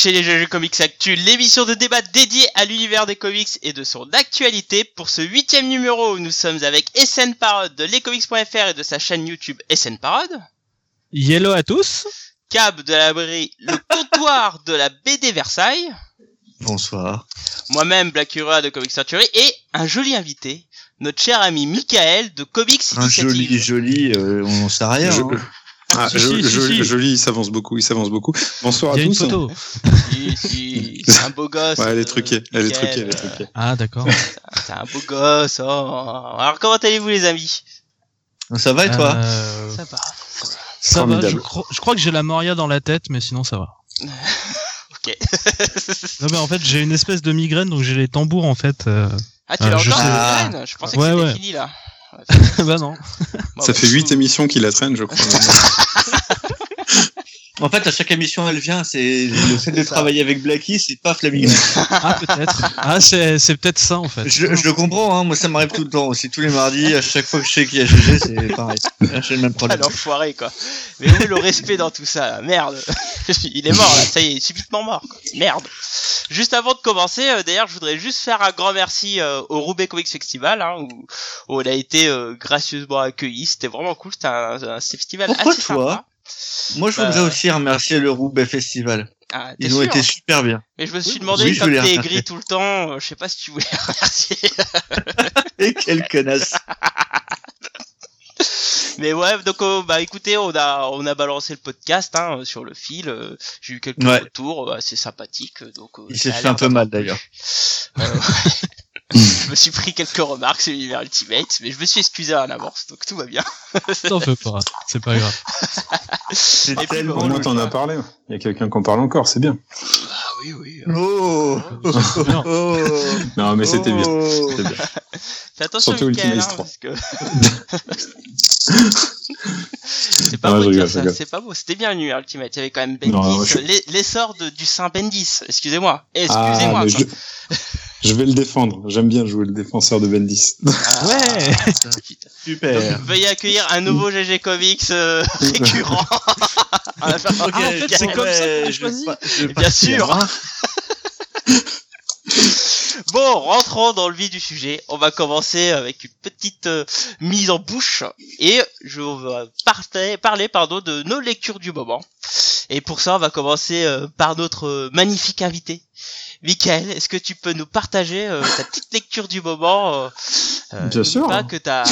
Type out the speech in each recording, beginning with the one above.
Chez les GG Comics Actu, l'émission de débat dédiée à l'univers des comics et de son actualité. Pour ce huitième numéro, nous sommes avec SN Parode de lescomics.fr et de sa chaîne YouTube SN Parode. Yellow à tous. Cab de la librairie Le Comptoir de la BD Versailles. Bonsoir. Moi-même, Black Hero de Comics Century et un joli invité, notre cher ami Michael de Comics Un Initiative. joli, joli, euh, on n'en sait rien. Je- hein. Ah, Si, je- si, si, je- si. Joli, il s'avance beaucoup, il s'avance beaucoup. Bonsoir Il y à tous. photo. Si, si, c'est un beau gosse. Ouais, elle est euh, truquée, elle est truquée, elle est euh, truquée. Ah d'accord. C'est un beau gosse. Oh. Alors comment allez-vous les amis? Ça va et toi? Euh, Ça va. Ça va. Je, crois- je crois que j'ai la Moria dans la tête, mais sinon ça va. Ok. Non mais en fait j'ai une espèce de migraine, donc j'ai les tambours en fait. euh. ah tu Ah, l'as je encore sais. cette graine Je pensais que Ouais, c'était ouais. fini là. bah non. Bon, Ça bah, fait huit émissions qu'il la traîne, je crois. En fait, à chaque émission, elle vient. C'est le fait de ça. travailler avec Blacky, c'est pas la migraine. Ah peut-être. Ah c'est c'est peut-être ça en fait. je, je le comprends, hein. moi ça m'arrive tout le temps aussi. Tous les mardis, à chaque fois que je sais qu'il y a GG, c'est pareil. J'ai le même Ah, problème. l'enfoiré quoi. Mais où est le respect dans tout ça là? Merde. Il est mort là, ça y est, subitement mort quoi. Merde. Juste avant de commencer, euh, d'ailleurs, je voudrais juste faire un grand merci euh, au Roubaix Comics Festival, hein, où, où il a été euh, gracieusement accueilli. C'était vraiment cool. C'était un, un festival Pourquoi assez toi sympa. Moi, je Bah, voudrais aussi remercier le Roubaix Festival. Ah, Ils ont été super bien. Mais je me suis Oui, demandé, oui, comme t'es aigri tout le temps, euh, je sais pas si tu voulais remercier. Et quelle connasse. Mais ouais, donc euh, bah écoutez, on a on a balancé le podcast hein, sur le fil. euh, J'ai eu quelques Ouais. retours, euh, assez sympathiques. Donc euh, Il ça s'est fait un peu mal d'ailleurs. Euh, je me suis pris quelques remarques sur l'univers Ultimate, mais je me suis excusé en avance, donc tout va bien. T'en fais pas. C'est pas grave. C'est tellement. Au moins, t'en as parlé. Il y a quelqu'un qui en parle encore, c'est bien. Ah oui, oui. Oh, oh, bien. oh, Non, mais c'était bien. oh. C'était bien. Fais attention, Surtout Mickaël, Ultimate hein, 3. parce que... c'est pas Non, beau rigole, ça, c'est pas beau. C'était bien l'univers Ultimate, il y avait quand même Bendis, je- l'essor de- du Saint Bendis. Excusez-moi, Ah, excusez-moi. je... vais le défendre. J'aime bien jouer le défenseur de Bendis. Ah, Ouais. putain. Super. Donc, veuillez accueillir un nouveau GG Comics euh, récurrent. Ah, en fait, c'est ouais, comme ça qu'on a je vais choisi. pas- je vais Bien sûr. hein. Bon, rentrons dans le vif du sujet. On va commencer avec une petite euh, mise en bouche et je vais parler, parler pardon, de nos lectures du moment. Et pour ça, on va commencer euh, par notre magnifique invité. Michael, est-ce que tu peux nous partager euh, ta petite lecture du moment Bien sûr. Pas que t'as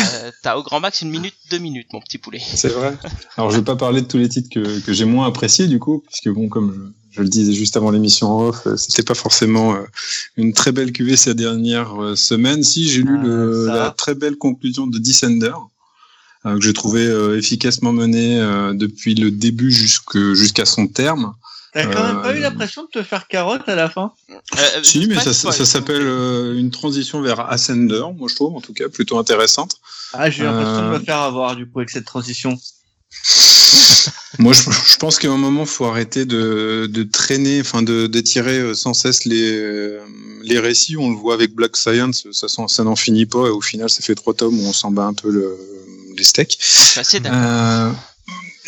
as au grand max une minute, deux minutes, mon petit poulet. C'est vrai. Alors, je vais pas parler de tous les titres que, que j'ai moins appréciés, du coup, puisque bon, comme je, je le disais juste avant l'émission en off, euh, c'était pas forcément euh, une très belle cuvée ces dernières euh, semaines. Si, j'ai lu Ah, le, la très belle conclusion de Descender, euh, que j'ai trouvé euh, efficacement menée euh, depuis le début jusqu'à son terme. T'as quand même pas Euh, eu l'impression de te faire carotte à la fin? Euh, Si, mais ça, s'appelle euh, une transition vers Ascender, moi je trouve, en tout cas, plutôt intéressante. Ah, j'ai l'impression Euh. de me faire avoir du coup avec cette transition. Moi, je, je pense qu'à un moment, faut arrêter de, de traîner, enfin, de d'étirer euh, sans cesse les euh, les récits. On le voit avec Black Science, ça, s'en- ça n'en finit pas. Et au final, ça fait trois tomes où on s'en bat un peu le, les steaks. Je suis. Euh,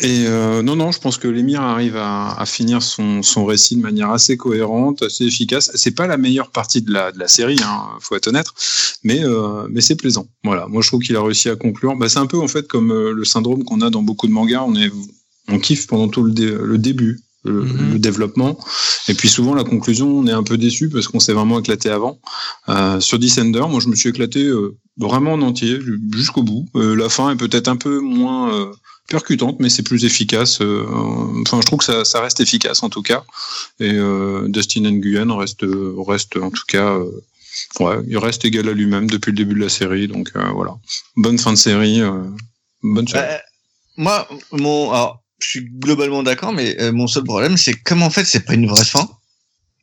et euh, non, non, je pense que l'émir arrive à, à finir son, son récit de manière assez cohérente, assez efficace. C'est pas la meilleure partie de la, de la série, hein, faut être honnête, mais euh, mais c'est plaisant. Voilà, moi je trouve qu'il a réussi à conclure. Bah, c'est un peu en fait comme euh, le syndrome qu'on a dans beaucoup de mangas. On est, on kiffe pendant tout le, dé- le début. Le, Mhm. le développement et puis souvent la conclusion on est un peu déçu parce qu'on s'est vraiment éclaté avant euh, sur Descender moi je me suis éclaté euh, vraiment en entier jusqu'au bout Euh, la fin est peut-être un peu moins percutante, mais c'est plus efficace. enfin, je trouve que ça, ça reste efficace en tout cas. Et Dustin Nguyen reste, reste en tout cas, ouais, il reste égal à lui-même depuis le début de la série. Donc voilà, bonne fin de série, bonne série. Bah, moi, mon, alors, je suis globalement d'accord, mais euh, mon seul problème, c'est comme en fait, c'est pas une vraie fin.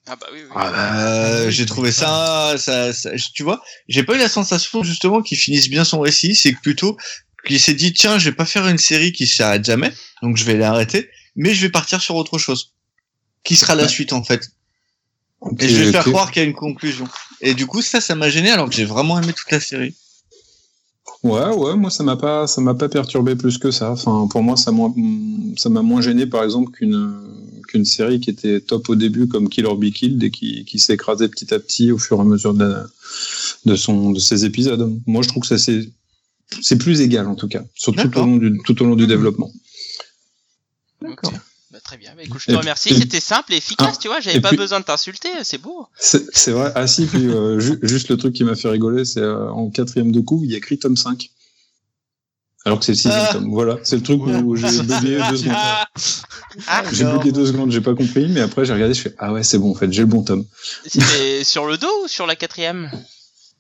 Ah bah oui, oui. Ah bah, Euh, j'ai trouvé ça, ça, ça- tu vois, j'ai pas eu la sensation justement qu'il finisse bien son récit. C'est que plutôt qu'il s'est dit tiens, je vais pas faire une série qui s'arrête jamais, donc je vais l'arrêter, mais je vais partir sur autre chose, qui sera la suite en fait. Et je vais faire croire qu'il y a une conclusion. Et du coup, ça, ça m'a gêné alors que j'ai vraiment aimé toute la série. Ouais, ouais, moi ça m'a pas, ça m'a pas perturbé plus que ça. Enfin, pour moi, ça m'a, ça m'a moins gêné, par exemple, qu'une qu'une série qui était top au début comme Kill or Be Killed et qui, écrasée petit à petit au fur et à mesure de, la- de son de ses épisodes. Moi, je trouve que ça c'est c'est plus égal en tout cas, surtout tout au long du tout au long du développement. D'accord. Très bien. Bah, écoute, je te remercie. C'était simple et efficace, Ah, tu vois. J'avais pas puis- besoin de t'insulter. C'est beau. C'est vrai. Ah si, puis euh, ju- juste le truc qui m'a fait rigoler, c'est euh, en quatrième de coup, il y a écrit tome 5. Alors que c'est le sixième Ah. tome. Voilà, c'est le truc où j'ai bugué deux secondes. Ah, J'ai bugué deux secondes, j'ai pas compris, mais après j'ai regardé, je fais ah ouais c'est bon en fait, j'ai le bon tome. C'était sur le dos ou sur la quatrième?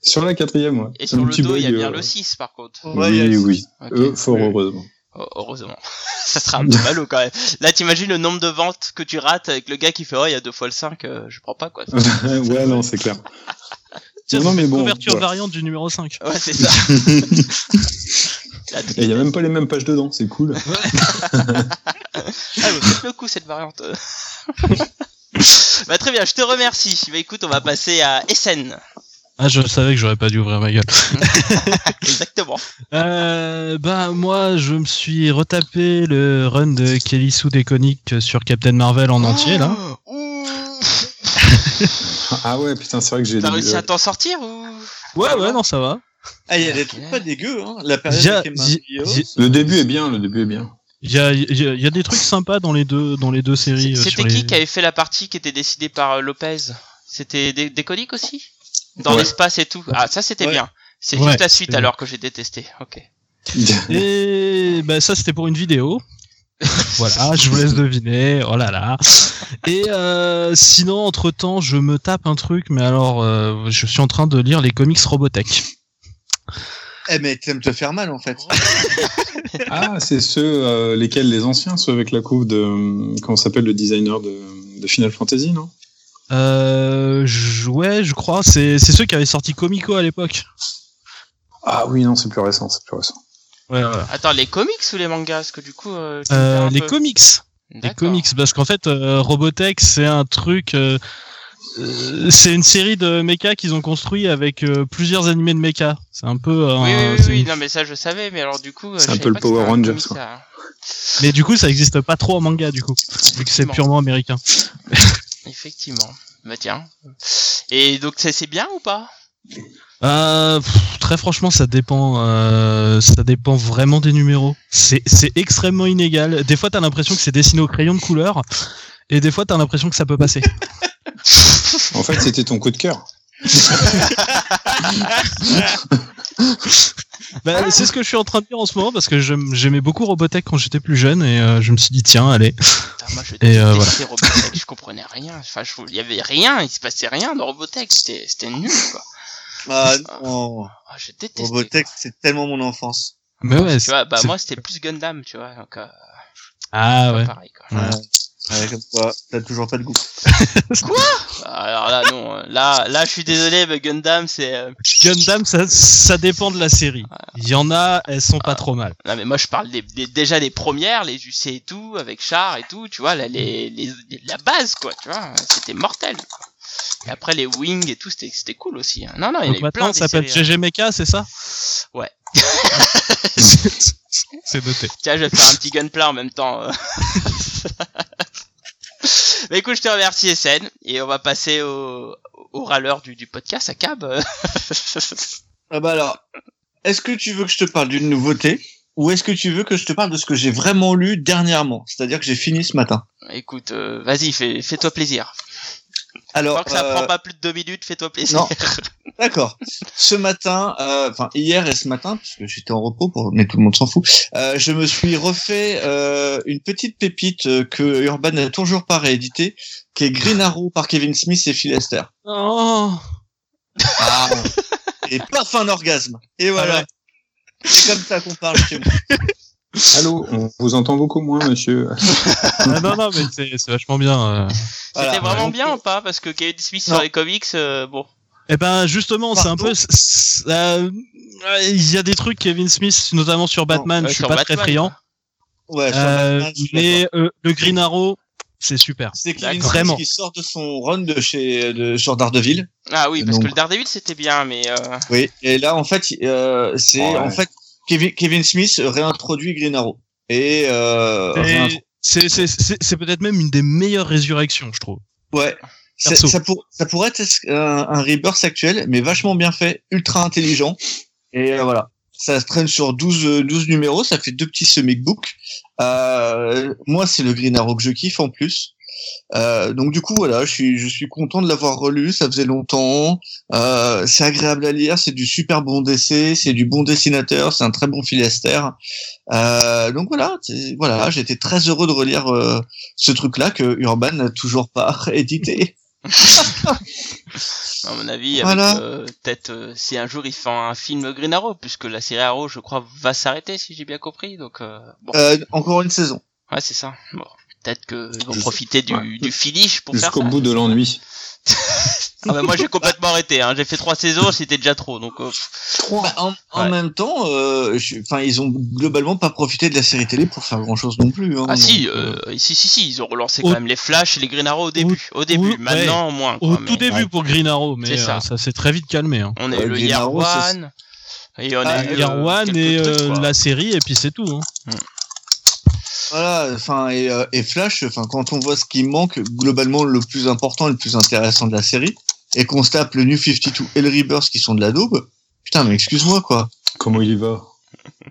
Sur la quatrième, ouais. Et sur le dos, il y a bien euh, le 6 par contre. Ouais, oui, oui. Euh, fort heureusement. Heureusement. ça sera un petit ballot quand même. Là, t'imagines le nombre de ventes que tu rates avec le gars qui fait Oh, il y a deux fois le 5, euh, je prends pas quoi. ouais, non, c'est clair. Tiens, non, mais bon, couverture voilà. variante du numéro 5. Ouais, c'est ça. Et il y a même pas les mêmes pages dedans, c'est cool. Ah, vaut peut-être le coup cette variante. bah très bien, je te remercie. Bah écoute, on va passer à SN. Ah, je savais que j'aurais pas dû ouvrir ma gueule. Exactement. Euh, bah moi, je me suis retapé le run de Kelly Sue Deconic sur Captain Marvel en entier là. Oh, ouh. ah ouais, putain, c'est vrai que j'ai T'as réussi à t'en sortir ou? Ouais, ouais, non, ça va. Ah, il y a des trucs pas dégueux, hein. La période Le début est bien, le début est bien. Il y a, y a- il y a des trucs sympas dans les deux, dans les deux séries. euh, C'était qui les- qui avait fait la partie qui était décidée par euh, Lopez? C'était coniques aussi? Dans Ouais. l'espace et tout Ah, ça c'était Ouais. bien. C'est Ouais, juste la suite alors que j'ai détesté. Ok. Et bah ça c'était pour une vidéo. voilà, je vous laisse deviner. Oh là là. Et euh, sinon entre temps je me tape un truc, mais alors euh, je suis en train de lire les comics Robotech. Eh, mais t'aimes te faire mal, en fait. ah, c'est ceux, euh, lesquels les anciens, ceux avec la couve de, euh, comment s'appelle le designer de, de Final Fantasy, non? Euh, je- ouais, je crois. C'est c'est ceux qui avaient sorti Comico à l'époque. Ah oui, non, c'est plus récent, c'est plus récent. Ouais, voilà. Attends, les comics ou les mangas? Parce que du coup. euh, tu Euh, les peu. comics. Les comics, parce qu'en fait, euh, Robotech, c'est un truc. euh, euh, c'est une série de mechas qu'ils ont construit avec euh, plusieurs animés de mechas. C'est un peu. euh, Oui, oui, oui, oui, une- non, mais ça je savais, mais alors du coup. C'est un peu le Power Rangers, ça. Mais du coup, ça existe pas trop en manga, du coup, vu que c'est purement américain. Effectivement. Bah tiens. Et donc ça c'est bien ou pas? Euh, pff, très franchement, ça dépend. euh, ça dépend vraiment des numéros. C'est c'est extrêmement inégal. Des fois, t'as l'impression que c'est dessiné au crayon de couleur, et des fois, t'as l'impression que ça peut passer. En fait, c'était ton coup de cœur. Bah, c'est ce que je suis en train de dire en ce moment parce que j'aimais beaucoup Robotech quand j'étais plus jeune et euh, je me suis dit tiens allez. Putain, moi je Et, euh, détestais Robotech, je comprenais rien. Enfin, je, il y avait rien, il se passait rien dans Robotech, c'était c'était nul quoi. Ah, non. Ah, je détestais. Robotech, c'est tellement mon enfance. Mais ouais. Tu vois, bah moi c'était plus Gundam, tu vois, donc euh, Ah ouais. pareil quoi. Ouais. Ouais, comme quoi, t'as toujours pas de goût. Alors là non, euh, là là je suis désolé, mais Gundam c'est euh, Gundam ça, ça dépend de la série. Il y en a elles sont pas trop mal. non mais moi je parle des, des- déjà des premières, les UC et tout, avec Char et tout, tu vois, là, les, les, les- la base quoi, tu vois, c'était mortel. quoi. Et après les Wings et tout, c'était c'était cool aussi. hein. Non non, il y en a Donc eu maintenant plein. ça s'appelle séries, GG Mecha c'est ça? Ouais. c'est noté. Tiens, je vais faire un petit gunplay en même temps. euh. Mais écoute, je te remercie SN et on va passer au, au râleur du, du podcast à Cab. Ah bah alors, est-ce que tu veux que je te parle d'une nouveauté ou est-ce que tu veux que je te parle de ce que j'ai vraiment lu dernièrement C'est-à-dire que j'ai fini ce matin? écoute, euh, vas-y, fais, fais-toi plaisir. Alors, Tant que ça euh, prend pas plus de deux minutes, fais-toi plaisir. non. D'accord. Ce matin, euh, enfin hier et ce matin, parce que j'étais en repos, pour, mais tout le monde s'en fout, euh, je me suis refait euh, une petite pépite euh, que Urban n'a toujours pas réédité, qui est Green Arrow par Kevin Smith et Phil Lester. Oh. Ah. et paf un orgasme. Et voilà. Ah ouais. C'est comme ça qu'on parle chez moi. Allô, on vous entend beaucoup moins, monsieur. Ah, non non mais c'est vachement bien. euh. Voilà. C'était vraiment bien ou pas? Parce que Kevin Smith Non. sur les comics, euh, bon. Eh ben justement, c'est un peu. euh, Il y a des trucs Kevin Smith, notamment sur Batman, Ouais, je suis pas très friand. Ouais, sur Euh, Batman, je suis mais euh, le Green Arrow, C'est super. C'est Kevin. Smith qui sort de son run de chez de, sur Daredevil. Ah oui, parce Donc- que le Daredevil c'était bien, mais euh, Oui. Et là, en fait, euh, c'est Ouais. en fait Kevin, Kevin Smith réintroduit Green Arrow. Et euh, Et C'est peut-être même une des meilleures résurrections, je trouve. ouais. Ça, ça, pour- ça pourrait être un, un rebirth actuel, mais vachement bien fait, ultra intelligent. Et euh, voilà. Ça se traîne sur 12, euh, 12 numéros, ça fait deux petits comic books. Euh, moi, c'est le Green Arrow que je kiffe en plus. Euh, donc du coup voilà, je suis je suis content de l'avoir relu, ça faisait longtemps. Euh, c'est agréable à lire, c'est du super bon dessin, c'est du bon dessinateur, c'est un très bon filester. Euh, donc voilà, voilà, j'étais très heureux de relire euh, ce truc-là que Urban n'a toujours pas édité. à mon avis, Voilà. euh, peut-être euh, si un jour ils font un film Green Arrow, puisque la série Arrow, je crois, va s'arrêter si j'ai bien compris. Donc euh, bon, Euh, encore une saison. ouais, c'est ça. Bon, peut-être qu'ils vont profiter du, ouais. du finish pour faire Jusqu'au bout de l'ennui. Ah bah, moi j'ai complètement arrêté. Hein. J'ai fait trois saisons, c'était déjà trop. Donc euh, Bah, en, en Ouais. même temps, euh, ils ont globalement pas profité de la série télé pour faire grand-chose non plus. Hein, ah si, euh, si, si, si, ils ont relancé Au- quand même les Flash et les Green Arrow au début. Au, début, ouais. maintenant moins. Au tout début pour Green Arrow, mais ça. euh, ça s'est très vite calmé. Hein. On eu le Green Year Arrow, c'est- One. Et on Ah, a euh, et trucs, euh, la série, et puis c'est tout. Hein. Voilà, enfin et, euh, et Flash, enfin quand on voit ce qui manque, globalement le plus important, le plus intéressant de la série, et qu'on se tape le New 52 et le Rebirth qui sont de la daube, putain mais excuse-moi quoi. Comment il y va?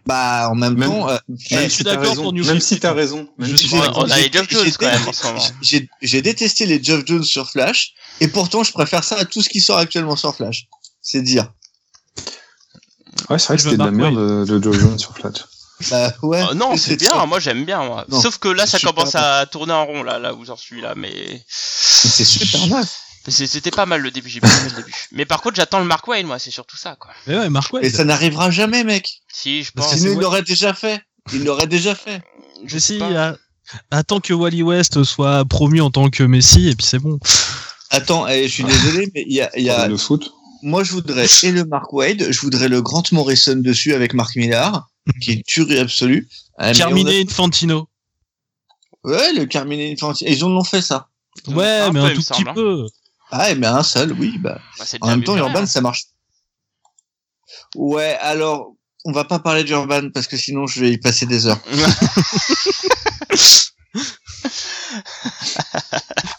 Bah en même, Même- temps, euh, Je eh, suis t'as d'accord raison, pour New Même 52. si t'as raison. Même si t'as raison. a les Geoff Jones J'étais- quand même en ce moment. j'ai j'ai détesté les Geoff Jones sur Flash, et pourtant je préfère ça à tout ce qui sort actuellement sur Flash. C'est dire. Ouais, c'est vrai que c'était de la merde de Joe Jones sur Flash. Bah ouais. Euh, non, c'est bien, ça. moi j'aime bien moi. Non, Sauf que là ça commence à tourner en rond là, là où j'en suis là, mais C'est super c'est- c'était pas mal le début, j'ai bien aimé le début. Mais par contre j'attends le Mark Wayne moi, c'est surtout ça quoi. Mais ouais, Mark Et Waid. ça n'arrivera jamais, mec. Si, je Parce pense. que Sinon, il l'aurait déjà fait. Il l'aurait déjà fait. Je sais si, pas. à- attends que Wally West soit promu en tant que Messi, et puis c'est bon. Attends, eh, je suis désolé, mais il y a, il y a, Le foot. moi, je voudrais et le Mark Wade, je voudrais le Grant Morrison dessus avec Mark Millar, qui est une tuerie absolue. Ah, Carmine Infantino. Ouais, le Carmine Infantino. Ils en ont fait ça. Ouais, Un mais peu, un tout petit semble, hein. peu. Ah, mais un seul, oui, bah. Bah, En même temps, Urban, ça marche. Ouais, alors, on va pas parler d'Urban parce que sinon je vais y passer des heures.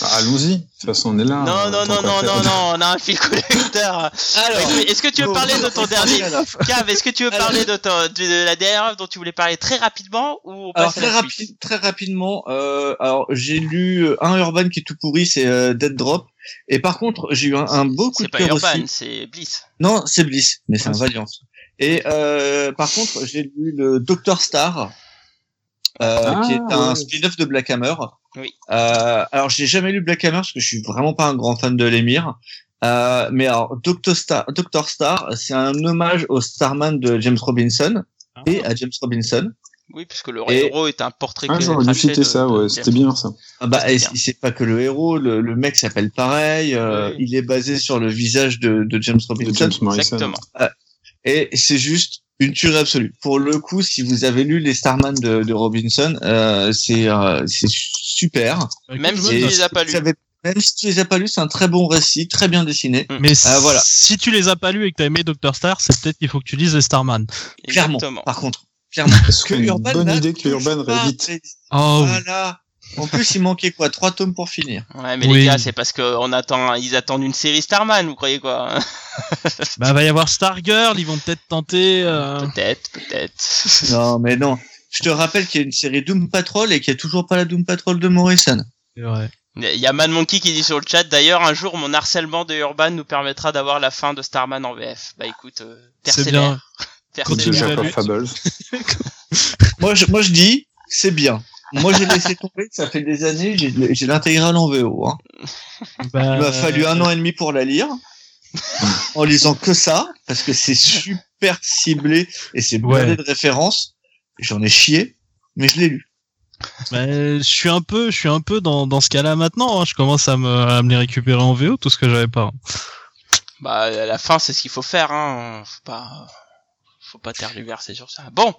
Bah, Allons-y. De toute façon, on est là. Non, euh, non, non, non, non, non, on a un fil collecteur. Alors, Est-ce que tu veux bon, parler de ton dernier Cave, est-ce que tu veux Alors- parler de, ton, de la dernière œuvre dont tu voulais parler très rapidement ou on alors à très, rapide, très rapidement, euh, alors j'ai lu euh, un Urban qui est tout pourri, c'est euh, Dead Drop. Et par contre, j'ai eu un, un beau coup C'est de pas cœur Urban, aussi. c'est Bliss. Non, c'est Bliss, mais c'est Ah, un c'est- Valiant. Et euh, par contre, j'ai lu le Doctor Star, Ah, qui est un ouais. spin-off de Black Hammer. Oui. Euh, alors, j'ai jamais lu Black Hammer parce que je suis vraiment pas un grand fan de l'émir. Euh, mais alors, Doctor Star, Doctor Star, c'est un hommage au Starman de James Robinson et à James Robinson. Oui, puisque le Et- héros est un portrait Ah, j'aurais dû citer de- ça, de ouais. James C'était bien, ça. Ah bah, C'est pas que le héros, le, le mec s'appelle pareil. euh, Oui. Il est basé sur le visage de, de James De Robinson. James Morrison. Exactement. Et c'est juste une tuerie absolue. Pour le coup, si vous avez lu les Starman de, de Robinson, euh, c'est euh, c'est super. Même je si tu les as pas lus. Même si tu les as pas lus, c'est un très bon récit, très bien dessiné. Mais Ah, voilà. si tu les as pas lus et que t'as aimé Doctor Star, c'est peut-être qu'il faut que tu lises les Starman. Clairement. Par contre, clairement. Ce serait une Urban bonne idée que Urban réédite. Oh, oui. Voilà. En plus, il manquait quoi? Trois tomes pour finir. Ouais, mais Oui. les gars, c'est parce que on attend, ils attendent une série Starman, vous croyez quoi? Bah, va y avoir Stargirl, ils vont peut-être tenter. euh, Peut-être, peut-être. Non, mais non. Je te rappelle qu'il y a une série Doom Patrol et qu'il y a toujours pas la Doom Patrol de Morrison. c'est vrai. Il y a Man Monkey qui dit sur le chat, d'ailleurs, un jour, mon harcèlement de Urban nous permettra d'avoir la fin de Starman en VF. Bah écoute, euh, C'est persévère. bien. Persévère. Fables. Moi, je, moi, je dis, c'est bien. Moi, j'ai laissé tomber, ça fait des années, j'ai l'intégrale en VO. Hein. Bah, Il m'a fallu un an et demi pour la lire, en lisant que ça, parce que c'est super ciblé et c'est blindé Ouais. de références. J'en ai chié, mais je l'ai lu. bah, je suis un peu, je suis un peu dans, dans ce cas-là maintenant. hein. Je commence à me, à me les récupérer en VO, tout ce que j'avais pas. Bah, à la fin, c'est ce qu'il faut faire, hein. Faut pas, faut pas tergiverser sur ça. Bon.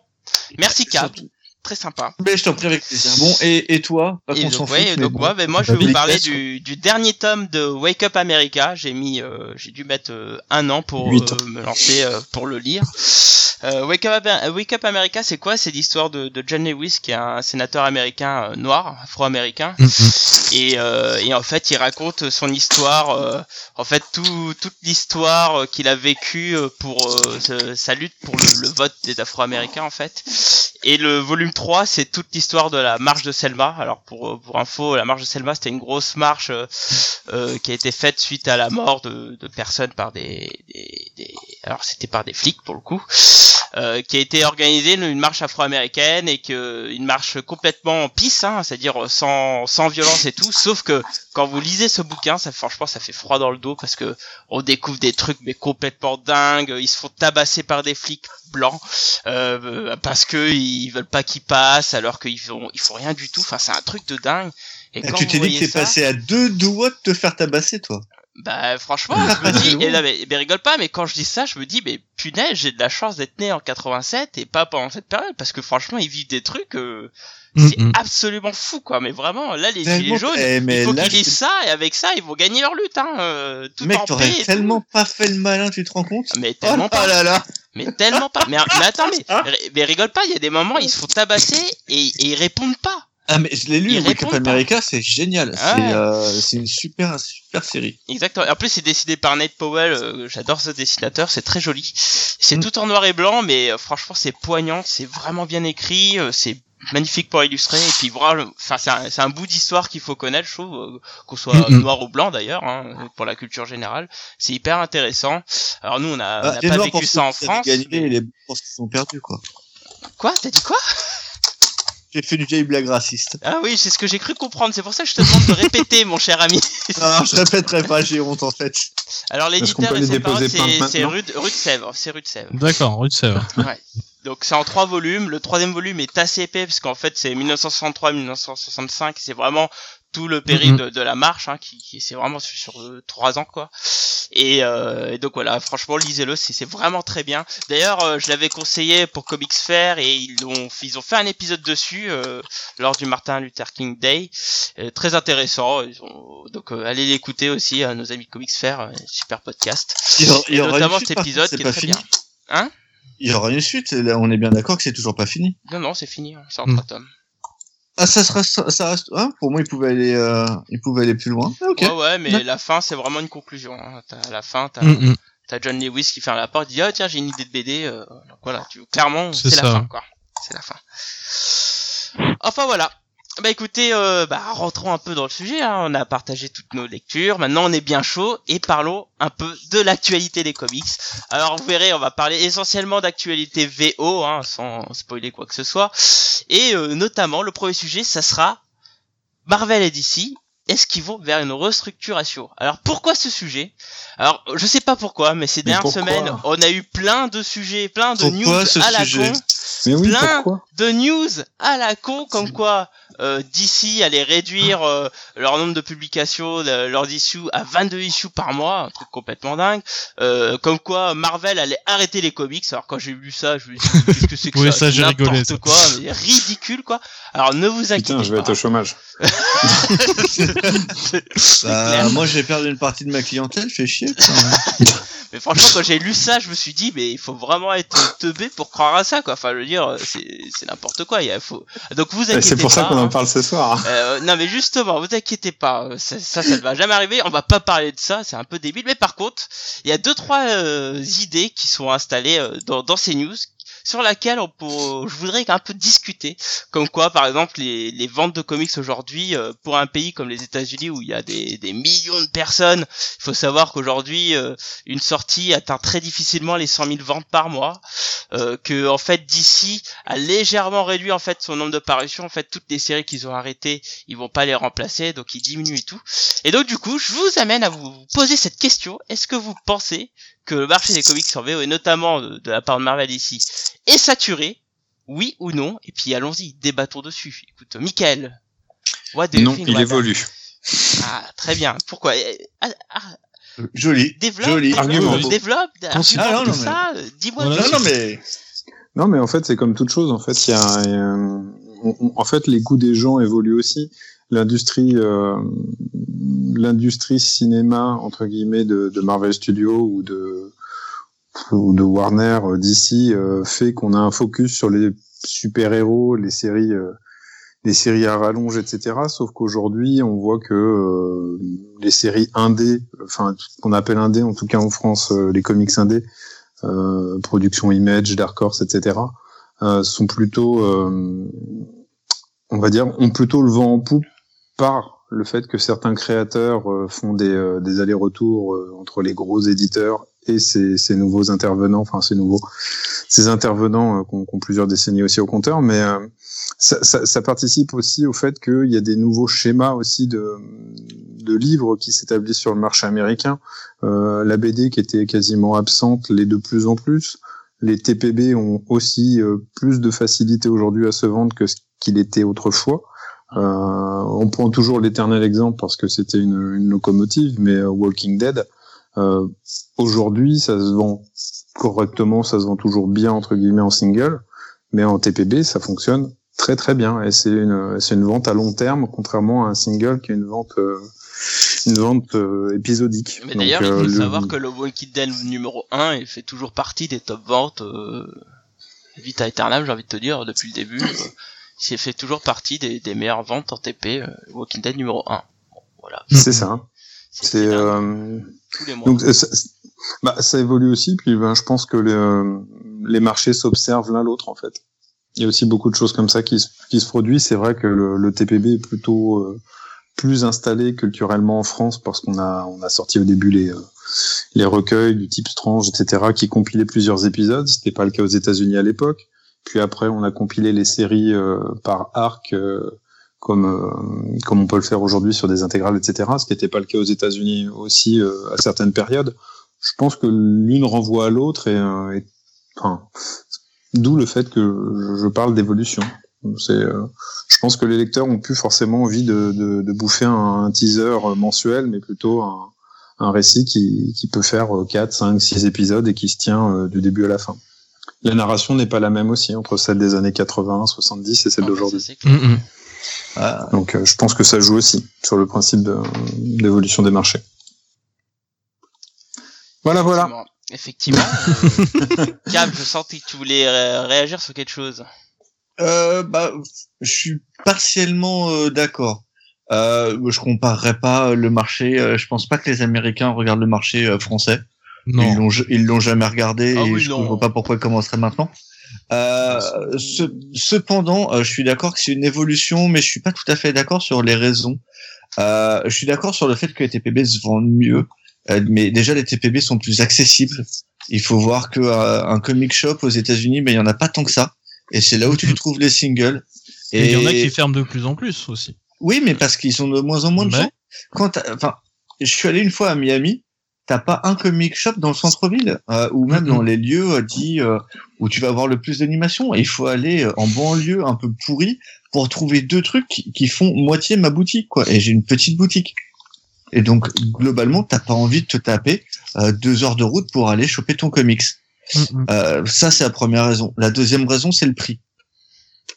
Merci, Cap. Surtout- très sympa. Mais je t'en prie avec plaisir. Bon, et, et toi Pas Et donc, ouais, mais donc bon. ben moi je vais vous parler du, du dernier tome de Wake Up America. J'ai mis, euh, j'ai dû mettre euh, un an pour euh, me lancer euh, pour le lire. Euh, Wake, Up, Wake Up America, c'est quoi? C'est l'histoire de, de John Lewis, qui est un sénateur américain noir, afro-américain, Mm, et, euh, et en fait il raconte son histoire, euh, en fait tout, toute l'histoire qu'il a vécue pour euh, sa lutte pour le, le vote des Afro-Américains en fait. Et le volume 3, c'est toute l'histoire de la marche de Selma. Alors pour pour info, la marche de Selma, c'était une grosse marche euh, euh, qui a été faite suite à la mort de, de personnes par des- alors c'était par des flics pour le coup, euh, qui a été organisée une marche afro-américaine et que une marche complètement en peace, hein, c'est-à-dire sans sans violence et tout. Sauf que quand vous lisez ce bouquin, ça franchement ça fait froid dans le dos parce que on découvre des trucs mais complètement dingues. Ils se font tabasser par des flics blancs euh, parce que ils veulent pas qu'ils passent alors qu'ils font ils font rien du tout. Enfin c'est un truc de dingue. Et quand tu t'es dit que t'es ça, passé à deux doigts de te faire tabasser, toi. Bah franchement, Ah, je me dis, et là, mais, mais rigole pas, mais quand je dis ça, je me dis, mais punaise, j'ai de la chance d'être né en 87 et pas pendant cette période, parce que franchement, ils vivent des trucs, euh, c'est mm. absolument fou, quoi. Mais vraiment, là, les gilets jaunes, Eh, mais il faut qu'ils ça, et avec ça, ils vont gagner leur lutte, hein, euh, tout Mec, t'aurais tellement pas fait le malin, tu te rends compte? Mais Oh tellement pas, là là mais tellement pas. Mais, mais attends, mais, mais rigole pas, il y a des moments, ils se font tabasser et, et ils répondent pas. Ah mais je l'ai lu, Wake Up. America, c'est génial. Ah c'est euh, c'est une super super série. Exactement. En plus, c'est dessiné par Nate Powell. euh, J'adore ce dessinateur. C'est très joli. C'est Mm. tout en noir et blanc, mais euh, franchement, c'est poignant. C'est vraiment bien écrit. c'est magnifique pour illustrer. Et puis, voilà, enfin, c'est un, bout d'histoire qu'il faut connaître, je trouve, qu'on soit Mm, noir ou blanc d'ailleurs, hein, pour la culture générale. C'est hyper intéressant. Alors nous, on a, on Ah, a pas vécu ça en France. gagné, mais- les Blancs sont perdus quoi. Quoi? T'as dit quoi? J'ai fait une vieille blague raciste. Ah oui, c'est ce que j'ai cru comprendre. C'est pour ça que je te demande de répéter, mon cher ami. Non, je répéterai pas, j'ai honte en fait. Alors l'éditeur et les ses paroles, déposer c'est plainte c'est maintenant rue, de- rue de Sèvres. C'est rue de Sèvres. D'accord, rue de Sèvres. Ouais. Donc c'est en trois volumes. Le troisième volume est assez épais parce qu'en fait c'est 1963-1965. C'est vraiment tout le périple Mhm. de, de la marche, hein, qui, qui- c'est vraiment sur, euh, trois ans quoi. Et, euh, et donc voilà, franchement lisez-le, c'est c'est vraiment très bien. D'ailleurs, euh, je l'avais conseillé pour Comics Fair et ils ont ils ont fait un épisode dessus euh, lors du Martin Luther King Day, Euh, très intéressant. Ils ont- donc euh, allez l'écouter aussi à nos amis de Comics Fair, euh, super podcast. Il y aura, il y aura notamment une suite, cet épisode qui est très fini. bien. Hein? Il y aura une suite, là, on est bien d'accord que c'est toujours pas fini. Non non, c'est fini, hein, c'est en Mm. trois tomes. Ah ça sera ça reste hein, pour moi il pouvait aller euh, il pouvait aller plus loin. Ah, OK. Ouais, ouais, mais la fin, c'est vraiment une conclusion. Hein. T'as- À la fin, t'as Mm, mm. t'as John Lewis qui ferme la porte, il dit, ah tiens, j'ai une idée de BD. euh, donc voilà, tu, clairement, C'est la fin, quoi. C'est la fin. Enfin voilà. Bah écoutez, euh, bah, rentrons un peu dans le sujet. Hein. On a partagé toutes nos lectures. Maintenant, on est bien chaud et parlons un peu de l'actualité des comics. Alors, vous verrez, on va parler essentiellement d'actualité VO, hein, sans spoiler quoi que ce soit. Et euh, notamment, le premier sujet, ça sera Marvel et DC. Est-ce qu'ils vont vers une restructuration? Alors pourquoi ce sujet? Alors je sais pas pourquoi, mais ces Mais dernières semaines, on a eu plein de sujets, plein de Pourquoi news à la con Mais oui, Plein de news à la con comme quoi DC allait réduire euh, leur nombre de publications, le- leurs issues à 22 issues par mois, un truc complètement dingue. Euh, comme quoi Marvel allait arrêter les comics. Alors quand j'ai lu ça, je me suis dit qu'est-ce que c'est que Oui, ça, ça, j'ai rigolé, quoi, mais ridicule quoi. Alors ne vous inquiétez Putain, je vais pas. être au chômage. Bah, moi j'ai perdu une partie de ma clientèle, fait chier. putain. Mais franchement, quand j'ai lu ça, je me suis dit, mais il faut vraiment être teubé pour croire à ça, quoi. Enfin, je veux dire, c'est c'est n'importe quoi. Il y a, faut... Donc vous inquiétez C'est pour ça pas, qu'on en hein. parle ce soir. Euh, non mais justement, vous inquiétez pas, euh, ça, ça, ça ne va jamais arriver. On va pas parler de ça, c'est un peu débile. Mais par contre, il y a deux trois euh, idées qui sont installées euh, dans, dans ces news sur laquelle on peut, je voudrais un peu discuter. Comme quoi, par exemple, les, les ventes de comics aujourd'hui, euh, pour un pays comme les États-Unis où il y a des, des millions de personnes, il faut savoir qu'aujourd'hui, euh, une sortie atteint très difficilement les 100 000 ventes par mois. Euh, que en fait, DC a légèrement réduit en fait son nombre de parutions. En fait, toutes les séries qu'ils ont arrêtées, ils vont pas les remplacer, donc ils diminuent et tout. Et donc du coup, je vous amène à vous poser cette question est-ce que vous pensez que le marché des comics en VO et notamment de, de la part de Marvel ici est saturé Oui ou non Et puis allons-y, débattons dessus. Écoute, Michael, what do you Non, think il évolue. Ah, très bien. Pourquoi? Eh, ah, ah, Joli. Développe, Joli. développe, Argument. développe, Considère- argumente Ah, non, non, ça. euh, Dis-moi. Non, non, mais Non, mais en fait, c'est comme toute chose. En fait, il y a, il y a un- en fait, les goûts des gens évoluent aussi. L'industrie, euh, l'industrie cinéma entre guillemets de, de Marvel Studios ou de ou de Warner euh, d'ici fait qu'on a un focus sur les super héros, les séries, euh, les séries à rallonge, etc. Sauf qu'aujourd'hui, on voit que euh, les séries indé, enfin qu'on appelle indé, en tout cas en France, euh, les comics indés, euh, production Image, Dark Horse, etc. euh, sont plutôt, euh, on va dire, ont plutôt le vent en poupe par le fait que certains créateurs euh, font des, euh, des allers-retours euh, entre les gros éditeurs et ces, ces nouveaux intervenants, enfin ces nouveaux, ces intervenants euh, qui ont, plusieurs décennies aussi au compteur, mais euh, ça, ça, ça participe aussi au fait qu'il y a des nouveaux schémas aussi de, de livres qui s'établissent sur le marché américain. Euh, la BD qui était quasiment absente, les de plus en plus. Les TPB ont aussi plus de facilité aujourd'hui à se vendre que ce qu'il était autrefois. Euh, on prend toujours l'éternel exemple parce que c'était une, une locomotive, mais euh, Walking Dead, euh, aujourd'hui, ça se vend correctement, ça se vend toujours bien entre guillemets en single, mais en TPB, ça fonctionne très très bien et c'est une c'est une vente à long terme, contrairement à un single qui est une vente euh, une vente euh, épisodique. Mais d'ailleurs, il euh, faut le- savoir que le Walking Dead numéro 1 il fait toujours partie des top ventes euh, Vita Aeternam, j'ai envie de te dire, depuis le début. il fait toujours partie des, des meilleures ventes en TP, euh, Walking Dead numéro 1. Bon, voilà. c'est ça. C'est C'est euh, tous les mois. Donc euh, ça, bah, ça évolue aussi, puis ben, je pense que les, euh, les marchés s'observent l'un l'autre en fait. Il y a aussi beaucoup de choses comme ça qui, se- qui se produisent. C'est vrai que le, le TPB est plutôt euh, plus installé culturellement en France parce qu'on a on a sorti au début les euh, les recueils du type Strange, etc., qui compilaient plusieurs épisodes. C'était pas le cas aux États-Unis à l'époque. Puis après, on a compilé les séries euh, par arc. euh, comme euh, comme on peut le faire aujourd'hui sur des intégrales, etc. Ce qui n'était pas le cas aux États-Unis aussi à certaines périodes. Je pense que l'une renvoie à l'autre et, et- enfin, d'où le fait que je, parle d'évolution. Euh, je pense que les lecteurs ont plus forcément envie de, de, de bouffer un, un teaser mensuel, mais plutôt un, un récit qui, qui peut faire 4, 5, 6 épisodes et qui se tient du début à la fin. La narration n'est pas la même aussi entre celle des années 80, 70 et celle d'aujourd'hui. Ah, Donc euh, je pense que ça joue aussi sur le principe de- d'évolution des marchés. Voilà, voilà. Effectivement. Euh, Cam, je sentais que tu voulais euh, réagir sur quelque chose. Euh, bah, je suis partiellement euh, d'accord. Euh, je comparerais pas le marché. euh, je pense pas que les Américains regardent le marché euh, français. Ils Non. l'ont, ils l'ont jamais regardé Ah et oui, je non. ne vois pas pourquoi ils commenceraient maintenant. Euh, ce- cependant, euh, je suis d'accord que c'est une évolution, mais je suis pas tout à fait d'accord sur les raisons. Euh, je suis d'accord sur le fait que les TPB se vendent mieux, euh, mais déjà les TPB sont plus accessibles. Il faut voir que euh, un comic shop aux États-Unis, mais il y en a pas tant que ça, et c'est là où tu trouves les singles. Et il y en a qui ferment de plus en plus aussi. Oui, mais parce qu'ils sont de moins en moins de Ouais. gens. Quand enfin, je suis allé une fois à Miami, t'as pas un comic shop dans le centre-ville, euh, ou même dans les lieux euh, dits euh, où tu vas avoir le plus d'animation. Et il faut aller euh, en banlieue un peu pourri pour trouver deux trucs qui, qui font moitié ma boutique, quoi. Et j'ai une petite boutique. Et donc, globalement, t'as pas envie de te taper euh, deux heures de route pour aller choper ton comics. Mm, mm. Euh, ça, c'est la première raison. La deuxième raison, c'est le prix.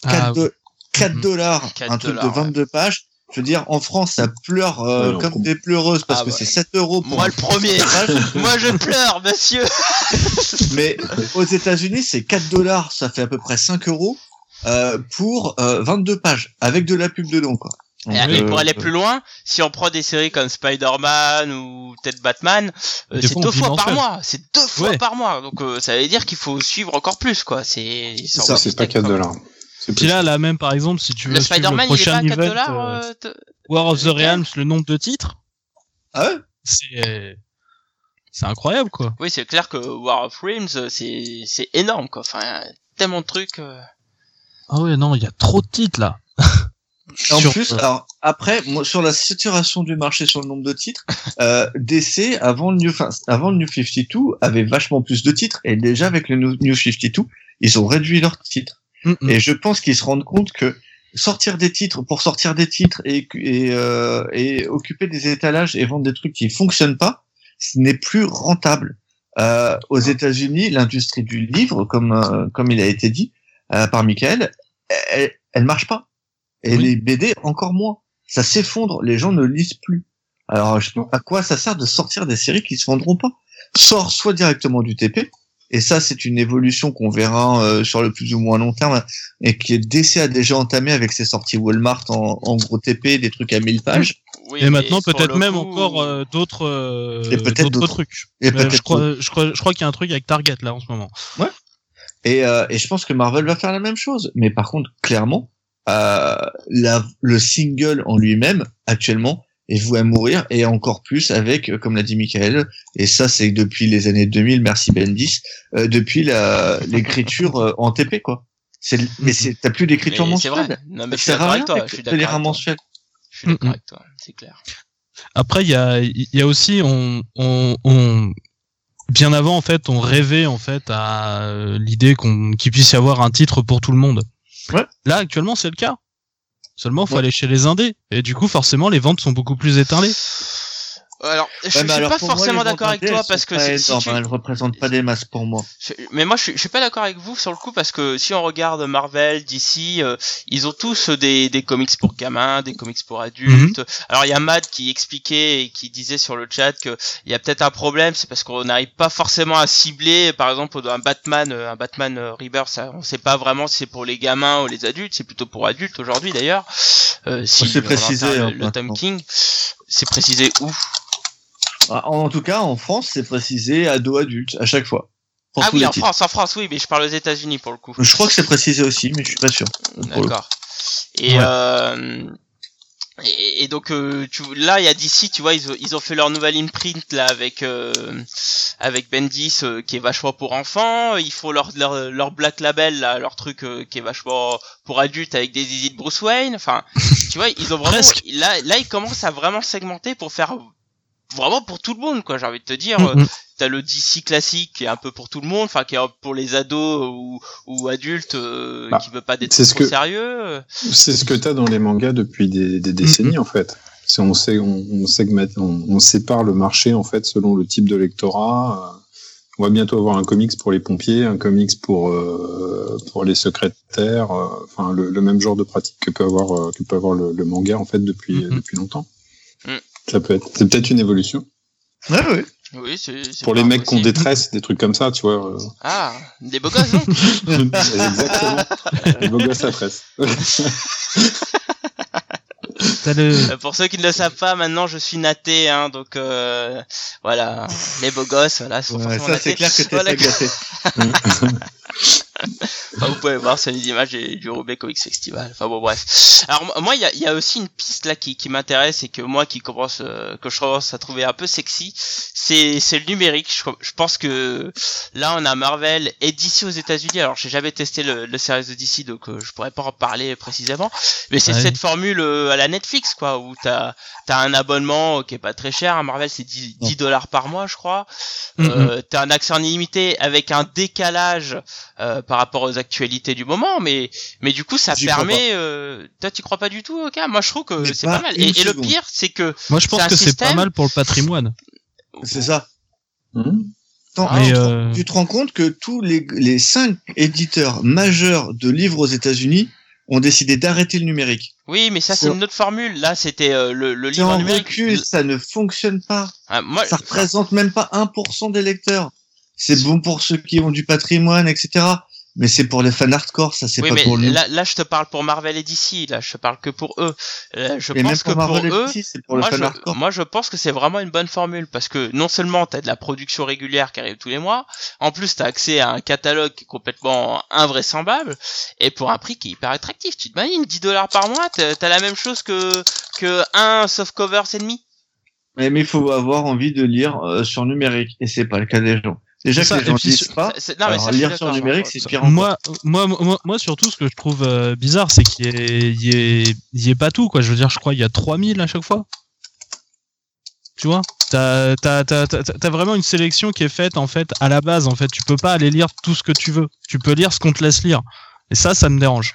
4, Ah, do- 4 dollars, 4 un truc dollars, de 22 pages. Je veux dire, en France, ça pleure euh, Ouais, comme com- des pleureuses parce Ah que bah. c'est 7 euros pour Moi, le premier. Moi, je pleure, monsieur. Mais aux États-Unis, c'est 4 dollars, ça fait à peu près 5 euros euh, pour euh, 22 pages avec de la pub dedans, quoi. Et euh, pour aller plus loin, si on prend des séries comme Spider-Man ou peut-être Batman, euh, c'est deux fois par mois. C'est deux fois Ouais. par mois. Donc euh, ça veut dire qu'il faut suivre encore plus, quoi. C'est ça, C'est pas steak, 4 quoi. dollars. Puis là, là même par exemple, si tu veux Le Spider-Man, il est pas prochain à 4 event, dollars. euh, euh, War of the Realms, le nombre de titres, Ah ouais? C'est c'est incroyable quoi. Oui, c'est clair que War of Realms, euh, c'est c'est énorme, quoi. Enfin, tellement de trucs. euh. Ah ouais, non, il y a trop de titres là. En Sur- plus, alors après, moi, sur la saturation du marché sur le nombre de titres, euh, DC avant le New, enfin, avant le New 52 avait vachement plus de titres et déjà avec le New New 52, ils ont réduit leurs titres. Mm, mm. Et je pense qu'ils se rendent compte que sortir des titres pour sortir des titres et, et, euh, et occuper des étalages et vendre des trucs qui fonctionnent pas, ce n'est plus rentable. euh, aux États-Unis, l'industrie du livre, comme euh, comme il a été dit euh, par Michael, elle, elle marche pas. Et Oui. les BD encore moins. Ça s'effondre. Les gens ne lisent plus. Alors, je- à quoi ça sert de sortir des séries qui se vendront pas Sors soit directement du TP. Et ça, c'est une évolution qu'on verra euh, sur le plus ou moins long terme et qui est DC a déjà entamé avec ses sorties Walmart en, en gros TP, des trucs à 1000 pages. Oui, Et maintenant peut-être même coup, encore euh, d'autres euh, Et peut-être d'autres d'autres. trucs. Et Euh, peut-être je crois, je crois, je crois qu'il y a un truc avec Target là en ce moment. Et, euh, et je pense que Marvel va faire la même chose. Mais par contre, clairement, euh, la, le single en lui-même, actuellement, est voué à mourir. Et encore plus avec, euh, comme l'a dit Michael, et ça c'est depuis les années 2000, merci Bendis, euh, depuis la l'écriture euh, en TP, quoi. C'est, mais c'est, t'as plus d'écriture c'est mensuelle. Non, Ça mais je suis d'accord avec toi. Je suis d'accord avec toi. mensuel. Je suis d'accord avec toi. C'est clair. Après, il y a, il y a aussi, on, on, on- bien avant, en fait, on rêvait, en fait, à euh, l'idée qu'on, qu'il puisse y avoir un titre pour tout le monde. Ouais. Là, actuellement, c'est le cas. Seulement, faut Ouais. aller chez les indés. Et du coup, forcément, les ventes sont beaucoup plus étalées. Alors, je, Ouais, je suis pas forcément d'accord avec toi parce que c'est- si tu, hein, Elles représentent pas des masses pour moi. Je- mais moi je suis, je suis pas d'accord avec vous sur le coup parce que si on regarde Marvel, DC, euh, ils ont tous des, des comics pour gamins, des comics pour adultes. Alors il y a Matt qui expliquait et qui disait sur le chat que il y a peut-être un problème, c'est parce qu'on n'arrive pas forcément à cibler, par exemple un Batman, euh, un Batman euh, Rebirth, ça, on sait pas vraiment si c'est pour les gamins ou les adultes, c'est plutôt pour adultes aujourd'hui d'ailleurs. Euh, si c'est précisé, le, hein, le Tom. King, c'est précisé où? En tout cas, en France, c'est précisé ado adulte à chaque fois. Ah oui, en titres. France, en France, oui, mais je parle aux États-Unis pour le coup. Je crois que c'est précisé aussi, mais je suis pas sûr. D'accord. Et, Ouais. euh, et, et donc euh, tu, là, il y a d'ici, tu vois, ils, ont- ils ont fait leur nouvelle imprint là avec euh, avec Bendis euh, qui est vachement pour enfants. Ils font leur leur, leur Black Label là, leur truc euh, qui est vachement pour adultes avec des zizi de Bruce Wayne. Enfin, tu vois, ils ont vraiment là là ils commencent à vraiment segmenter pour faire vraiment pour tout le monde quoi. J'ai envie de te dire. Mm, mm. T'as le DC classique qui est un peu pour tout le monde, enfin qui est pour les ados ou, ou adultes euh, Bah, qui veut pas ce trop que- sérieux. C'est ce que tu as dans les mangas depuis des, des décennies, en fait. C'est on sait, on, on, segmente- on, on sépare le marché, en fait, selon le type de lectorat. Euh, On va bientôt avoir un comics pour les pompiers, un comics pour, euh, pour les secrétaires, euh, enfin, le, le même genre de pratique que peut avoir, que peut avoir le, le manga, en fait, depuis, Mhm. depuis longtemps. Ça peut être, c'est peut-être une évolution. Ouais, ouais. Oui, c'est c'est Pour les mecs qui ont impossible. détresse, des trucs comme ça, tu vois. euh, Ah, des beaux gosses, donc Exactement. les beaux gosses à presse. T'as le, Euh, Pour ceux qui ne le savent pas, maintenant je suis naté, hein, donc euh, voilà, les beaux gosses, voilà, sont Ouais, forcément ça, natés. c'est clair que t'es Voilà. pas gâté. Enfin, vous pouvez voir sur les images du, Roubaix Comics Festival. Enfin bon, bref. Alors moi- il y a, y a aussi une piste là qui, qui m'intéresse et que moi qui commence, euh, que je commence à trouver un peu sexy, c'est c'est le numérique. Je, je pense que là, on a Marvel et DC aux États-Unis. Alors j'ai jamais testé le, le service de DC, donc euh, je pourrais pas en parler précisément. Mais c'est Ouais. cette formule euh, à la Netflix, quoi, où t'as t'as un abonnement qui est pas très cher. Un Marvel, c'est 10 10 dollars par mois, je crois. Mm, Euh, t'as un accès en illimité avec un décalage euh, par rapport aux actualités du moment, mais mais du coup ça permet. Euh, toi, tu crois pas du tout, ok Moi, je trouve que c'est pas pas mal. Et, et le pire, c'est que moi, je pense que c'est pas mal pour le patrimoine. C'est ça. Ah, Mais, te- euh, tu te rends compte que tous les, les cinq éditeurs majeurs de livres aux États-Unis ont décidé d'arrêter le numérique. oui, mais ça c'est une autre formule. Là, c'était euh, le, le C'est livre en numérique. recul, ça ne fonctionne pas. Ah, moi, Ça représente même pas 1% des lecteurs. C'est bon pour ceux qui ont du patrimoine, etc. Mais c'est pour les fans hardcore, ça c'est oui, pas mais pour nous. là, là, je te parle pour Marvel et DC. Là, je te parle que pour eux. Euh, je Et même pense que pour pour Marvel et eux, DC, c'est pour moi, les fans je, hardcore. moi, je pense que c'est vraiment une bonne formule parce que non seulement t'as de la production régulière qui arrive tous les mois, en plus t'as accès à un catalogue qui est complètement invraisemblable et pour un prix qui est hyper attractif. Tu te imagines 10 dollars par mois, t'as la même chose que que un softcover c'est demi. Mais mais il faut avoir envie de lire euh, sur numérique et c'est pas le cas des gens. Déjà que ça, les gens et puis disent sur- pas. Non mais ça, lire sur numérique, c'est pire. Moi, moi, moi, moi, surtout, ce que je trouve euh, bizarre, c'est qu'il y, ait- y, y pas tout, quoi. Je veux dire, je crois qu'il y a 3000 à chaque fois. Tu vois? T'as t'as- t'as- t'as- t'as vraiment une sélection qui est faite, en fait, à la base, en fait. Tu peux pas aller lire tout ce que tu veux. Tu peux lire ce qu'on te laisse lire. Et ça, ça me dérange.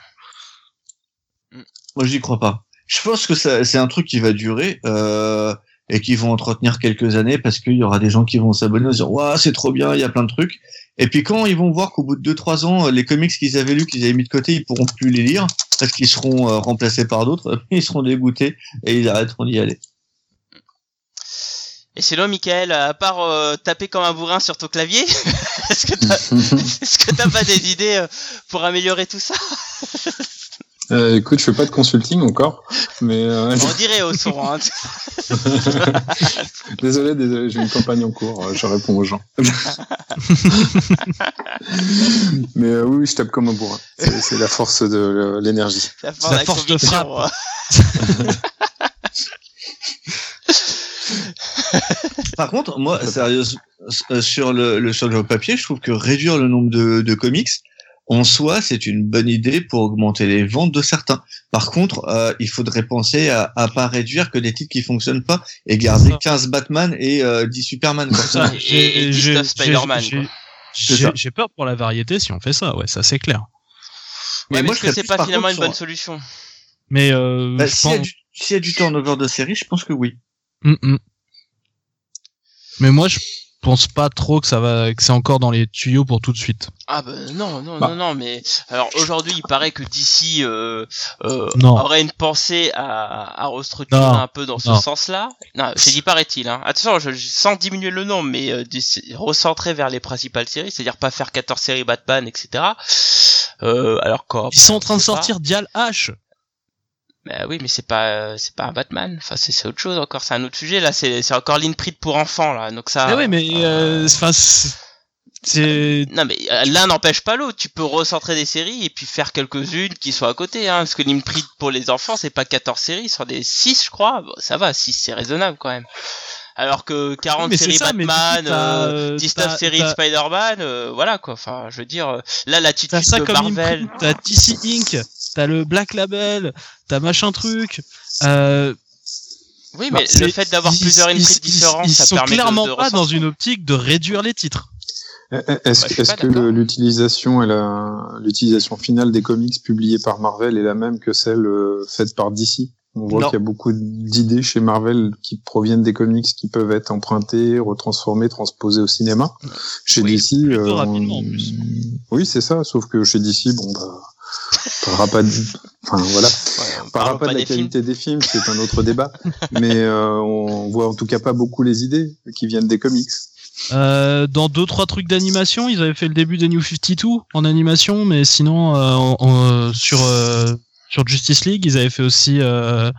Moi, j'y crois pas. Je pense que c'est un truc qui va durer. Euh, et qui vont entretenir quelques années parce qu'il y aura des gens qui vont s'abonner en se disant waouh c'est trop bien, il y a plein de trucs. Et puis quand ils vont voir qu'au bout de 2-3 ans, les comics qu'ils avaient lus, qu'ils avaient mis de côté, ils pourront plus les lire parce qu'ils seront euh, remplacés par d'autres, ils seront dégoûtés et ils arrêteront d'y aller. Et sinon, Michael, à part euh, taper comme un bourrin sur ton clavier, est-ce que t'as est-ce que t'as pas des idées euh, pour améliorer tout ça? Euh, écoute, je fais pas de consulting encore, mais euh, On dirait au son. Hein. désolé, désolé, j'ai une campagne en cours, euh, je réponds aux gens. mais euh, oui, je tape comme un bourrin. C'est la force de euh, l'énergie. La, La force de frappe. Par contre, moi, sérieusement, euh, sur le, le sur le papier, je trouve que réduire le nombre de, de comics en soi, c'est une bonne idée pour augmenter les ventes de certains. Par contre, euh, il faudrait penser à, à pas réduire que des titres qui fonctionnent pas et garder Ça. 15 Batman et euh, 10 Superman. Quoi. Ça, Et- et j'ai- 19 Spider-Man, j'ai- peur pour la variété si on fait ça, ouais, ça c'est clair. Mais Ouais, mais moi, est-ce je que c'est pas finalement contre, une bonne solution? Mais euh, Bah, je S'il y, a pense- du- s'il y a du turnover de série, je pense que oui. Mm, mm. Mais moi, je pense pas trop que ça va, que c'est encore dans les tuyaux pour tout de suite. Ah ben non, non, Bah. non, non, mais alors aujourd'hui il paraît que DC euh, euh, aurait une pensée à, à restructurer Non. un peu dans ce sens-là. Non, c'est dit paraît-il. Hein. Attention, je, je- sans diminuer le nombre, mais euh, recentrer vers les principales séries, c'est-à-dire pas faire 14 séries Batman, etc. Euh, alors quoi Ils sont en train de sortir Dial H. Bah oui, mais c'est pas euh, c'est pas un Batman. Enfin c'est c'est autre chose encore. C'est un autre sujet là. C'est c'est encore l'Inprit pour enfants là. Donc ça. Ah ouais, mais euh, enfin, c'est- c'est Non mais euh, l'un n'empêche pas l'autre. Tu peux recentrer des séries et puis faire quelques-unes qui soient à côté. Hein, parce que l'Imprint pour les enfants, c'est pas 14 séries, sur des 6 je crois. Bon, ça va, 6 c'est raisonnable quand même. Alors que 40 mais c'est séries ça, mais du coup, Batman, t'as, euh, euh, 19 t'as- séries Spider-Man, euh, voilà quoi. Enfin, je veux dire, euh, là l'attitude de comme Marvel. t'as DC Inc, t'as le Black Label, t'as machin truc. Euh, Oui, bah, mais le fait d'avoir plusieurs ils- Imprints ils- ça sont permet clairement de pas dans une optique de réduire les titres. Est-ce Bah, je suis est-ce que l'utilisation et la- l'utilisation finale des comics publiés par Marvel est la même que celle euh, faite par DC On voit qu'il y a beaucoup d'idées chez Marvel qui proviennent des comics qui peuvent être empruntés, retransformés, transposés au cinéma. Chez Oui, DC, plutôt euh, rapidement, en plus. oui c'est ça. Sauf que chez DC, bon bah, parlera pas de, enfin voilà, Ouais, on on parle parlera pas de la des films. qualité des films, c'est un autre débat. Mais euh, on voit en tout cas pas beaucoup les idées qui viennent des comics. Euh, dans deux trois trucs d'animation, ils avaient fait le début des New 52 en animation, mais sinon euh, en- en- sur euh, sur Justice League, ils avaient fait aussi euh,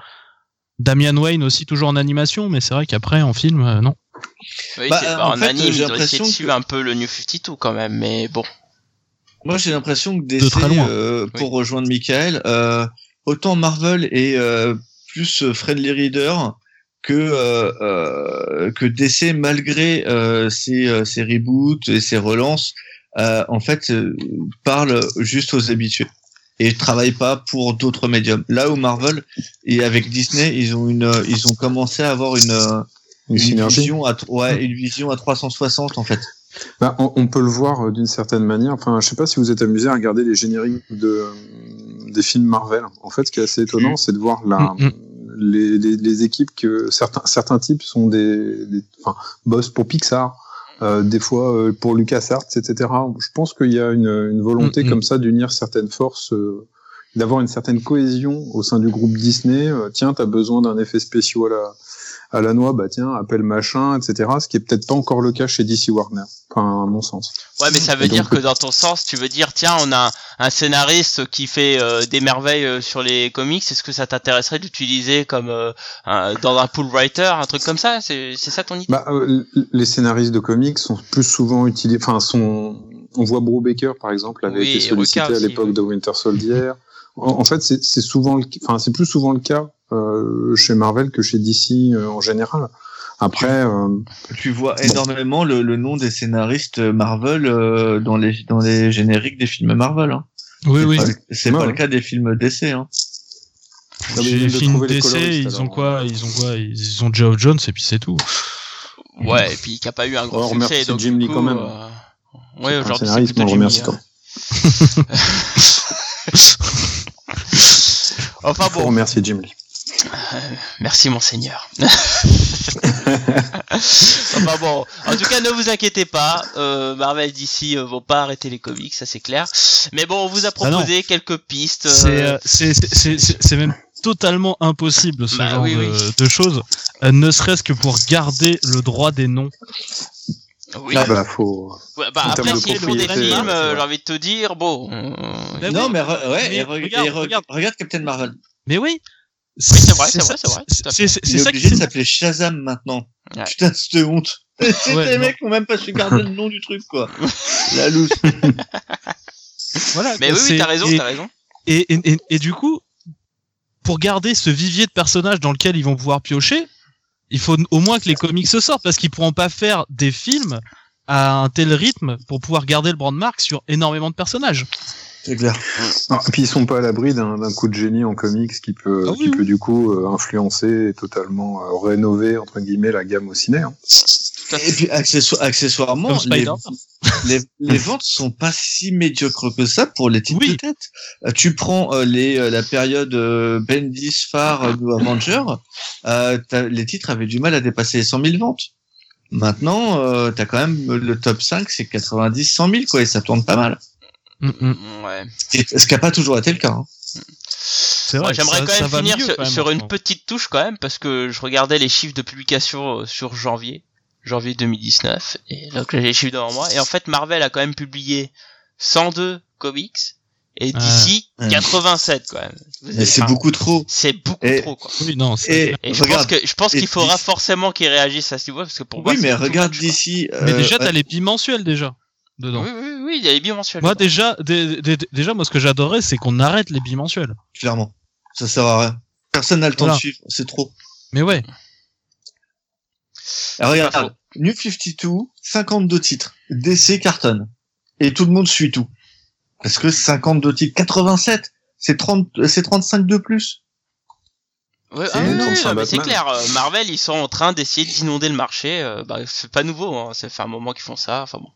Damian Wayne aussi toujours en animation, mais c'est vrai qu'après en film euh, non. Oui, Bah, en en fait, anime, j'ai ils ont essayé de suivre que- un peu le New 52 quand même, mais bon. Moi, j'ai l'impression que DC, euh, pour rejoindre Michael, euh, autant Marvel est euh, plus friendly reader que euh, euh, que DC, malgré euh, ses, euh, ses reboots et ses relances, euh, en fait, euh, parle juste aux habitués et travaille pas pour d'autres médiums. Là où Marvel et avec Disney, ils ont une, euh, ils ont commencé à avoir une, euh, Une synergie. vision à, ouais, une vision à 360 en fait. Bah, on, on peut le voir euh, d'une certaine manière. Enfin, je sais pas si vous êtes amusé à regarder les génériques de euh, des films Marvel. En fait, ce qui est assez étonnant, c'est de voir la, Mm, mm. les, les, les équipes que certains certains types sont des, des enfin, boss pour Pixar. euh, des fois euh, pour LucasArts, etc. Je pense qu'il y a une, une volonté Mm, mm. comme ça d'unir certaines forces, euh, d'avoir une certaine cohésion au sein du groupe Disney. Euh, tiens, t'as besoin d'un effet spécial à la, à la noix, bah tiens, appelle machin, etc. Ce qui est peut-être pas encore le cas chez DC Warner, enfin à mon sens. Ouais, mais ça veut dire que dans ton sens, tu veux dire, tiens, on a un, scénariste qui fait euh, des merveilles euh, sur les comics. Est-ce que ça t'intéresserait d'utiliser comme euh, un- dans un pool writer, un truc comme ça? C'est ça ton idée? Bah, euh, les scénaristes de comics sont plus souvent utilisés, enfin sont, on voit Brubaker par exemple avait Oui, été sollicité à l'époque oui. de Winter Soldier. En, en fait, c'est souvent, le- enfin c'est plus souvent le cas chez Marvel que chez DC en général. Après, euh, Tu vois énormément le, le nom des scénaristes Marvel euh, dans les dans les génériques des films Marvel. Hein. Oui C'est oui. pas le- C'est Ouais, pas le cas des films DC. Hein. Les DC, coloristes, ils ont quoi Ils ont quoi Ils ont Geoff Jones et puis c'est tout. Ouais, et puis qui a pas eu un gros On remercie succès. Donc, Jim Lee quand même. euh, Ouais, aujourd'hui c'est scénariste, plutôt on Jim remercie Lee, quand hein. Enfin bon, remercier Jim Lee. Lee. Merci monseigneur. enfin bon, en tout cas ne vous inquiétez pas, euh, Marvel d'ici euh, vont pas arrêter les comics, ça c'est clair. Mais bon, on vous a Ah proposé quelques pistes. C'est euh, euh, c'est c'est c'est c'est même totalement impossible ce Bah genre oui, de, oui. de choses, euh, ne serait-ce que pour garder le droit des noms. oui. Ah bah faut. Ouais, bah, après de si des films, euh, c'est j'ai envie de te dire, bon. euh, Mais non, mais, re- ouais, Mais et, re- regarde, et re- regarde. regarde Captain Marvel. Mais oui. C'est vrai, c'est vrai, c'est vrai, C'est c'est- c'est ça qui obligé de s'appeler Shazam maintenant. Ouais. Putain, c'était honte. C'est Ouais, les non. mecs qui ont même pas su garder le nom du truc, quoi. La loose. Voilà, Mais quoi, oui, oui, c'est- t'as raison, t'as raison. Et, et, et, et du coup, pour garder ce vivier de personnages dans lequel ils vont pouvoir piocher, il faut au moins que les comics se sortent parce qu'ils pourront pas faire des films à un tel rythme pour pouvoir garder le brandmark sur énormément de personnages. C'est clair. Non, et puis ils sont pas à l'abri d'un coup de génie en comics qui peut, Ah oui, qui oui. peut du coup euh, influencer et totalement euh, rénover entre guillemets la gamme au ciné. hein. Et puis accesso- accessoirement, les, les, les ventes sont pas si médiocres que ça pour les titres Oui. de tête. Euh, tu prends euh, les euh, la période euh, Bendis, Far, euh, New Avenger, euh, t'as- les titres avaient du mal à dépasser les 100 000 ventes. Maintenant, euh, t'as quand même le top 5, c'est 90, 100 000 quoi, et ça tourne pas mal. Mm, mm. Ouais. Ce qui a pas toujours été le cas. hein. C'est vrai. Moi, j'aimerais quand même finir mieux, sur, quand même, sur une petite touche quand même parce que je regardais les chiffres de publication euh, sur janvier, janvier 2019 et donc j'ai les chiffres devant moi et en fait Marvel a quand même publié 102 comics et d'ici Ouais. 87 quand même. Mais c'est enfin, beaucoup trop. C'est beaucoup Et- trop quoi. Oui, non. c'est Et. Et je regarde, pense que je pense qu'il faudra forcément qu'ils réagissent à ce niveau parce que pour moi oui, c'est mais regarde d'ici. Mais euh, déjà, ouais, t'as les bimensuels déjà dedans. Oui oui oui, il y a les bimensuels. Moi déjà, dé- dé- dé- déjà moi ce que j'adorais c'est qu'on arrête les bimensuels. clairement, ça sert à rien. Personne n'a le temps Voilà. de suivre, c'est trop. Mais ouais. Alors, regarde, New 52, 52 titres. DC cartonne. Et tout le monde suit tout. Parce que 52 titres, 87, c'est 30, c'est 35 de plus. Ouais, C'est ah oui, clair. euh, Marvel, ils sont en train d'essayer d'inonder le marché. euh, bah, c'est pas nouveau. Hein, ça fait un moment qu'ils font ça. Enfin bon.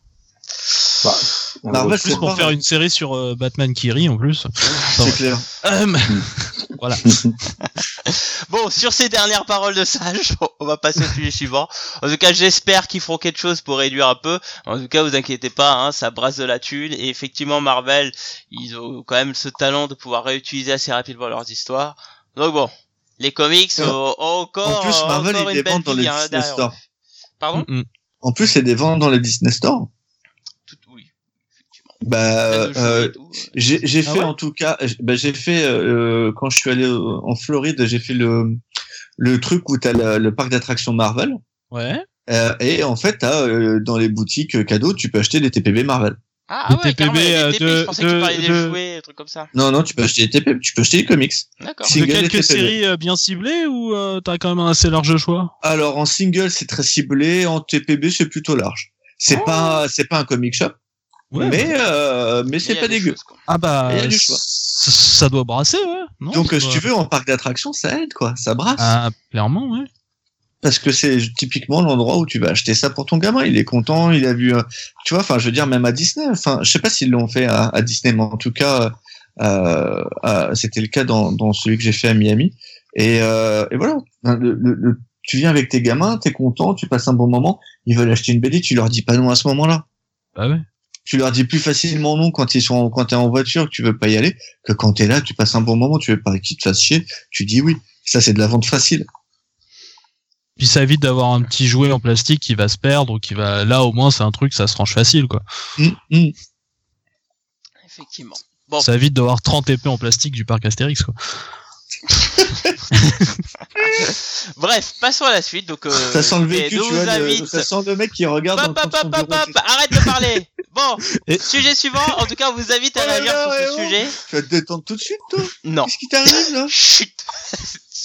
Bah, on Marvel, retrouve. c'est Plus pour faire une série sur euh, Batman qui rit en plus. C'est clair. Euh, voilà. Bon, sur ces dernières paroles de sage, on va passer au sujet suivant. En tout cas, j'espère qu'ils feront quelque chose pour réduire un peu. En tout cas, vous inquiétez pas, hein, ça brasse de la thune. Et effectivement, Marvel, ils ont quand même ce talent de pouvoir réutiliser assez rapidement leurs histoires. Donc bon, les comics Ouais. ont, ont encore, En plus, Marvel, ils les vendent dans les hein, Disney. Store. Pardon? Mm. En plus, c'est des ventes dans les Disney Store. Bah, de euh, j'ai j'ai Ah fait ouais en tout cas, bah, j'ai fait euh, quand je suis allé en Floride, j'ai fait le le truc où t'as le, le parc d'attractions Marvel. Ouais. Euh, et en fait, t'as, euh, dans les boutiques euh, cadeaux, tu peux acheter des TPB Marvel. Ah, ah ouais, TPB, euh, TP, de- je pensais que tu de- parlais des de- jouets, des trucs comme ça. Non, non, tu peux acheter des TPB, tu peux acheter des comics. D'accord. De quelques séries bien ciblées ou euh, t'as quand même un assez large choix? Alors en single, c'est très ciblé, en TPB, c'est plutôt large. C'est Oh. pas, c'est pas un comic shop, mais euh, mais c'est pas dégueu. choses. Ah bah Il y a du choix. ça, ça doit brasser ouais. Non, Donc euh, si doit- tu veux, en parc d'attractions, ça aide quoi, ça brasse. Ah clairement ouais. Parce que c'est typiquement l'endroit où tu vas acheter ça pour ton gamin. Il est content, il a vu, euh, tu vois, enfin je veux dire même à Disney. Enfin, je sais pas s'ils l'ont fait à, à Disney, mais en tout cas, euh, euh, c'était le cas dans, dans celui que j'ai fait à Miami. Et, euh, et voilà, Le- le- le- tu viens avec tes gamins, t'es content, tu passes un bon moment. Ils veulent acheter une BD, tu leur dis pas non à ce moment-là. Bah ouais. Tu leur dis plus facilement non quand ils sont quand t'es en voiture que tu veux pas y aller que quand t'es là tu passes un bon moment tu veux pas qu'ils te fassent chier tu dis oui ça c'est de la vente facile Puis ça évite d'avoir un petit jouet en plastique qui va se perdre ou qui va là au moins c'est un truc ça se range facile quoi. Hum, hum. Effectivement. Bon. Ça évite d'avoir 30 épées en plastique du parc Astérix quoi. Bref, passons à la suite. Donc, euh, ça sent le vécu tu vois le- ça sent le mec qui regarde de son hop, bureau, hop, arrête de parler. Bon, Et- sujet suivant. En tout cas, on vous invite à Oh réagir sur ce oh. sujet. tu vas te détendre tout de suite toi? Non. qu'est-ce qui t'arrive là? Chut.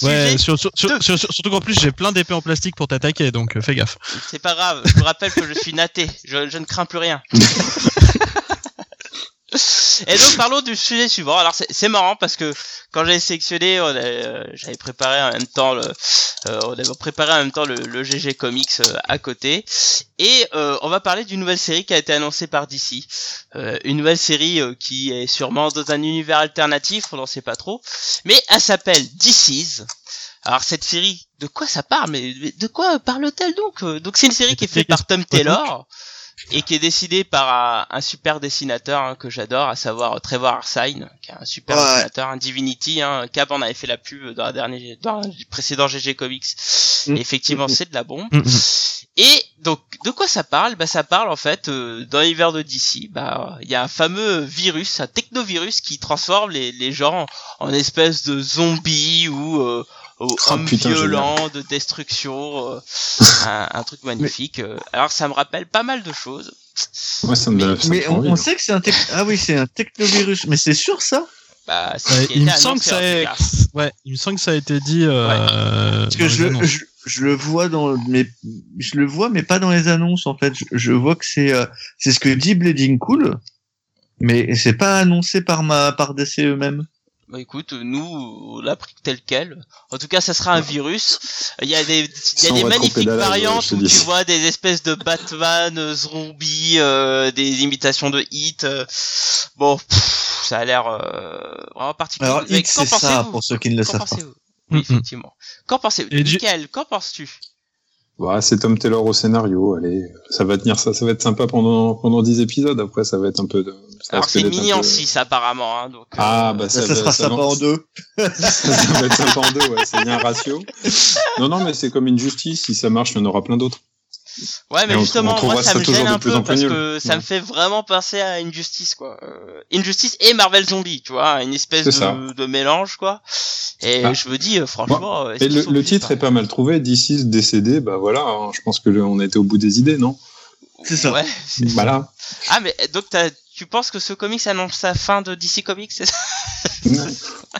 Ouais, Sujet, sur- sur- sur- deux. sur- sur- surtout qu'en plus j'ai plein d'épées en plastique pour t'attaquer donc euh, fais gaffe. c'est pas grave. Je vous rappelle que je suis naté. Je, je ne crains plus rien. Et donc parlons du sujet suivant. Alors c'est marrant parce que quand j'avais sélectionné, euh, j'avais préparé en même temps le, euh, on avait préparé en même temps le, le GG Comics euh, à côté, et euh, on va parler d'une nouvelle série qui a été annoncée par DC, Euh, une nouvelle série euh, qui est sûrement dans un univers alternatif, on n'en sait pas trop, mais elle s'appelle DC's. Alors cette série, de quoi ça parle? Mais de quoi parle-t-elle donc? Donc c'est une série qui est faite fait par Tom Taylor et qui est dessinée par un, un super dessinateur hein, que j'adore, à savoir Trevor Arsine, qui est un super Ouais. dessinateur, un Divinity. Hein, Cap en avait fait la pub dans la dernière, dans le précédent GG Comics. Mm. Et effectivement, c'est de la bombe. Mm, mm. Et donc, de quoi ça parle? Bah, ça parle en fait euh, dans l'univers de DC. Bah, il y a un fameux virus, un technovirus qui transforme les, les gens en espèces de zombies ou euh, ou Oh, putain, violents de destruction. euh, un, un truc magnifique. euh. Alors, ça me rappelle pas mal de choses. Ouais, ça me donne ça me Mais on, envie, on hein. sait que c'est un tec- ah oui c'est un technovirus mais c'est sûr ça? Bah, Ouais, il me semble que ça a... ouais, il me semble que ça a été dit. Euh, parce que je, je je le vois dans mais je le vois mais pas dans les annonces en fait je, je vois que c'est euh, c'est ce que dit Bleeding Cool mais c'est pas annoncé par ma par DC eux-mêmes Bah écoute, nous, on l'a pris tel quel. En tout cas, ça sera un virus. Il y a des, il y a des magnifiques variantes où tu vois des espèces de Batman, euh, zombies, euh, des imitations de Hit. euh. Bon, pff, ça a l'air euh, vraiment particulier. alors qu'en c'est ça pensez-vous pour ceux qui ne le savent pas pensez-vous Oui, Mm, mm. effectivement. Qu'en pensez-vous Michael, qu'en penses-tu Ouais, c'est Tom Taylor au scénario. Allez, ça va tenir ça, ça va être sympa pendant pendant 10 épisodes. Après, ça va être un peu de. Alors c'est mini en peu- 6 apparemment. Hein, donc, Ah euh, bah ça, ça, ça va- sera ça sympa va- en deux ça, ça va être sympa en deux. Ouais, c'est bien un ratio. Non non, mais c'est comme une justice. Si ça marche, il y en aura plein d'autres. Ouais, mais justement, on moi, ça ça me gêne un peu parce nul. que ça Ouais. me fait vraiment penser à Injustice, quoi. Euh, Injustice et Marvel Zombie, tu vois, une espèce de, de mélange, quoi. Et Ah. je me dis, euh, franchement, Et qu'ils le, titre est pas mal trouvé. D'ici décédé, bah voilà. hein, je pense que le- on était au bout des idées, non? C'est ça Ouais. Voilà. Ah, mais donc t'as- tu penses que ce comics annonce la fin de DC Comics, c'est ça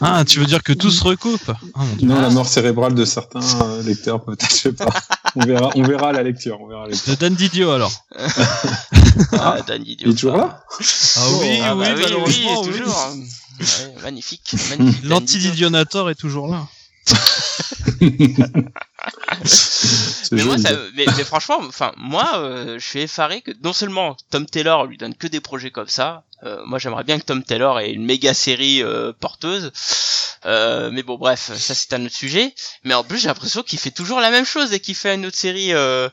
Ah, tu veux dire que tout se recoupe? Ah. Non, la mort cérébrale de certains euh, lecteurs, peut-être, je sais pas. On verra, on verra à la lecture. On verra à la lecture. De Dan Didio alors. Ah, Dan Idiot. Il est toujours là? Ah oui, Ah, oui, bah oui, oui, oui. toujours. Ouais, magnifique, magnifique. Dan L'anti-Didionator est toujours là. Mais moi, ça, mais, mais franchement, enfin, moi, euh, je suis effaré que non seulement Tom Taylor lui donne que des projets comme ça. euh, moi, j'aimerais bien que Tom Taylor ait une méga série euh, porteuse. Euh, mais bon, bref, ça c'est un autre sujet. Mais en plus, j'ai l'impression qu'il fait toujours la même chose et qu'il fait une autre série. Euh,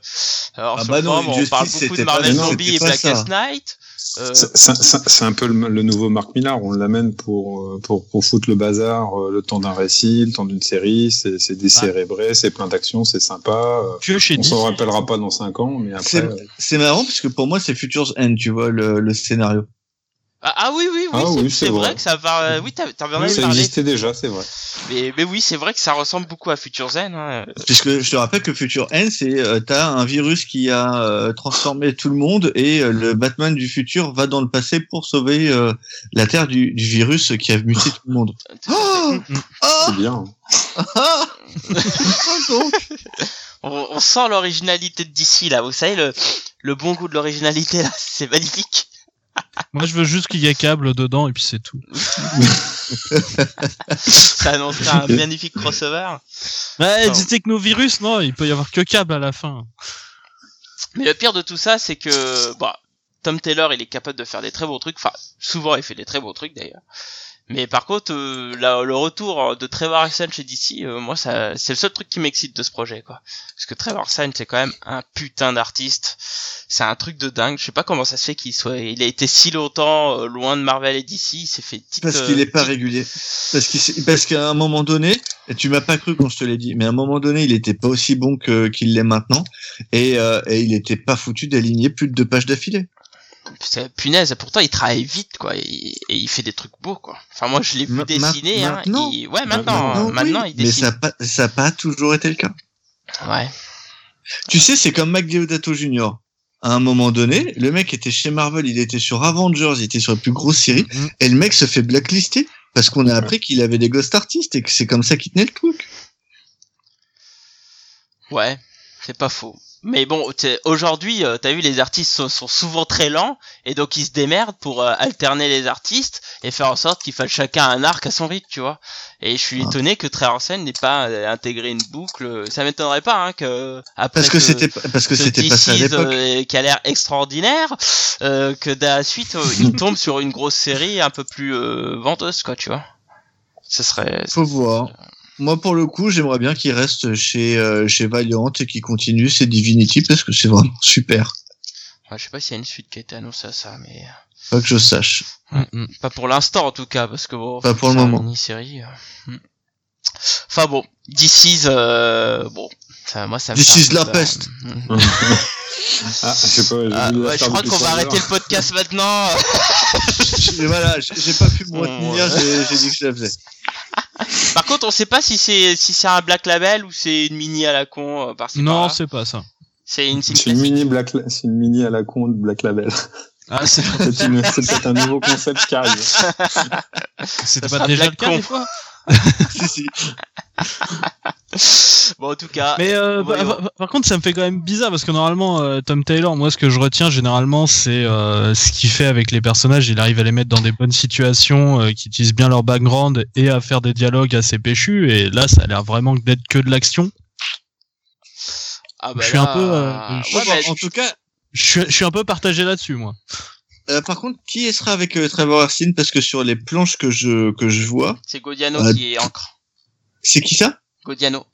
alors, Ah sur bah non, on parle beaucoup de Marvel Zombie et Blackest. Night. Euh, C'est- un peu le, le nouveau Mark Millar. On l'amène pour, euh, pour, pour foutre le bazar euh, le temps d'un récit, le temps d'une série. C'est c'est décérébré, c'est plein d'action, c'est sympa. chez On s'en rappellera pas dans 5 ans, mais après. C'est- c'est marrant parce que pour moi c'est Futures End tu vois le, le scénario Ah, ah oui, oui, oui, Ah c'est oui, vrai. vrai. que ça va. Oui, t'as t'as bien ça parlé. existait déjà, c'est vrai. Mais, mais oui, c'est vrai que ça ressemble beaucoup à Future Zen. Hein. puisque je te rappelle que Future End c'est euh, t'as un virus qui a euh, transformé tout le monde et euh, le Batman du futur va dans le passé pour sauver euh, la Terre du, du virus qui a muté tout le monde oh C'est bien. ah donc On, on sent l'originalité de DC là. Vous savez le, le bon goût de l'originalité là, c'est magnifique. Moi, je veux juste qu'il y ait câble dedans et puis c'est tout. Ça annoncerait un magnifique crossover. Ouais, du technovirus, non, il peut y avoir que câble à la fin. Mais le pire de tout ça, c'est que bah, Tom Taylor, il est capable de faire des très beaux trucs. Enfin, souvent, il fait des très beaux trucs d'ailleurs. Mais par contre, euh, là, le retour de Trevor Arsene chez DC, euh, moi, ça, c'est le seul truc qui m'excite de ce projet, quoi. Parce que Trevor Arsene, c'est quand même un putain d'artiste. C'est un truc de dingue. Je sais pas comment ça se fait qu'il soit, il a été si longtemps euh, loin de Marvel et DC. Il s'est fait petite, parce qu'il est pas petite- régulier parce qu'il s'est- parce qu'à un moment donné et tu m'as pas cru quand je te l'ai dit mais à un moment donné il était pas aussi bon que qu'il l'est maintenant et, euh, et il était pas foutu d'aligner plus de deux pages d'affilée Punaise, pourtant il travaille vite quoi, et, et il fait des trucs beaux quoi. Enfin moi je l'ai vu Ma- dessiner, hein. maintenant. il- Ouais maintenant, Maintenant, maintenant oui, il mais dessine. ça pas ça a pas toujours été le cas Ouais. Tu sais, c'est comme Mac Deodato Jr. À un moment donné, le mec était chez Marvel, il était sur Avengers, il était sur les plus grosses séries, Mhm. et le mec se fait blacklister parce qu'on a appris qu'il avait des ghost artistes et que c'est comme ça qu'il tenait le truc. Ouais, c'est pas faux. Mais bon, aujourd'hui, euh, t'as vu, les artistes sont, sont souvent très lents, et donc ils se démerdent pour euh, alterner les artistes et faire en sorte qu'ils fassent chacun un arc à son rythme, tu vois. Et je suis Ah. étonné que Trey Hansen n'ait pas euh, intégré une boucle. Ça m'étonnerait pas hein, que après Parce que ce- c'était parce que c'était pas ça à l'époque. euh, qui a l'air extraordinaire, euh, que de la suite euh, il tombe sur une grosse série un peu plus euh, venteuse, quoi, tu vois. Ce serait. Faut voir. Moi, pour le coup, j'aimerais bien qu'il reste chez, euh, chez Valiant et qu'il continue ses Divinity parce que c'est vraiment super. Ouais, je sais pas s'il y a une suite qui a été annoncée à ça, mais Pas que je sache. Mm, mm. pas pour l'instant en tout cas, parce que bon, Pas pour le moment. mini-série. euh, hmm. Enfin bon, DC's, euh, bon, ça, moi ça me This is la peste. Ah, je sais pas. j'ai Ah, ouais, je crois qu'on va arrêter le podcast maintenant. Voilà, j'ai pas pu me retenir, j'ai dit que je la faisais. Par contre, on sait pas si c'est si c'est un black label ou c'est une mini à la con euh, par-ci Non, par-là. c'est pas ça. c'est une, c'est mini black, c'est une mini à la con de Black Label. Ah, c'est- C'est une- c'est peut-être un nouveau concept qui arrive. c'était pas déjà le cas Con. des fois? si, si. Bon, en tout cas, Mais euh, voyons. par, contre, ça me fait quand même bizarre parce que normalement, euh, Tom Taylor, moi, ce que je retiens généralement, c'est euh, ce qu'il fait avec les personnages. Il arrive à les mettre dans des bonnes situations, euh, qui utilisent bien leur background et à faire des dialogues assez péchus. Et là, ça a l'air vraiment d'être que de l'action. ah bah je suis là, un peu, euh, ouais, je- Bon, mais en tout cas, Je suis, je suis un peu partagé là-dessus, moi. Euh, par contre, qui sera avec euh, Trevor Arsene? Parce que sur les planches que je, que je vois, c'est Godiano Euh, qui est ancre. c'est qui ça? Godiano,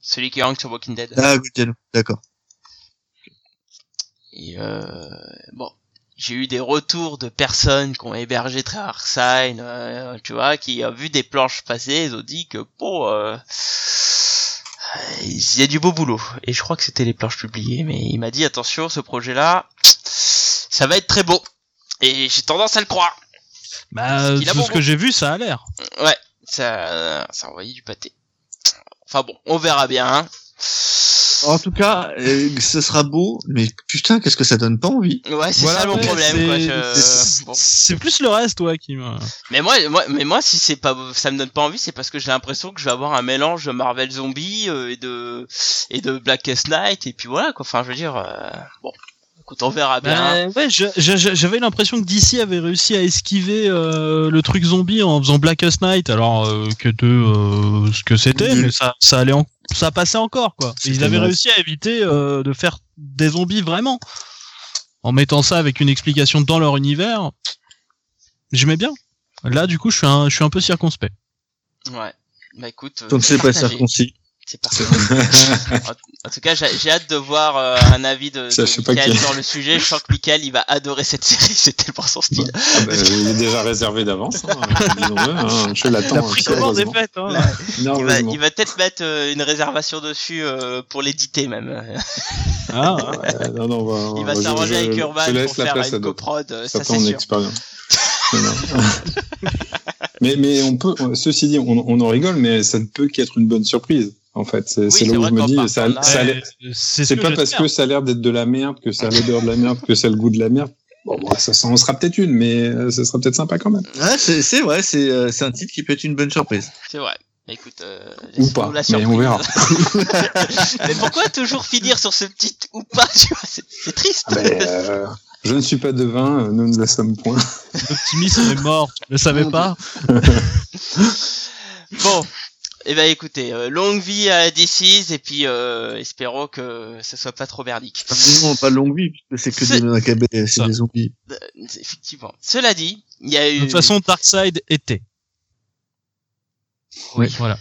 celui qui est ancre sur Walking Dead. Ah, Gutiano, d'accord. Et euh, bon, j'ai eu des retours de personnes qui ont hébergé Trevor Sign, euh, tu vois, qui ont vu des planches passer, ils ont dit que bon, euh, il y a du beau boulot. Et je crois que c'était les planches publiées, mais il m'a dit attention, ce projet-là, ça va être très beau. Et j'ai tendance à le croire. Bah, tout bon ce que j'ai vu, ça a l'air. Ouais, ça, ça a envoyé du pâté. Enfin bon, on verra bien. hein. En tout cas, euh, ce sera beau, mais putain, qu'est-ce que ça donne pas envie Ouais, c'est Voilà, ça mon ouais, problème. c'est- Quoi. je- c'est- bon. Plus le reste, toi, qui me. Mais moi, moi, mais moi, si c'est pas, ça me donne pas envie, c'est parce que j'ai l'impression que je vais avoir un mélange de Marvel Zombie euh, et de et de Blackest Night et puis voilà quoi. Enfin, je veux dire, euh, bon, écoute, on verra bien. Bah, ouais, j'avais l'impression que DC avait réussi à esquiver euh, le truc zombie en faisant Blackest Night, alors euh, que de euh, ce que c'était, mais ça, ça allait, en- ça passait encore quoi. Ils avaient réussi à éviter euh, de faire des zombies vraiment, en mettant ça avec une explication dans leur univers. J'aimais bien. Là, du coup, je suis un, je suis un peu circonspect. Ouais. Bah écoute, Donc c'est pas circoncis. C'est parti. En tout cas, j'ai j'ai hâte de voir euh, un avis de, Ça, de je Michael qui. le sujet. Je sens que Michael, il va adorer cette série. C'est tellement son style. Ah bah, il est déjà réservé d'avance. Hein, hein, je l'attends. La précommande est faite. Hein. Il va, il va peut-être mettre euh, une réservation dessus euh, pour l'éditer même. Ah, Euh, non, non, on va- Il va je- s'arranger je- avec je Urban laisse pour la faire place à une coprod, euh, Ça c'est sûr. expérience. Non, non. mais, mais on peut, ceci dit, on, on en rigole, mais ça ne peut qu'être une bonne surprise. En fait, c'est Oui, là où je me dis, ça, là, ça Euh, c'est pas parce que ça a l'air d'être de la merde, que ça a l'odeur de la merde, que ça a le goût de la merde. Bon, bon, ça en sera peut-être une, mais euh, ça sera peut-être sympa quand même. Ouais, c'est vrai, c'est euh, c'est un titre qui peut être une bonne surprise. C'est vrai. Écoute, euh, Ou pas, la mais on verra. mais pourquoi toujours finir sur ce petit ou pas c'est triste. Mais, euh, je ne suis pas devin, euh, nous ne le sommes point. L'optimisme est mort. Tu le savais pas Bon, et ben écoutez, euh, longue vie à DC's et puis euh, espérons que ce soit pas trop merdique. Non, pas longue vie, puisque c'est que C'est- des macabées, c'est Ça. des zombies. Euh, Effectivement. Cela dit, il y a eu De toute façon, Darkseid était. Oui. Voilà.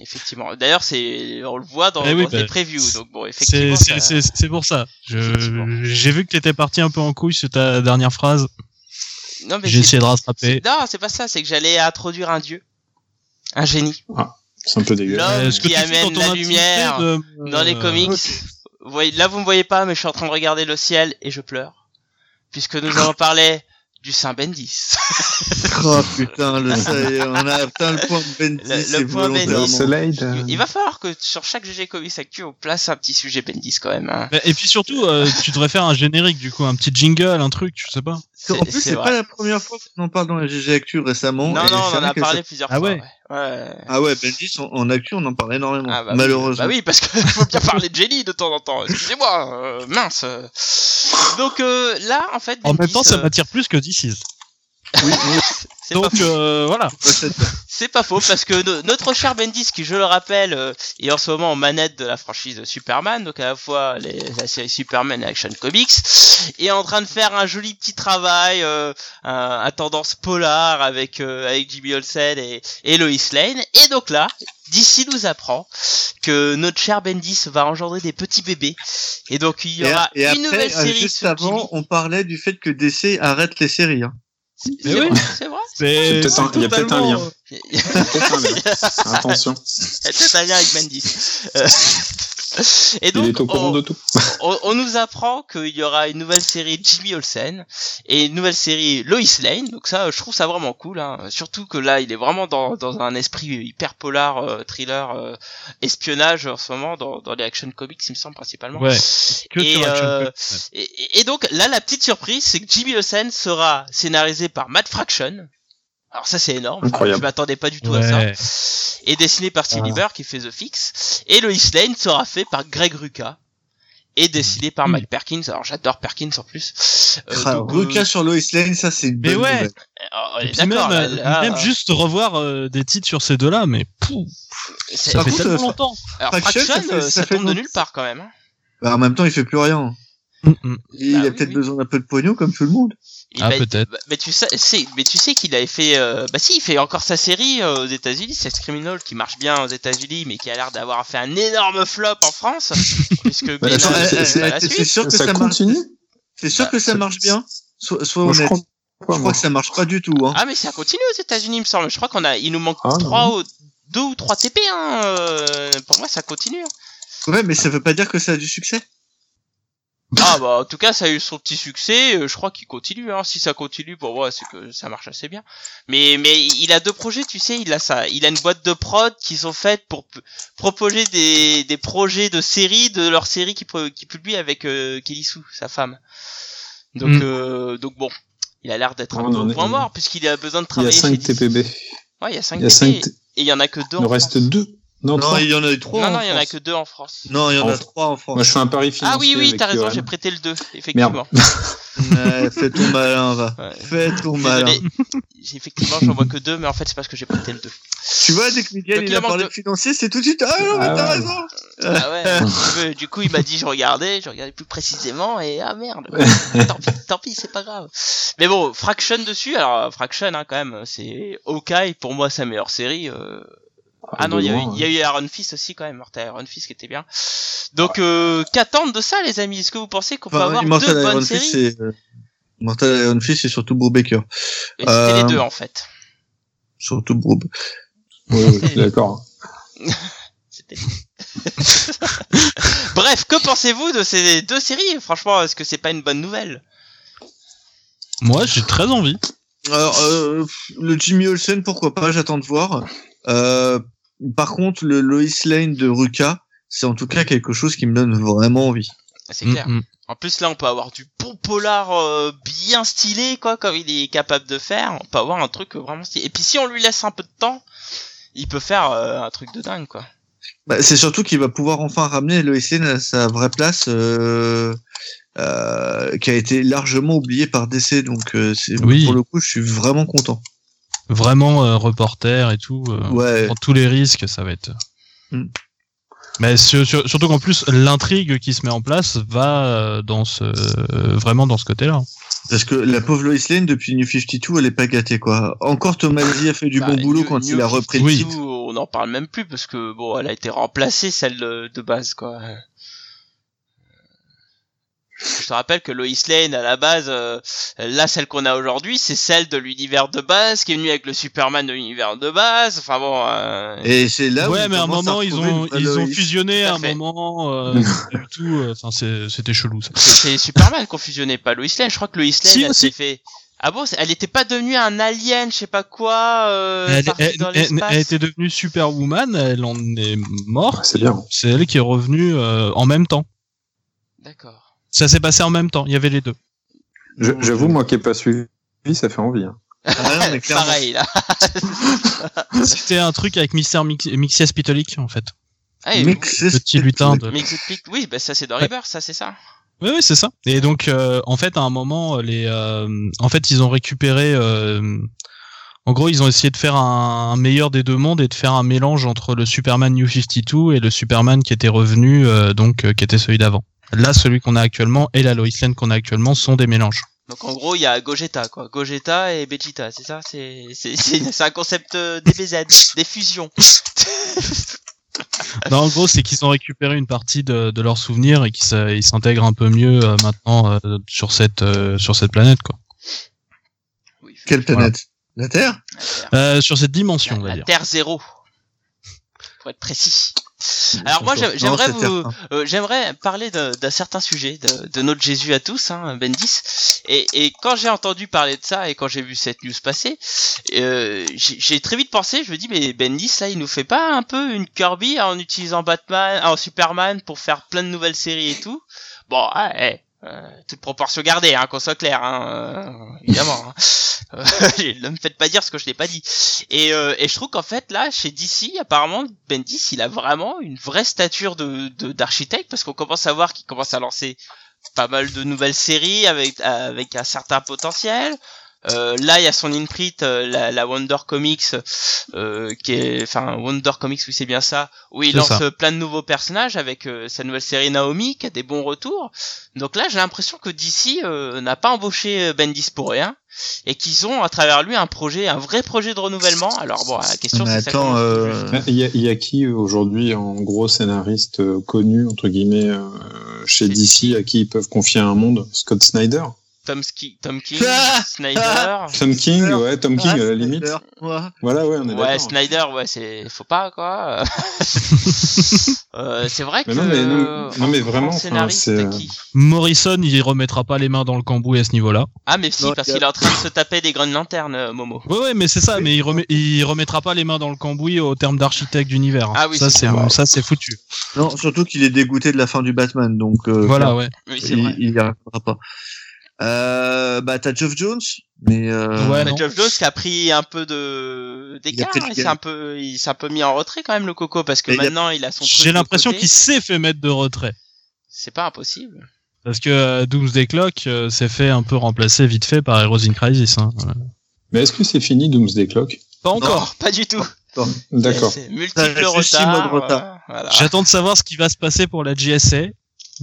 effectivement. D'ailleurs, c'est on le voit dans, Eh oui, dans bah, les previews. Donc bon, C'est effectivement. c'est- ça- c'est- c'est pour ça. J'ai vu que t'étais parti un peu en couille sur ta dernière phrase. Non mais essayé de c'est- rattraper. Non, c'est pas ça. C'est que j'allais introduire un dieu, un génie. C'est un peu dégueu. L'homme Euh, qui tu amène la lumière de- dans les euh, comics. Vous voyez, là, vous me voyez pas, mais je suis en train de regarder le ciel et je pleure. Puisque nous allons parler du Saint Bendis. Oh putain, le, ça y est, on a atteint le point de Bendy, Le- le point Bendis. soleil. Il, de- il va falloir que sur chaque GG Comics Actu, on place un petit sujet Bendis quand même. Hein. Et puis surtout, euh, tu devrais faire un générique du coup, un petit jingle, un truc, je sais pas. En plus, C'est pas la première fois qu'on en parle dans la GG Actu récemment. Non, non, on en a parlé ça- plusieurs Ah fois. ouais. Ouais. Ah ouais, Bendy, en, en Actu, on en parle énormément. Ah bah oui. malheureusement. Bah oui, parce qu'il faut bien parler de Jenny de temps en temps. Excusez-moi, euh, mince. Donc euh, là, en fait, En même Bendis, temps, ça euh, m'attire plus que DC's. Oui, oui, C'est pas Donc faux. euh, voilà. C'est pas faux parce que no- notre cher Bendis, qui je le rappelle, euh, est en ce moment en manette de la franchise Superman, donc à la fois les, la série Superman et Action Comics, est en train de faire un joli petit travail euh, un- à tendance polar avec euh, avec Jimmy Olsen et, et Lois Lane. Et donc là, DC nous apprend que notre cher Bendis va engendrer des petits bébés. Et donc il y aura et une après, nouvelle euh, série juste sur avant, Jimmy. on parlait du fait que DC arrête les séries. Hein. C'est oui. vrai, c'est peut-être un- il y a peut-être un totalement, lien. Peut-être un lien. Attention, C'est un lien avec Bendis. Euh, Et il donc, est au courant on, de tout. on, on nous apprend qu'il y aura une nouvelle série Jimmy Olsen et une nouvelle série Lois Lane. Donc ça, je trouve ça vraiment cool. Hein. Surtout que là, il est vraiment dans, dans un esprit hyper polar, euh, thriller, euh, espionnage en ce moment dans, dans les action comics, il me semble principalement. Ouais. Que Et, sur Action euh, ouais. Et- et donc là, la petite surprise, c'est que Jimmy Olsen sera scénarisé par Matt Fraction. Alors ça, c'est énorme. Incroyable. Je m'attendais pas du tout à ça Ouais. et dessiné par Steve Ah. Lieber qui fait The Fix et Lois Lane sera fait par Greg Rucka et dessiné par. Mike Perkins alors j'adore Perkins en plus Euh, Ah, donc, Ruka euh, sur Lois Lane, ça c'est une Mais bonne ouais. puis même, d'accord là, là, même juste revoir euh, des titres sur ces deux-là, mais pouf, c'est- ça Par fait contre, tellement longtemps. alors Fraction, Fraction, ça fait- ça ça fait tombe de nulle part quand même hein. Bah, en même temps, il fait plus rien. Mm, mm. Il Bah a oui, peut-être oui. besoin d'un peu de pognon comme tout le monde. Il Ah, peut-être. bah, mais tu sais c'est- mais tu sais qu'il avait fait euh, bah si il fait encore sa série euh, aux États-Unis Sex Criminal qui marche bien aux États-Unis mais qui a l'air d'avoir fait un énorme flop en France puisque Bah, c'est- a- c'est- sûr que Ça continue C'est sûr Bah, que ça marche bien. Sois, sois Moi, je honnête. crois Je crois que ça marche pas du tout. Hein. Ah mais ça continue aux États-Unis, il me semble. Je crois qu'on a, il nous manque Ah, trois, ou- deux ou trois TP. Hein. euh, Pour moi, ça continue. Ouais, mais ça veut pas dire que ça a du succès. Ah bah en tout cas, ça a eu son petit succès. euh, Je crois qu'il continue. Hein. Si ça continue, pour moi, c'est que ça marche assez bien. Mais mais il a deux projets, tu sais. Il a ça, il a une boîte de prod qui sont faites pour proposer des des projets de séries de leur série qui qui publie avec euh, Kelly Sue, sa femme. Donc Mm. euh, donc bon. Il a l'air d'être un peu au point mort puisqu'il a besoin de Il y a travailler 5 chez DC. TPB. Ouais, il y a 5 Il y a TP 5 et il y en a que deux Il en reste France. 2. Non, Non, il y en a eu trois. Non, en non, il y en a que deux en France. Non, il y en a trois en France. Moi, je fais un pari financier. Ah oui, oui, t'as raison, Johan. j'ai prêté le 2, effectivement. Ouais, fais ton malin, va. Ouais. Fais ton malin. Effectivement, j'en vois que deux, mais en fait, c'est parce que j'ai prêté le 2. Tu vois, dès que Miguel Donc, il il a parlé deux. de financier, c'est tout de suite. Ah non, mais Ah t'as ouais. raison. Ah ouais, du coup, il m'a dit, je regardais, je regardais plus précisément, et ah merde. tant pis, tant pis, c'est pas grave. Mais bon, Fraction dessus, alors, Fraction, hein, quand même, c'est Hawkeye, pour moi, sa meilleure série, euh, Ah non, il y, a eu- il y a eu Iron Fist aussi quand même, Mortal Iron Fist qui était bien. Donc, euh, qu'attendre de ça, les amis? Est-ce que vous pensez qu'on peut Enfin, avoir Immortal deux Iron bonnes Fist, séries? euh, Immortal Iron Fist, c'est surtout Brubaker. Et C'était Euh, les deux en fait. Surtout Brub. Oui, oui, d'accord. C'était- Bref, que pensez-vous de ces deux séries? Franchement, est-ce que c'est pas une bonne nouvelle? Moi, j'ai très envie. Alors, euh, le Jimmy Olsen, pourquoi pas, j'attends de voir. Euh, par contre, le Lois Lane de Ruka, c'est en tout cas quelque chose qui me donne vraiment envie. C'est Mm, clair. mm. En plus, là, on peut avoir du bon polar euh, bien stylé, quoi, comme il est capable de faire. On peut avoir un truc vraiment stylé. Et puis, si on lui laisse un peu de temps, il peut faire euh, un truc de dingue, quoi. Bah, c'est surtout qu'il va pouvoir enfin ramener Lois Lane à sa vraie place, euh, euh, qui a été largement oubliée par DC. Donc, euh, c'est Oui. pour le coup, je suis vraiment content. Vraiment euh, reporter et tout. euh, Ouais. prend tous les risques, ça va être. Mm. Mais sur- sur- surtout qu'en plus l'intrigue qui se met en place va euh, dans ce euh, vraiment dans ce côté-là. Parce que la pauvre Lois Lane, depuis New 52, elle est pas gâtée, quoi. Encore Tomasi a fait du Bah, bon boulot New- quand New il a repris le Oui. 52, On n'en parle même plus parce que bon, elle a été remplacée celle de, de base quoi. Je te rappelle que Lois Lane à la base, euh, là celle qu'on a aujourd'hui, c'est celle de l'univers de base qui est venue avec le Superman de l'univers de base. Enfin bon. euh, Et c'est là où ouais, mais à un moment ils ont ils ont fusionné à à un moment euh, du tout. euh, Enfin c'est- c'était chelou ça. c'est Superman qu'on fusionnait pas Lois Lane. Je crois que Lois Lane Si, s'est fait. Ah bon, elle était pas devenue un alien, je sais pas quoi, euh, elle, partie elle- dans elle- l'espace. elle était devenue Superwoman, elle en est morte. C'est bien. C'est elle qui est revenue euh, en même temps. D'accord. Ça s'est passé en même temps. Il y avait les deux. Je- J'avoue, moi qui n'ai pas suivi, ça fait envie. hein. Ah clairement. Pareil là. C'était un truc avec Mister Mix Mixia Spitalik en fait. Ah, et- Mix, Petit lutin de. Oui, bah ça c'est dans Ouais. Rebirth, ça c'est ça. Oui, oui, c'est ça. Et donc, euh, en fait, à un moment, les, euh, en fait, ils ont récupéré. euh, en gros, ils ont essayé de faire un, un meilleur des deux mondes et de faire un mélange entre le Superman New 52 et le Superman qui était revenu, euh, donc euh, qui était celui d'avant. Là, celui qu'on a actuellement et la Lois Lane qu'on a actuellement sont des mélanges. Donc en gros, il y a Gogeta, quoi. Gogeta et Vegeta, c'est ça? C'est c'est c'est c'est un concept euh, DBZ, des fusions. Non, en gros, c'est qu'ils ont récupéré une partie de, de leurs souvenirs et qu'ils s'intègrent un peu mieux euh, maintenant euh, sur cette euh, sur cette planète, quoi. Oui, Quelle planète? La Terre? Euh, sur cette dimension, on va la dire. Terre zéro, pour être précis. Alors moi, j'ai- j'aimerais vous, euh, j'aimerais parler de- d'un certain sujet, de, de notre Jésus à tous, hein, Bendis. Et, et quand j'ai entendu parler de ça et quand j'ai vu cette news passer, euh, j'ai très vite pensé, je me dis mais Bendis là, il nous fait pas un peu une Kirby en utilisant Batman, en Superman pour faire plein de nouvelles séries et tout? Bon, ah, eh, euh, toute proportion gardée, hein, qu'on soit clair, hein, euh, évidemment. hein. Euh, ne me faites pas dire ce que je n'ai pas dit. Et, euh, et je trouve qu'en fait là, chez DC, apparemment, Bendis, il a vraiment une vraie stature de de- d'architecte parce qu'on commence à voir qu'il commence à lancer pas mal de nouvelles séries avec avec un certain potentiel. Euh, là, il y a son imprint, euh, la, la Wonder Comics, euh, qui est, enfin Wonder Comics, oui c'est bien ça, où il lance ça. euh, plein de nouveaux personnages avec euh, sa nouvelle série Naomi, qui a des bons retours. Donc là, j'ai l'impression que DC euh, n'a pas embauché Bendis pour rien, et qu'ils ont à travers lui un projet, un vrai projet de renouvellement. Alors bon, la question c'est ça. attends, euh, Il y, a, il y a qui aujourd'hui en gros scénariste euh, connu entre guillemets euh, chez Chez DC à qui ils peuvent confier un monde? Scott Snyder? Tom, Ski- Tom King, Ah Snyder. Tom King ouais Tom King Ah, à la limite Snyder, ouais. voilà ouais on est Ouais, Snyder, ouais, c'est faut pas quoi. euh, c'est vrai Mais que non, mais non- non, mais en vraiment, enfin, scénariste c'est- qui? Morrison, il remettra pas les mains dans le cambouis à ce niveau-là. Ah mais si Non, parce qu'il est en train de se taper des grandes lanternes euh, Momo. Ouais, ouais, mais c'est ça, mais il, remet, il remettra pas les mains dans le cambouis au terme d'architecte d'univers. hein. Ah oui, ça c'est ça c'est foutu. Non, surtout qu'il est dégoûté de la fin du Batman, donc euh, Voilà, ouais. Oui, c'est il, vrai. il y arrivera pas. Euh, bah t'as Geoff Jones, mais euh, Ouais, Mais non. Geoff Jones qui a pris un peu de d'écart, il s'est un peu il s'est un peu mis en retrait quand même le coco parce que Mais il a- maintenant il a son J'ai l'impression qu'il s'est fait mettre de retrait. c'est pas impossible. Parce que euh, Doomsday Clock euh, s'est fait un peu remplacer vite fait par Heroes in Crisis. Hein. Voilà. mais est-ce que c'est fini Doomsday Clock? Pas Non, encore. pas du tout. d'accord multiple retard. retard. euh, voilà. J'attends de savoir ce qui va se passer pour la GSA.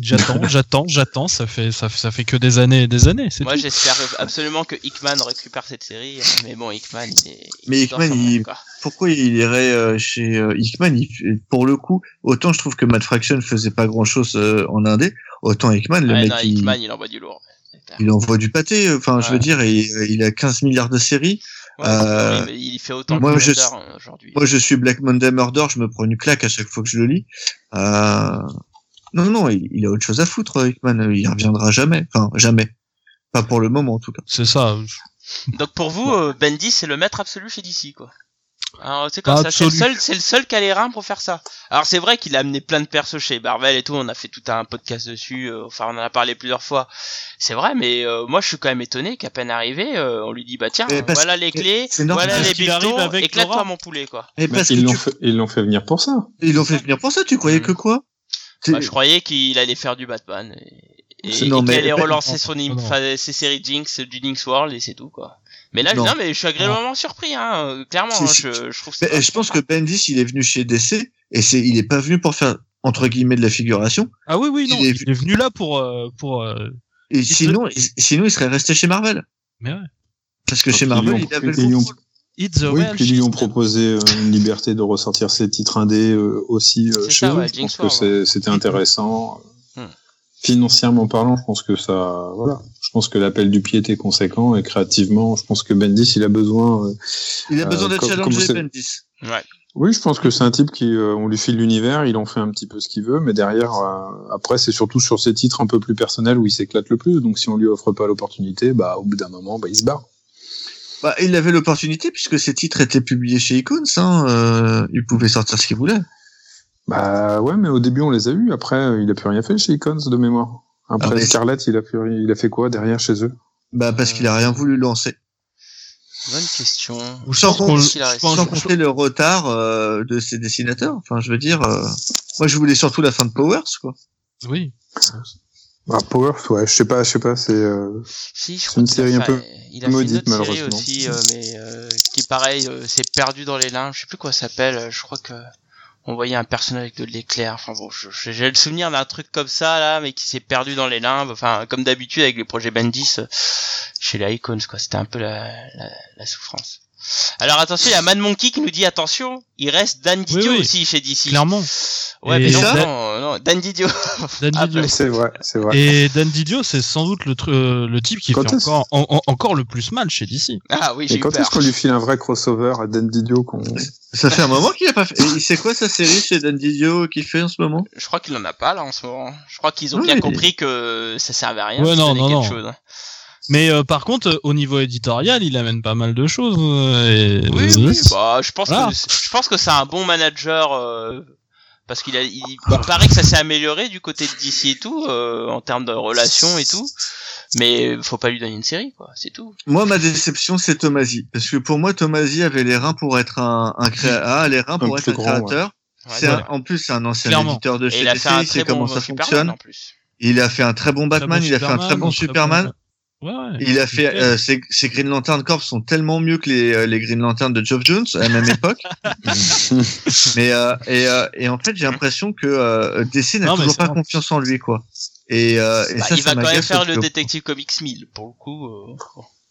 J'attends, j'attends, j'attends. Ça fait, ça, fait- ça fait que des années et des années. Moi j'espère absolument que Hickman récupère cette série, mais bon Hickman il est. Mais Hickman, il- pourquoi il irait euh, chez euh, Hickman il- Pour le coup, autant je trouve que Matt Fraction faisait pas grand chose en indé, autant Hickman, le Ouais, mec, non, il, Hickman il envoie du lourd. il envoie du pâté. Enfin, je veux dire, il, il a 15 milliards de séries. Ouais, Euh, il, il fait autant moi, que je- aujourd'hui. Moi, je suis Black Monday Murder, je me prends une claque à chaque fois que je le lis. Euh... Non, non, il, il a autre chose à foutre, Hickman. Il reviendra jamais. Enfin, jamais. Pas pour le moment, en tout cas. C'est ça. Donc pour vous, euh, Bendy c'est le maître absolu chez DC quoi. Alors c'est comme ça, c'est le seul, c'est le seul qui a les reins pour faire ça. Alors c'est vrai qu'il a amené plein de persos chez Marvel et tout, on a fait tout un podcast dessus, euh, enfin on en a parlé plusieurs fois. C'est vrai, mais euh, moi je suis quand même étonné qu'à peine arrivé, euh, on lui dit bah tiens, parce voilà les clés, voilà les avec éclate-toi mon poulet quoi. Et Mais parce ils que l'ont tu... fait, ils l'ont fait venir pour ça ils l'ont fait venir pour ça. Tu croyais Mm. que quoi? Bah, je croyais qu'il allait faire du Batman et, qu'il allait relancer son enfin, ses séries Jinx, du Jinx World et c'est tout quoi. Mais là, Non. non, mais je suis agréablement surpris, hein, euh, clairement. Hein, je, je trouve ça. je pense que Bendis, il est venu chez DC et c'est, il est pas venu pour faire entre guillemets de la figuration. Ah oui, oui, non. Il est- Il est venu là pour, euh, pour. euh, Et sinon, il- sinon, il serait resté chez Marvel. Mais ouais. Parce que Donc, chez Marvel, il avait le contrôle. The Oui, puis ils lui ont proposé euh, une liberté de ressortir ses titres indés euh, aussi euh, chez ça, eux. ouais, je pense que c'était intéressant. Hmm. Financièrement parlant, je pense que ça, voilà, je pense que l'appel du pied était conséquent et créativement, je pense que Bendis, il a besoin. euh, Il a besoin d'être challengé, Bendis. Ouais. Oui, je pense que c'est un type qui, euh, on lui file l'univers, il en fait un petit peu ce qu'il veut, mais derrière, euh, après, c'est surtout sur ses titres un peu plus personnels où il s'éclate le plus. Donc, si on lui offre pas l'opportunité, bah, au bout d'un moment, bah, il se barre. Bah, il avait l'opportunité puisque ses titres étaient publiés chez Icons. Hein, euh, il pouvait sortir ce qu'il voulait. Bah ouais, mais au début on les a eus. Après, euh, il a plus rien fait chez Icons de mémoire. Après Ah, Scarlett, il a plus, il a fait quoi derrière chez eux? Bah, parce qu'il a rien voulu lancer. Bonne question. Ou Sans compter le retard euh, de ses dessinateurs. Enfin, je veux dire, euh, moi, je voulais surtout la fin de Powers, quoi. Oui. Ah, Powers, ouais, je sais pas, je sais pas, c'est. Euh... Si, C'est une série un peu il a fait maudite, une autre série malheureusement. aussi, euh, mais euh, qui pareil, euh, s'est perdu dans les limbes. Je sais plus quoi s'appelle. euh, Je crois que on voyait un personnage avec de l'éclair. Enfin bon, j'ai le souvenir d'un truc comme ça là, mais qui s'est perdu dans les limbes. Enfin, comme d'habitude avec les projets Bendis euh, chez les Icons, quoi. C'était un peu la, la, la souffrance. Alors attention, il y a Mad Monkey qui nous dit attention, il reste Dan Didio oui. aussi chez DC. Clairement. Ouais, Et mais non, ça non, non, Dan Didio. Dan Ah, Didio. C'est vrai, c'est vrai. Et Dan Didio, c'est sans doute le, euh, le type qui Quand fait encore, en- en- encore le plus mal chez DC. Ah oui, j'ai Et quand est-ce qu'on lui file un vrai crossover à Dan Didio qu'on... Ça fait un moment qu'il a pas fait. Et c'est quoi sa série chez Dan Didio qu'il fait en ce moment? Je crois qu'il en a pas là en ce moment. Je crois qu'ils ont Oui, bien compris que ça servait à rien. Ouais, non, non, quelque non. chose. Mais euh, par contre, euh, au niveau éditorial, il amène pas mal de choses. euh, et- Oui, oui, bah, je pense Voilà. que je pense que c'est un bon manager euh, parce qu'il a, il, il paraît que ça s'est amélioré du côté de DC et tout euh, en termes de relations et tout. Mais faut pas lui donner une série, quoi. C'est tout. Moi, ma déception, c'est Tomasi. Parce que pour moi, Tomasi avait les reins pour être un, un créa... ah, les reins pour Un être un grand, créateur. Ouais, un- en plus, c'est un ancien Clairement. éditeur de chez il a DC, fait un il sait comment bon ça Superman fonctionne. en plus. Il a fait un très bon très Batman, bon il a fait un très bon très Superman. Ouais, ouais. Il a fait, euh, ses, ses Green Lantern Corps sont tellement mieux que les, euh, les Green Lantern de Geoff Jones à la même époque. Mais euh, et, euh, et en fait, j'ai l'impression que euh, DC n'a mais toujours pas confiance en lui, quoi. Et, euh, et Bah, ça, il ça va quand même faire le détective comics 1000 pour le coup. euh.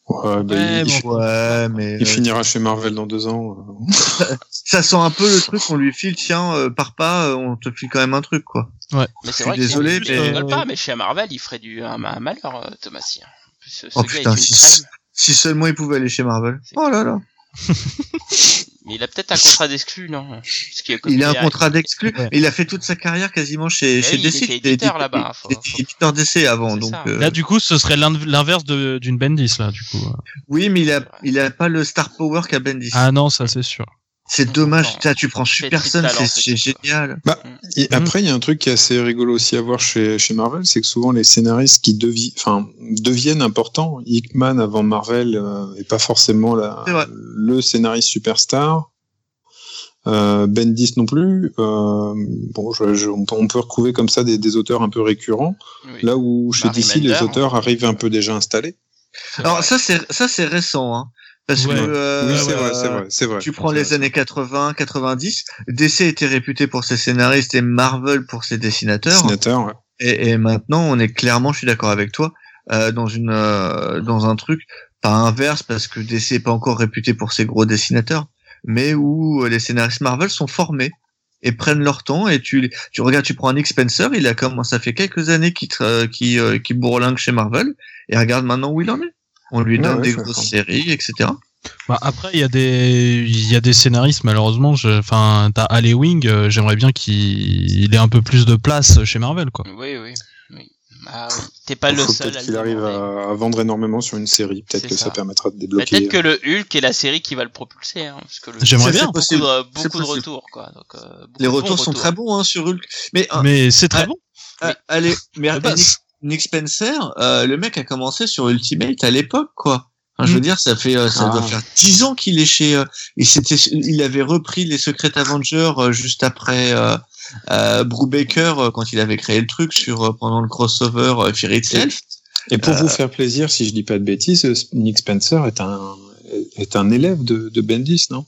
Ouais, bah, Ouais, il, bon. Ouais, mais il euh, finira chez Marvel dans deux ans. euh. ça sent un peu le truc qu'on lui file. Tiens, euh, pars pas, euh, on te file quand même un truc, quoi. Mais c'est suis vrai que désolé, je mais- rigole pas, mais chez Marvel, il ferait du un, un malheur, euh, Ce Oh, gars putain, est une si- seulement il pouvait aller chez Marvel. Oh là là. Mais il a peut-être un contrat d'exclu, non? Parce Il a un il contrat d'exclus. Ouais. Il a fait toute sa carrière quasiment chez, Eh chez oui, il DC. était éditeur édi- là-bas, Il était éditeur d'essai avant, donc. ça. euh, Là, du coup, ce serait l'in- l'inverse de- d'une Bendis, là, du coup. Oui, mais il a, il a pas le star power qu'a Bendis. Ah non, ça c'est sûr. C'est dommage. tu prends Super Pétri de Son, talent, c'est génial. Et Mhm. après, il y a un truc qui est assez rigolo aussi à voir chez, chez Marvel, c'est que souvent les scénaristes qui devi, deviennent importants, Hickman avant Marvel euh, est pas forcément la, le scénariste superstar. Euh, Bendis non plus. Euh, bon, je- je- on, peut, on peut retrouver comme ça des, des auteurs un peu récurrents, Oui. là où chez Barry DC Mender, les auteurs arrivent un peu déjà installés. Alors ça, c'est ça, c'est récent, hein, parce Ouais. que euh, oui, c'est vrai, c'est vrai, c'est vrai. Tu prends les vrai. années 80, 90. DC était réputé pour ses scénaristes et Marvel pour ses dessinateurs. Dessinateur, ouais. Et, et maintenant, on est clairement, je suis d'accord avec toi, euh, dans une euh, dans un truc pas inverse parce que DC est pas encore réputé pour ses gros dessinateurs, mais où euh, les scénaristes Marvel sont formés et prennent leur temps. Et tu les- tu regardes, tu prends Nick Spencer, il a comme ça fait quelques années qu'il tra- qui euh, qui bourlingue chez Marvel et regarde maintenant où il en est. On lui donne ouais, des grosses séries, etc. Bah, après, il y a des, il y a des scénaristes, malheureusement. Enfin, t'as Alley Wing, euh, j'aimerais bien qu'il ait un peu plus de place chez Marvel, quoi. Oui, oui. oui. Ah, oui. T'es pas Il le seul peut-être qu'il arrive à, à vendre énormément sur une série. Peut-être que ça. ça. permettra de Mais débloquer. Peut-être que le Hulk est la série qui va le propulser, hein, le J'aimerais bien. beaucoup, possible. de, C'est beaucoup de retours, quoi. Donc, euh, beaucoup Les retours sont très bons hein, sur Hulk. Mais, euh, Mais c'est très Ah, bon. ah, allez, mais De base. Nick, Spencer, euh, le mec a commencé sur Ultimate à l'époque, quoi. Enfin, Je veux Mm. dire, ça fait, euh, ça Ah. doit faire dix ans qu'il est chez. euh, il s'était, il avait repris les Secret Avengers euh, juste après euh, euh, Brubaker quand il avait créé le truc sur pendant le crossover Fear Itself. Et pour Euh, vous faire plaisir, si je dis pas de bêtises, Nick Spencer est un est un élève de, de Bendis, non?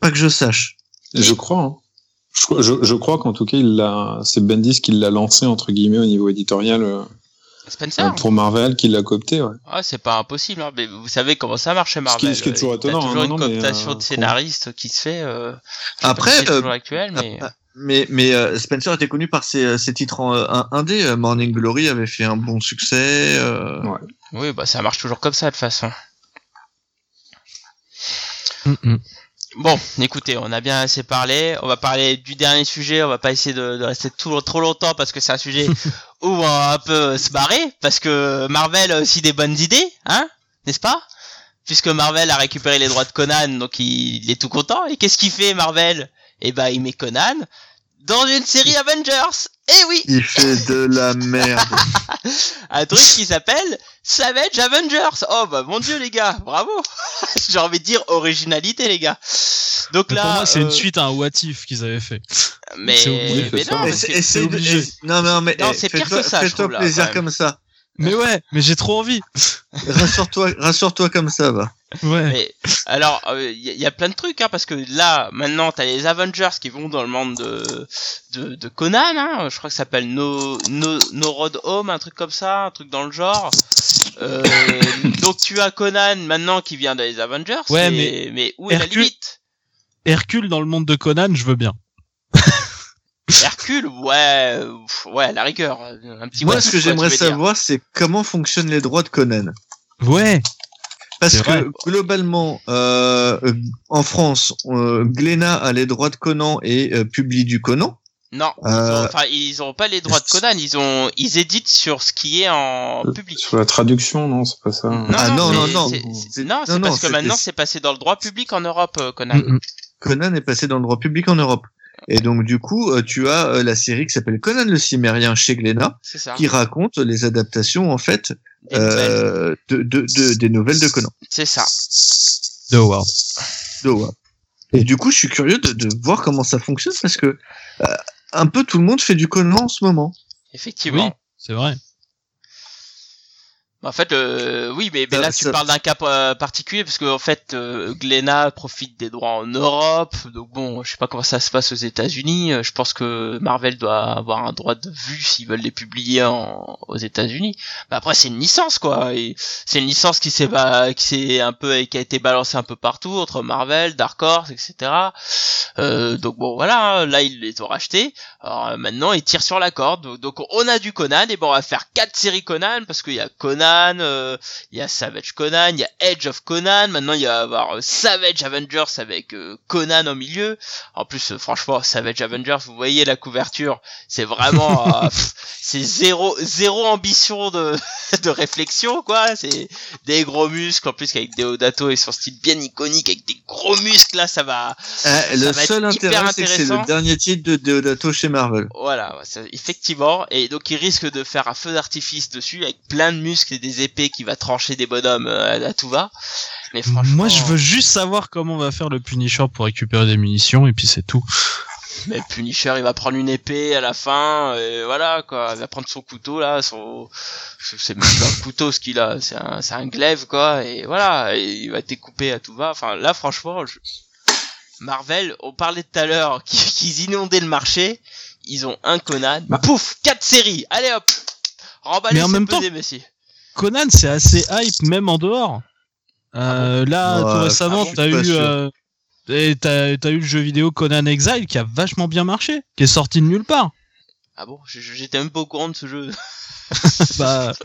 Pas que je sache. Je crois. hein. Je, je, je crois qu'en tout cas, il l'a. C'est Bendis qui l'a lancé entre guillemets au niveau éditorial euh, Spencer pour Marvel, qui l'a coopté. Ouais. Ah, c'est pas impossible, hein, mais vous savez comment ça marche chez Ce qui- Marvel. ce qui est toujours euh, t'as étonnant, toujours hein, une non, non, mais, cooptation euh, de scénaristes qui se fait. Euh, Après, euh, toujours actuel, mais Mais, mais euh, Spencer était connu par ses, ses titres en euh, indé. Euh, Morning Glory avait fait un bon succès. euh, Ouais. oui, bah ça marche toujours comme ça de toute façon. Mm, mm. Bon, écoutez, on a bien assez parlé. On va parler du dernier sujet. On va pas essayer de, de rester tout, trop longtemps parce que c'est un sujet où on va un peu se barrer parce que Marvel a aussi des bonnes idées, hein, n'est-ce pas? Puisque Marvel a récupéré les droits de Conan, donc il, il est tout content. Et qu'est-ce qu'il fait Marvel? Eh ben, il met Conan dans une série Avengers. Eh oui Il fait de la merde. un truc qui s'appelle Savage Avengers. Oh bah mon dieu les gars, bravo. J'ai envie de dire originalité les gars. Donc Mais là, pour moi, c'est euh, une suite à un What If qu'ils avaient fait. mais, obligé, mais non, c'est- de- obligé. Non, non, mais Non, eh, c'est pire fais-toi que ça, fais-toi là, plaisir comme ça. Mais ouais, mais j'ai trop envie. Rassure-toi, rassure-toi comme ça, va. Ouais. Mais alors, il y, a- y a plein de trucs, hein, parce que là, maintenant, t'as les Avengers qui vont dans le monde de de, de Conan, hein, je crois que ça s'appelle No, no No Road Home, un truc comme ça, un truc dans le genre. Euh, donc tu as Conan maintenant qui vient des Avengers. Ouais, et- mais mais où est la Hercule- limite? Hercule dans le monde de Conan, je veux bien. Hercule, ouais, euh, ouais, à la rigueur, un petit. Moi, ce que j'aimerais savoir, c'est comment fonctionnent les droits de Conan. Ouais. Parce que vrai. globalement, euh, euh, en France, euh, Glénat a les droits de Conan et euh, publie du Conan. Non, ils Euh, enfin, ils ont pas les droits de Conan, ils ont, ils éditent sur ce qui est en public. Sur la traduction, non, c'est pas ça. Ah, non, mais non, non. c'est- C'est- c'est- Non, c'est non, non, parce que maintenant c'est passé dans le droit public en Europe, Conan. Mm, mm. Conan est passé dans le droit public en Europe. Et donc, du coup, euh, tu as euh, la série qui s'appelle Conan le Cimérien chez Glénat, qui raconte les adaptations, en fait, Des nouvelles. euh, de, de, de- des nouvelles de Conan. C'est ça. De Howard. de Howard. Et du coup, je suis curieux de, de voir comment ça fonctionne parce que euh, un peu tout le monde fait du Conan en ce moment. Effectivement. Oui. C'est vrai. En fait, euh, oui, mais, mais Ça- là tu ça- parles d'un cas euh, particulier parce que en fait, euh, Glénat profite des droits en Europe. Donc bon, je sais pas comment ça se passe aux États-Unis. Euh, Je pense que Marvel doit avoir un droit de vue s'ils veulent les publier en, aux États-Unis. Mais après, c'est une licence quoi. Et c'est une licence qui s'est qui s'est un peu qui a été balancée un peu partout entre Marvel, Dark Horse, etc. Euh, donc bon, voilà. hein, Là, ils les ont rachetés. Alors maintenant, ils tirent sur la corde. Donc, donc, on a du Conan et bon, on va faire quatre séries Conan parce qu'il y a Conan, euh, il y a Savage Conan, il y a Edge of Conan. Maintenant, il y va y avoir euh, Savage Avengers avec euh, Conan au milieu. En plus, euh, franchement, Savage Avengers, vous voyez la couverture, c'est vraiment, c'est zéro, zéro ambition de, de réflexion, quoi. C'est des gros muscles en plus avec Deodato et son style bien iconique avec des gros muscles là, ça va. Euh, le va être seul hyper intérêt, c'est que c'est intéressant. le dernier titre de Deodato chez Marvel. Voilà, effectivement. Et donc il risque de faire un feu d'artifice dessus avec plein de muscles et des épées qui va trancher des bonhommes euh, à tout va. Mais franchement, Moi, je veux juste savoir comment on va faire le Punisher pour récupérer des munitions et puis c'est tout. Mais Punisher, il va prendre une épée à la fin, et voilà quoi. Il va prendre son couteau là, son, c'est même pas un couteau ce qu'il a, c'est un, c'est un glaive quoi, et voilà, et il va être découpé à tout va. Enfin là, franchement, je... Marvel, on parlait tout à l'heure qu'ils inondaient le marché, ils ont un Conan, Bah. pouf, quatre séries, allez hop, remballez Mais en pesé. Conan, c'est assez hype même en dehors. Euh, là, Ouais, tout récemment, ah bon, t'as eu, euh, t'as, t'as eu le jeu vidéo Conan Exile qui a vachement bien marché, qui est sorti de nulle part. Ah bon, j'étais même pas au courant de ce jeu. bah,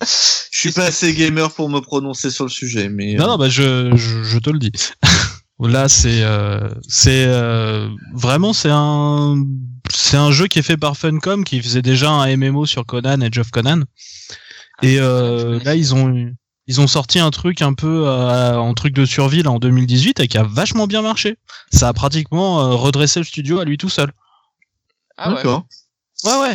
Je suis pas assez gamer pour me prononcer sur le sujet, mais non, euh, non, bah je, je, je te le dis. Là, c'est, euh, c'est euh, vraiment, c'est un, c'est un jeu qui est fait par Funcom, qui faisait déjà un MMO sur Conan, Edge of Conan. Et je euh, là, ils ont, ils ont sorti un truc un peu euh, en truc de survie là, en 2018 et qui a vachement bien marché. Ça a pratiquement euh, redressé le studio à lui tout seul. Ah ouais. d'accord. Ouais, ouais.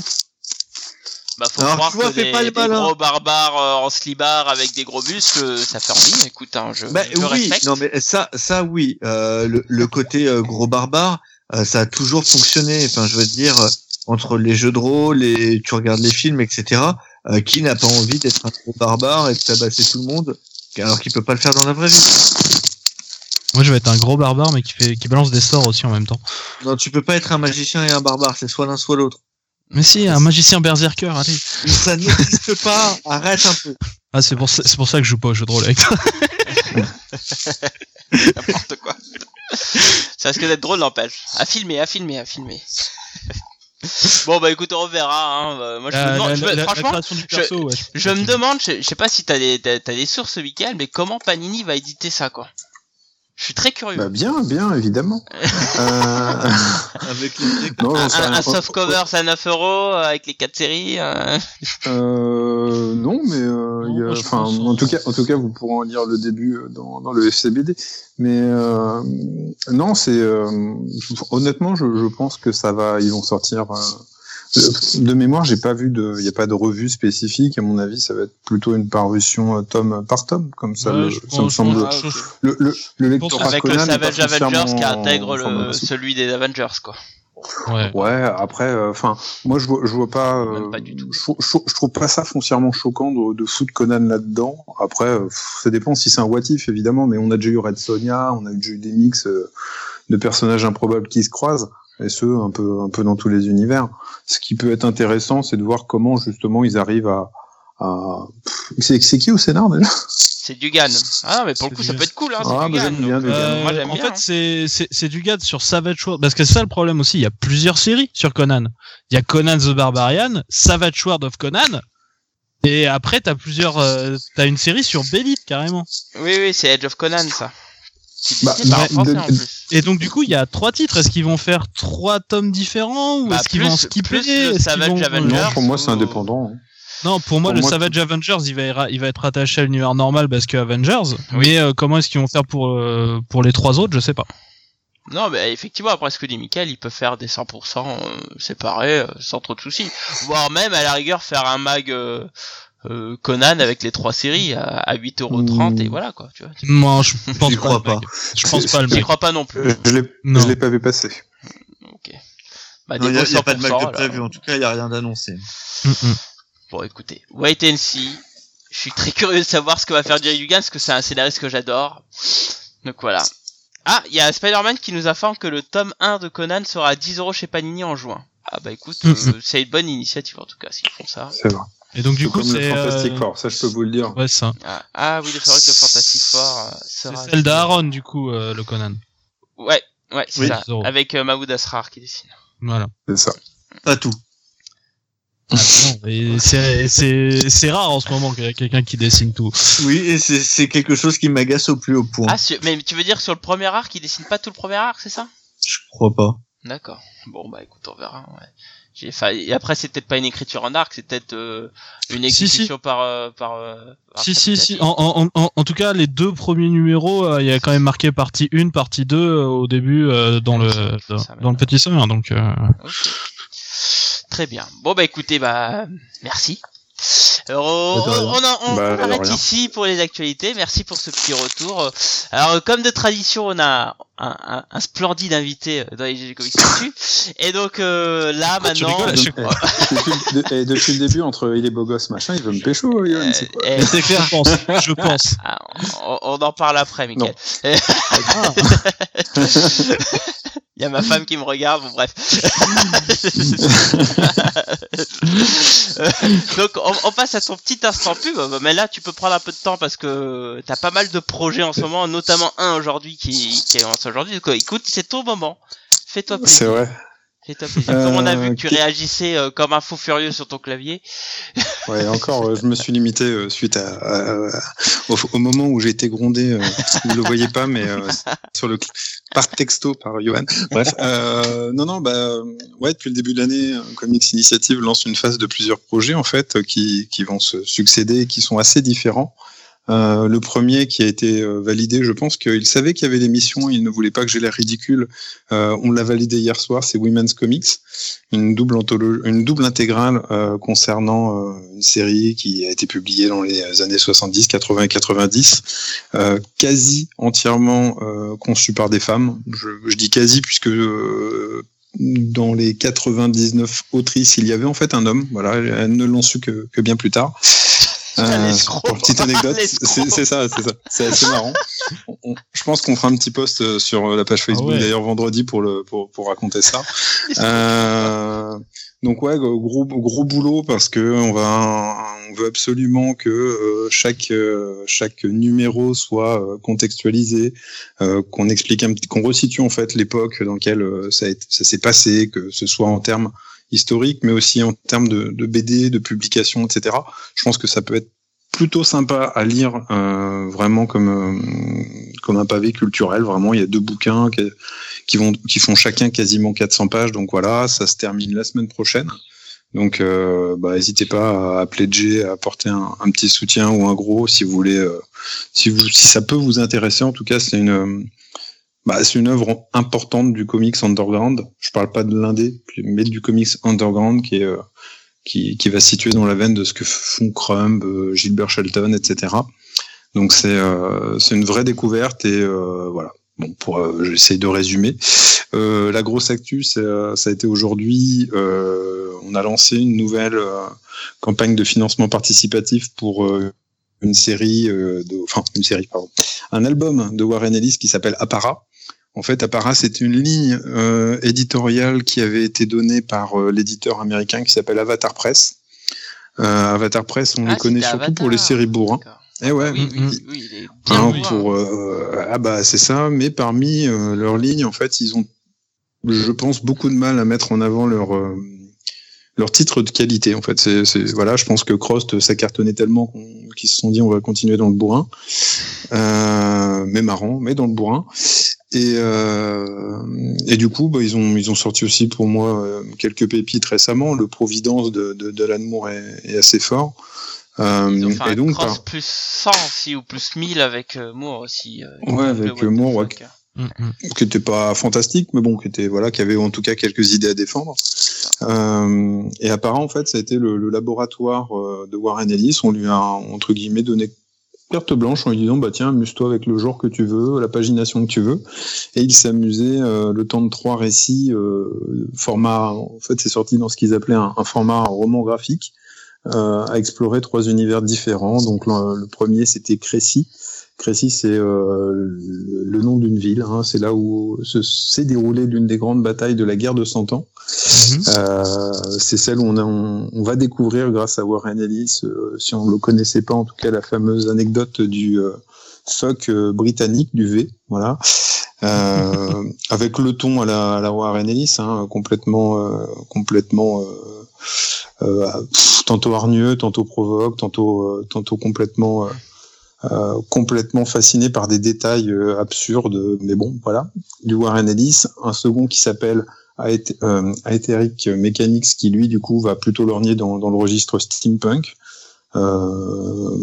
Bah faut Alors, croire tu vois, que fais des, pas des gros barbares euh, en slibard avec des gros muscles, ça fait envie. Écoute, hein, je, Bah, je oui, respecte. non mais ça, ça oui, euh, le, le côté euh, gros barbare, euh, ça a toujours fonctionné. Enfin, je veux dire, euh, entre les jeux de rôle et tu regardes les films, etc. euh, qui n'a pas envie d'être un gros barbare et de tabasser tout le monde, alors qu'il peut pas le faire dans la vraie vie. Moi, je vais être un gros barbare, mais qui fait, qui balance des sorts aussi en même temps. Non, tu peux pas être un magicien et un barbare, c'est soit l'un soit l'autre. Mais si, un magicien berserker, allez. Ça n'existe pas. Arrête un peu. Ah, c'est pour ça, c'est pour ça que je joue pas au jeu de rôle avec toi. N'importe quoi. Ça risque d'être drôle, n'empêche. À filmer, à filmer, à filmer. bon bah écoute, on verra. Hein. Euh, Moi, je me demande, la- je me- la- franchement, ouais, je me demande, je, je sais pas si t'as des, t'as, des sources, Michael, mais comment Panini va éditer ça, quoi? Je suis très curieux. Bah bien, bien, évidemment. euh... Avec les non, un, un, soft cover, c'est à 9 euros avec les quatre séries. euh. Euh, non, mais euh, il y a- moi, je enfin, pense, en tout cas, en tout cas, vous pourrez en lire le début euh, dans, dans le FCBD. Mais euh, non, c'est euh, honnêtement, je, je pense que ça va, ils vont sortir euh, De mémoire, j'ai pas vu de, il y a pas de revue spécifique. À mon avis, ça va être plutôt une parution euh, tome par tome, comme ça. Ouais, le- je ça me semble. je- Ah, ok. Le, le, le lectorat Avec le Conan n'est pas Savage Avengers qui intègre le, celui des Avengers, quoi. Ouais. Ouais, après, enfin, moi je vois, je vois pas, euh, pas du tout. Je, trou- je trou- je trouve pas ça foncièrement choquant de, de foutre Conan là-dedans. Après, euh, pff, ça dépend si c'est un what if, évidemment, mais on a déjà eu Red Sonia, on a déjà eu des mix euh, de personnages improbables qui se croisent, et ce, un peu, un peu dans tous les univers. Ce qui peut être intéressant, c'est de voir comment justement ils arrivent à, C'est qui au scénar déjà? C'est Dugan. Ah, mais pour le coup, ça Dugan. peut être cool, hein. Ah, c'est bah, Dugan, j'aime bien donc, Dugan. euh, Moi, Euh, en bien. fait, hein. c'est c'est c'est du gars sur Savage World parce que c'est ça le problème aussi. Il y a plusieurs séries sur Conan. Il y a Conan the Barbarian, Savage World of Conan, et après t'as plusieurs. euh, t'as une série sur Bélite carrément. Oui, oui, c'est Edge of Conan, ça. Bah, français de- en plus. Et donc du coup il y a trois titres. Est-ce qu'ils vont faire trois tomes différents ou Bah, est-ce qu'ils vont skipper Savage vont- Avengers. Non, pour moi c'est indépendant. hein. Non, pour moi Pour le moi, Savage Avengers il va être, il va être attaché à l'univers normal parce que Avengers. Mais euh, comment est-ce qu'ils vont faire pour euh, pour les trois autres Je sais pas. Non, mais effectivement, après ce que dit Michael, il peut faire des 100% euh, séparés euh, sans trop de soucis. Voire même, à la rigueur, faire un mag euh, euh, Conan avec les trois séries à, à 8,30€ et Mm. voilà, quoi. Tu vois. Non, je pense pas. crois pas. Je pense pas le J'y mec. crois pas non plus. Euh, Je je l'ai pas vu passer. Ok. Bah, il y a, gros y a pas de 100%, mag de alors. prévu. En tout cas, il y a rien d'annoncé. Mm, mm. Bon, écoutez, wait and see. Je suis très curieux de savoir ce que va faire Jerry Dugan, parce que c'est un scénariste que j'adore. Donc voilà. Ah, il y a Spider-Man qui nous informe que le tome 1 de Conan sera à 10€ chez Panini en juin. Ah bah écoute, euh, c'est une bonne initiative en tout cas, s'ils font ça. C'est vrai. Et donc du coup comme le c'est Fantastic euh, Four, ça je peux vous le dire. Ouais, ça. Ah, ah oui, le fabrique de Fantastic Four euh, C'est celle d'Aaron du coup euh, le Conan. Ouais, ouais, c'est Oui. ça. 10 euros. Avec euh, Mahmoud Asrar qui dessine. Voilà. C'est ça. Pas tout. Ah, non, et c'est c'est c'est rare en ce moment qu'il y ait quelqu'un qui dessine tout. Oui, et c'est c'est quelque chose qui m'agace au plus haut point. Ah, mais tu veux dire sur le premier arc, il dessine pas tout le premier arc, c'est ça? Je crois pas. D'accord. Bon bah écoute, on verra. Ouais. Enfin, et après c'est peut-être pas une écriture en arc, c'est peut-être euh, une Si, si. exécution par euh, par. euh, par Si si si. En, en, en, en tout cas les deux premiers numéros euh, il y a quand même marqué partie 1, partie 2 euh, au début euh, dans le dans, le petit sommaire donc. euh, Ok. Très bien. Bon bah écoutez, bah merci. Alors, on, rien. on, en- on- Bah, on arrête rien. ici pour les actualités. Merci pour ce petit retour. Euh, Alors, euh, comme de tradition, on a un, un, un splendide invité euh, dans les GG Comics. Et donc euh, là, maintenant, rigoles depuis, le, et depuis le début, entre il est beau gosse, machin, il veut me pécho, Yoann, euh, c'est quoi Mais c'est clair. Je pense. Je pense. ah, on, on en parle après, Michael. Il y a ma femme qui me regarde, bon bref. Donc on, on passe à ton petit instant pub, mais là tu peux prendre un peu de temps parce que t'as pas mal de projets en ce moment, notamment un aujourd'hui qui, qui est lancé aujourd'hui. Écoute, c'est ton moment. Fais-toi C'est plaisir. Fais-toi plaisir. Comme on a vu Euh, que tu réagissais euh, comme un fou furieux sur ton clavier. Ouais, encore, euh, je me suis limité euh, suite à, à- à- au, au moment où j'ai été grondé. Euh, vous le voyez pas, mais euh, sur le par texto par Johan. Bref, euh, non, non, bah ouais, depuis le début de l'année, Comics Initiative lance une phase de plusieurs projets en fait qui qui vont se succéder, et qui sont assez différents. Euh, le premier qui a été euh, validé, je pense qu'il savait qu'il y avait l'émission, il ne voulait pas que j'ai l'air ridicule. Euh, on l'a validé hier soir, c'est Women's Comics, une double une double intégrale euh, concernant une série qui a été publiée dans les années 70, 80 et 90, euh, quasi entièrement conçue par des femmes. Je, je dis quasi puisque dans les 99 autrices, il y avait en fait un homme. Voilà, elles ne l'ont su que, que bien plus tard. L'escroc. pour petite anecdote, c'est c'est ça, c'est ça, c'est assez marrant. On- on- je pense qu'on fera un petit post euh, sur la page Facebook Ah ouais. d'ailleurs vendredi pour le pour, pour raconter ça. Euh, donc ouais, gros gros boulot parce que on va on veut absolument que euh, chaque euh, chaque numéro soit euh, contextualisé, euh, qu'on explique un petit, qu'on resitue en fait l'époque dans laquelle euh, ça a été- ça s'est passé, que ce soit en termes historiques, mais aussi en termes de, BD, de publication, etc. Je pense que ça peut être plutôt sympa à lire, euh, vraiment comme euh, comme un pavé culturel. Vraiment, il y a deux bouquins qui, qui vont qui font chacun quasiment 400 pages. Donc voilà, ça se termine la semaine prochaine. Donc, euh, bah, n'hésitez pas à pledger, à apporter un, un petit soutien ou un gros si vous voulez, euh, si vous, si ça peut vous intéresser. En tout cas, c'est une, bah, c'est une œuvre importante du comics underground. Je parle pas de l'indé, mais du comics underground qui euh, qui, qui va situer dans la veine de ce que font Crumb, euh, Gilbert Shelton, etc. Donc c'est euh, c'est une vraie découverte et voilà. Bon, pour j'essaie de résumer. la grosse actu, ça a été aujourd'hui. on a lancé une nouvelle campagne de financement participatif pour une série de, enfin une série pardon, un album de Warren Ellis qui s'appelle Appara en fait, Appara, c'est une ligne euh, éditoriale qui avait été donnée par euh, l'éditeur américain qui s'appelle Avatar Press. Euh, Avatar Press, on Ah, les connaît surtout pour les séries bourrins. Eh ouais, Oui, oui, mm, oui, oui, il est bien Hein, pour euh, ah bah c'est ça. Mais parmi euh, leurs lignes, en fait, ils ont, je pense, beaucoup de mal à mettre en avant leur euh, leur titre de qualité. En fait, c'est voilà, je pense que Crost ça cartonnait tellement qu'on- qu'ils se sont dit on va continuer dans le bourrin, euh, mais marrant, mais dans le bourrin. Et euh, et du coup, bah, ils ont ils ont sorti aussi pour moi euh, quelques pépites récemment. Le Providence de de, de Moore est, est assez fort. Euh, Ils ont fait et donc, cross par- plus 100 aussi, ou plus 1000 avec euh, Moore aussi. euh, Ouais, avec, Moore, fuck. Mm, mm. qui pas fantastique, mais bon, qui était voilà, qui avait en tout cas quelques idées à défendre. Euh, et apparemment, en fait, ça a été le, le laboratoire euh, de Warren Ellis. On lui a entre guillemets donné carte blanche en lui disant bah tiens, amuse-toi avec le genre que tu veux, la pagination que tu veux. Et il amusé euh, le temps de trois récits, euh, format. En fait, c'est sorti dans ce qu'ils appelaient un, un format roman graphique. euh, à explorer trois univers différents. Donc le, le premier c'était Crécy. Crécy c'est euh, le, nom d'une ville. Hein. C'est là où se- s'est déroulée l'une des grandes batailles de la guerre de Cent Ans. Euh, c'est celle où on, a- on, on va découvrir grâce à Warren Ellis, euh, si on ne le connaissait pas en tout cas, la fameuse anecdote du euh, fuck britannique du V, voilà, euh, avec le ton à la, à la Warren Ellis, hein, complètement, euh, complètement, euh, pff, tantôt hargneux, tantôt provoque, tantôt, euh, tantôt complètement. Euh, complètement fasciné par des détails euh, absurdes, mais bon, voilà, du Warren Ellis. Un second qui s'appelle Aeth- euh, Aetheric Mechanics, qui lui, du coup, va plutôt lorgner dans, dans le registre steampunk. Euh,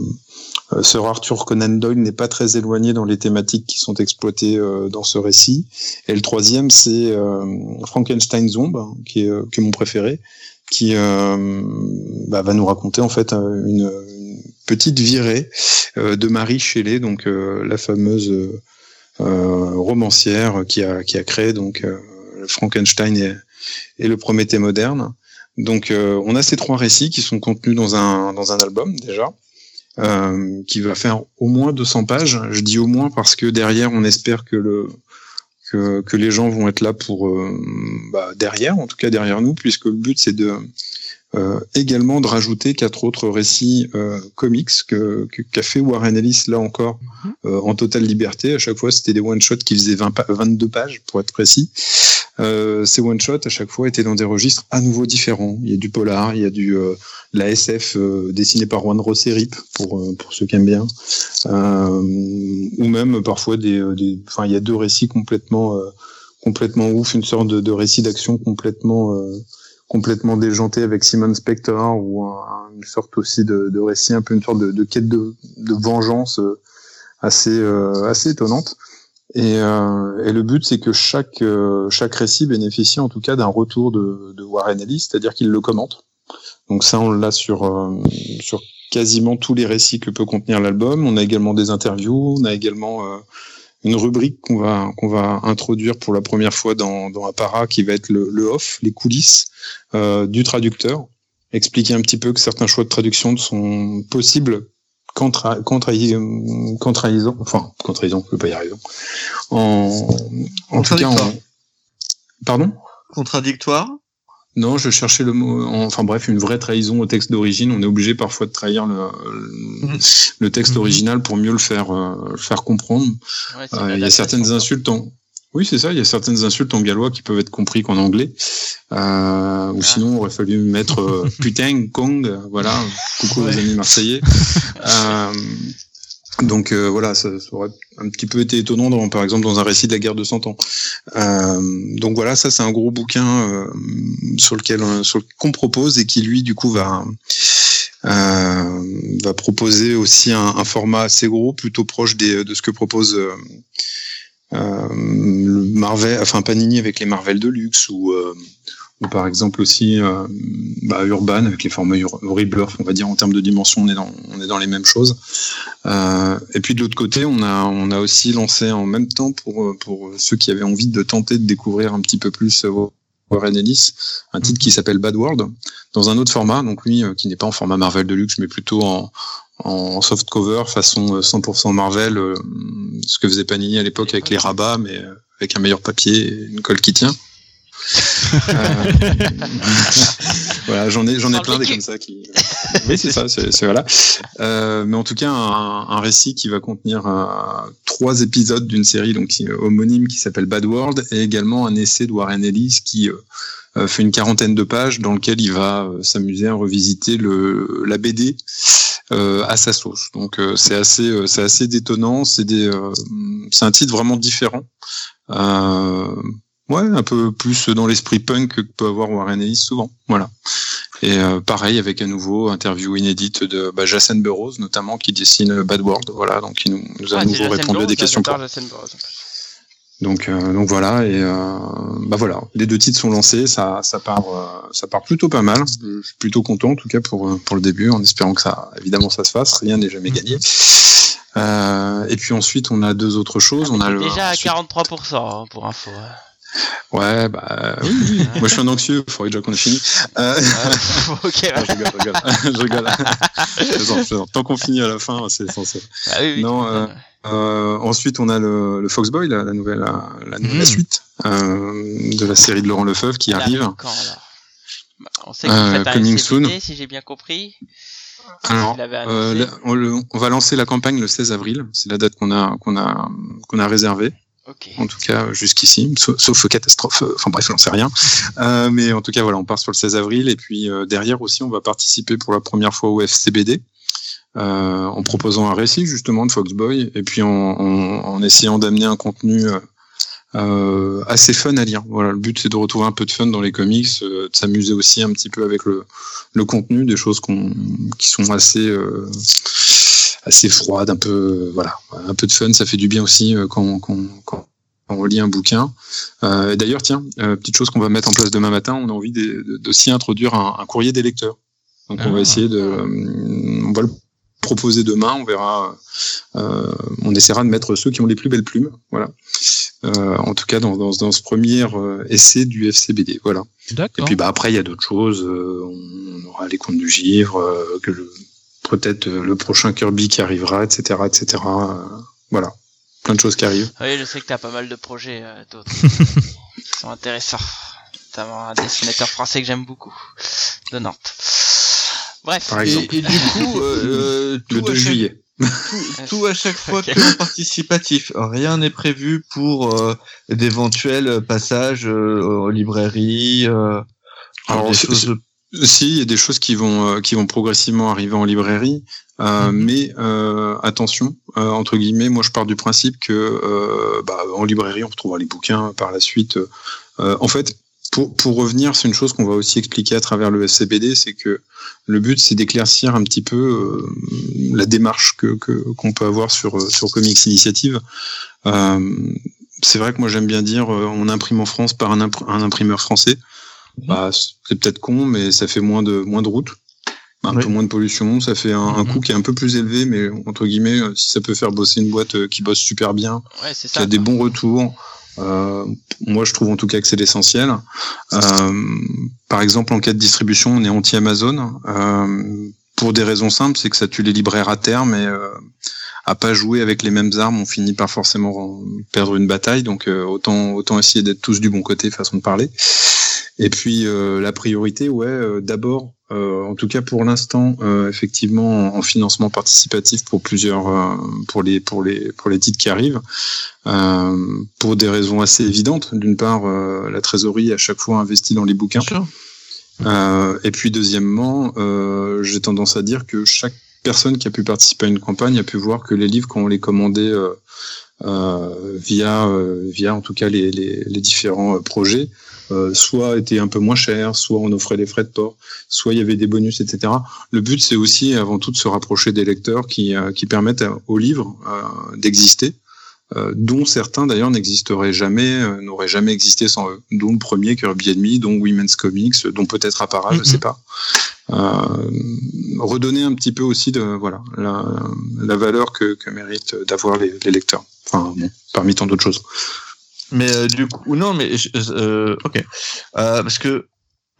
euh, Sir Arthur Conan Doyle n'est pas très éloigné dans les thématiques qui sont exploitées euh, dans ce récit. Et le troisième, c'est euh, Frankenstein Zomb, hein, qui est, qui est mon préféré, qui bah, va nous raconter en fait une petite virée euh, de Marie Shelley, donc euh, la fameuse euh, romancière qui a, créé donc Frankenstein et, le Prométhée moderne. Donc on a ces trois récits qui sont contenus dans un, album déjà. Qui va faire au moins 200 pages. Je dis au moins parce que derrière, on espère que le que, que les gens vont être là pour bah, derrière, en tout cas derrière nous, puisque le but c'est de euh, également de rajouter quatre autres récits euh, comics que qu'a fait Warren Ellis là encore euh, en totale liberté. À chaque fois, c'était des one shots qui faisaient 20 pa- 22 pages pour être précis. Euh, ces one shots à chaque fois étaient dans des registres à nouveau différents. Il y a du polar, il y a du euh, la SF euh, dessiné par Juan Rosserip pour pour ceux qui aiment bien, euh, ou même parfois des des. Enfin, il y a deux récits complètement euh, complètement ouf, une sorte de, de récit d'action complètement euh, complètement déjanté avec Simon Spector ou un- une sorte aussi de, de récit un peu une sorte de, de quête de, de vengeance euh, assez euh, assez étonnante. Et, euh, et le but, c'est que chaque euh, chaque récit bénéficie en tout cas d'un retour de, de Warren Ellis, c'est-à-dire qu'il le commente. Donc ça, on l'a sur euh, sur quasiment tous les récits que peut contenir l'album. On a également des interviews, on a également euh, une rubrique qu'on va qu'on va introduire pour la première fois dans dans Appara, qui va être le, le off, les coulisses euh, du traducteur. Expliquer un petit peu que certains choix de traduction sont possibles qu'en tra- enfin qu'en trahison, je peux pas y arriver. En, en tout cas, en... Pardon? Contradictoire. Non, je cherchais le mot. Enfin bref, une vraie trahison au texte d'origine. On est obligé parfois de trahir le, le, le texte Mhm. original pour mieux le faire, euh, faire comprendre. Ouais, Euh, Il y a certaines insultes en. Oui, c'est ça. Il y a certaines insultes en gallois qui peuvent être compris qu'en anglais. Euh, ou Ah. sinon, il aurait fallu mettre euh, putain, Kong. Voilà. Coucou Ouais. les amis marseillais. donc euh, voilà, ça, ça aurait un petit peu été étonnant, par exemple, dans un récit de la guerre de Cent Ans. Euh, donc voilà, ça c'est un gros bouquin euh, sur lequel sur qu'on propose et qui lui du coup va proposer aussi un, format assez gros, plutôt proche de ce que propose Marvel, enfin Panini avec les Marvel de luxe ou ou par exemple aussi euh, bah, Urban avec les formats Rebirth, on va dire en termes de dimension, on est dans, on est dans les mêmes choses. Euh, et puis de l'autre côté, on a, on a aussi lancé en même temps pour, pour ceux qui avaient envie de tenter de découvrir un petit peu plus euh, Warren Ellis, un titre qui s'appelle Bad World, dans un autre format, donc lui euh, qui n'est pas en format Marvel Deluxe, mais plutôt en, en soft cover façon 100% Marvel, ce que faisait Panini à l'époque avec les rabats, mais avec un meilleur papier et une colle qui tient. Euh, voilà, j'en ai, j'en ai plein des comme ça qui. Oui, c'est ça, c'est voilà. Euh, mais en tout cas, un, un, récit qui va contenir euh, trois épisodes d'une série donc homonyme qui s'appelle Bad World et également un essai de Warren Ellis qui euh, fait une quarantaine de pages dans lequel il va s'amuser à revisiter le la BD euh, à sa sauce. Donc c'est assez c'est assez détonnant. C'est des c'est un titre vraiment différent. Ouais, un peu plus dans l'esprit punk que peut avoir Warren Ellis souvent. Voilà. Et euh, pareil avec un nouveau interview inédite de bah, Jason Burroughs notamment qui dessine Bad World. Voilà, donc il nous, nous a à nouveau répondu à des questions. Pour... Donc euh, donc voilà et euh, bah voilà, les deux titres sont lancés, ça ça part ça part plutôt pas mal. Je suis plutôt content en tout cas pour pour le début, en espérant que ça évidemment ça se fasse. Rien n'est jamais gagné. Euh, et puis ensuite on a deux autres choses. Ah, on a déjà à 43% hein, pour info. Ouais, bah oui, oui. Moi, je suis un anxieux. Il faudrait déjà qu'on ait fini. Euh... ok. je rigole, je rigole. je rigole. je Tant qu'on finit à la fin, c'est essentiel. Ah, oui, oui, non. Euh, euh, ensuite, on a le, le Foxboy, la, la nouvelle, la, la nouvelle mmh. suite euh, de la série de Laurent Lefeuve qui arrive. Quand, on sait qu'il fait un soon. si j'ai bien compris. Alors, on, le, on, va lancer la campagne le 16 avril. C'est la date qu'on a qu'on a qu'on a réservée. En tout cas, jusqu'ici, sauf, catastrophe. Euh, enfin bref, j'en sais rien. Euh, mais en tout cas, voilà, on part sur le 16 avril. Et puis euh, derrière aussi, on va participer pour la première fois au FCBD. Euh, en proposant un récit justement de Foxboy et puis en, en, en essayant d'amener un contenu euh, assez fun à lire. Voilà, le but c'est de retrouver un peu de fun dans les comics, de s'amuser aussi un petit peu avec le, le contenu, des choses qu'on, qui sont assez assez froide, un peu voilà, un peu de fun, ça fait du bien aussi euh, quand, quand, quand on relit un bouquin. Euh, D'ailleurs, tiens, euh, petite chose qu'on va mettre en place demain matin, on a envie d'aussi introduire un, un, courrier des lecteurs. Donc on va ah. essayer de, on va le proposer demain, on verra, euh, on essaiera de mettre ceux qui ont les plus belles plumes, voilà. Euh, en tout cas dans, dans, dans ce premier euh, essai du FCBD, voilà. Et puis bah après il y a d'autres choses, on aura les contes du givre, que je, peut-être euh, le prochain Kirby qui arrivera, etc., etc. Euh, voilà, plein de choses qui arrivent. Oui, je sais que tu as pas mal de projets euh, d'autres qui sont intéressants, notamment un dessinateur français que j'aime beaucoup, de Nantes. Bref. Par exemple. Et, du coup, euh, le 2 juillet. Tout, à chaque fois que en participatif. Rien n'est prévu pour euh, d'éventuels passages euh, aux librairies. Alors, choses... Si, il y a des choses qui vont euh, qui vont progressivement arriver en librairie, euh, mhm. mais euh, attention, euh, entre guillemets, moi je pars du principe que euh, bah, en librairie on retrouvera les bouquins par la suite. en fait, pour, pour revenir, c'est une chose qu'on va aussi expliquer à travers le SCBD, c'est que le but c'est d'éclaircir un petit peu la démarche que qu'on peut avoir sur sur Comics Initiative. c'est vrai que moi j'aime bien dire on imprime en France par un, un imprimeur français. Bah, c'est peut-être con, mais ça fait moins de moins de route, un peu moins de pollution. Ça fait un, un, mhm. coût qui est un peu plus élevé, mais entre guillemets, euh, si ça peut faire bosser une boîte euh, qui bosse super bien, ouais, ça, qui a des bons retours. Euh, moi, je trouve en tout cas que c'est l'essentiel. Euh, par exemple, en cas de distribution, on est anti-Amazon. Euh, pour des raisons simples, c'est que ça tue les libraires à terme et euh, à pas jouer avec les mêmes armes, on finit par forcément perdre une bataille. Donc autant autant essayer d'être tous du bon côté, façon de parler. Et puis euh, la priorité, ouais, euh, d'abord, euh, en tout cas pour l'instant, effectivement, en, financement participatif pour plusieurs, pour les pour les pour les titres qui arrivent, pour des raisons assez évidentes. D'une part, la trésorerie à chaque fois investie dans les bouquins. et puis deuxièmement, j'ai tendance à dire que chaque personne qui a pu participer à une campagne a pu voir que les livres quand on les commandait via via en tout cas les, les, les différents projets euh, soit était un peu moins cher, soit on offrait des frais de port, soit il y avait des bonus, etc. Le but, c'est aussi avant tout de se rapprocher des lecteurs qui, euh, qui permettent aux livres euh, d'exister. euh, dont certains d'ailleurs n'existeraient jamais, euh, n'auraient jamais existé sans eux, dont le premier Kirby Enemy, dont Women's Comics, dont peut-être Appara, je Mhm. sais pas. Euh, redonner un petit peu aussi de voilà la, la valeur que, que méritent d'avoir les, les lecteurs. Enfin, bon, parmi tant d'autres choses. Mais euh, du coup, non, mais euh, ok, Euh, parce que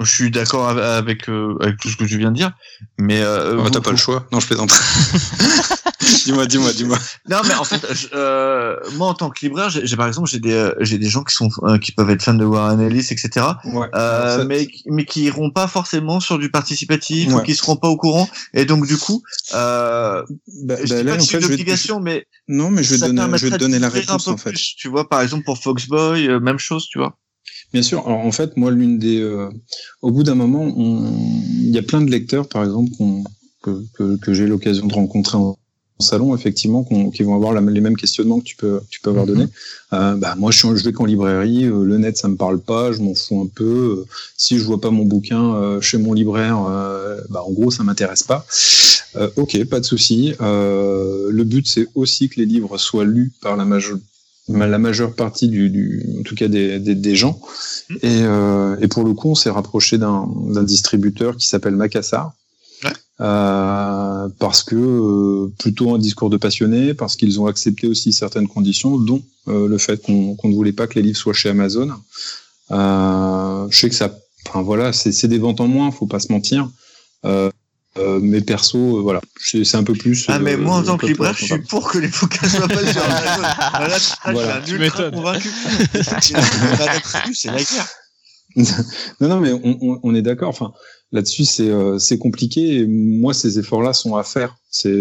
je suis d'accord av- avec euh, avec tout ce que tu viens de dire, mais euh, vous- T'as pas le choix Non, je plaisante. dis-moi, dis-moi, dis-moi. Non, mais en fait, je- euh, moi en tant que libraire, j'ai j'ai- par exemple j'ai des euh, j'ai des gens qui sont euh, qui peuvent être fans de Warren Ellis, etc. Ouais. Euh, mais mais qui iront pas forcément sur du participatif ou qui seront pas au courant. Et donc du coup, euh, bah, je bah, dis là, pas en c'est fait, mais Non, mais je vais te donner, je vais te donner la réponse en fait. plus, tu vois, par exemple pour Foxboy, euh, même chose, tu vois. Bien sûr. Alors en fait, moi, l'une des, euh, au bout d'un moment, on- il y a plein de lecteurs, par exemple, qu'on- que, que, que j'ai l'occasion de rencontrer en, en salon, effectivement, qu'on- qui vont avoir la- les mêmes questionnements que tu peux, tu peux avoir Mhm. donné. Euh, bah moi, je, suis, je vais qu'en librairie, euh, le net, ça me parle pas, je m'en fous un peu. Euh, si je vois pas mon bouquin euh, chez mon libraire, euh, bah en gros, ça m'intéresse pas. Euh, ok, pas de souci. Euh, le but, c'est aussi que les livres soient lus par la majeure la majeure partie du, du en tout cas des, des, des gens et, euh, et pour le coup on s'est rapproché d'un d'un distributeur qui s'appelle Macassar. Euh, parce que euh, plutôt un discours de passionné parce qu'ils ont accepté aussi certaines conditions dont euh, le fait qu'on qu'on ne voulait pas que les livres soient chez Amazon euh, je sais que ça enfin voilà c'est c'est des ventes en moins faut pas se mentir euh, euh, mais perso, euh, voilà, c'est c'est un peu plus. Ah mais euh, moi en tant que libraire, je suis pour que les bouquins soient pas sur Amazon. Voilà, Voilà. je suis un ultra convaincu. C'est la guerre. non, non, mais on, on, on est d'accord. Enfin, là-dessus, c'est euh, c'est compliqué. Et moi, ces efforts-là sont à faire. C'est,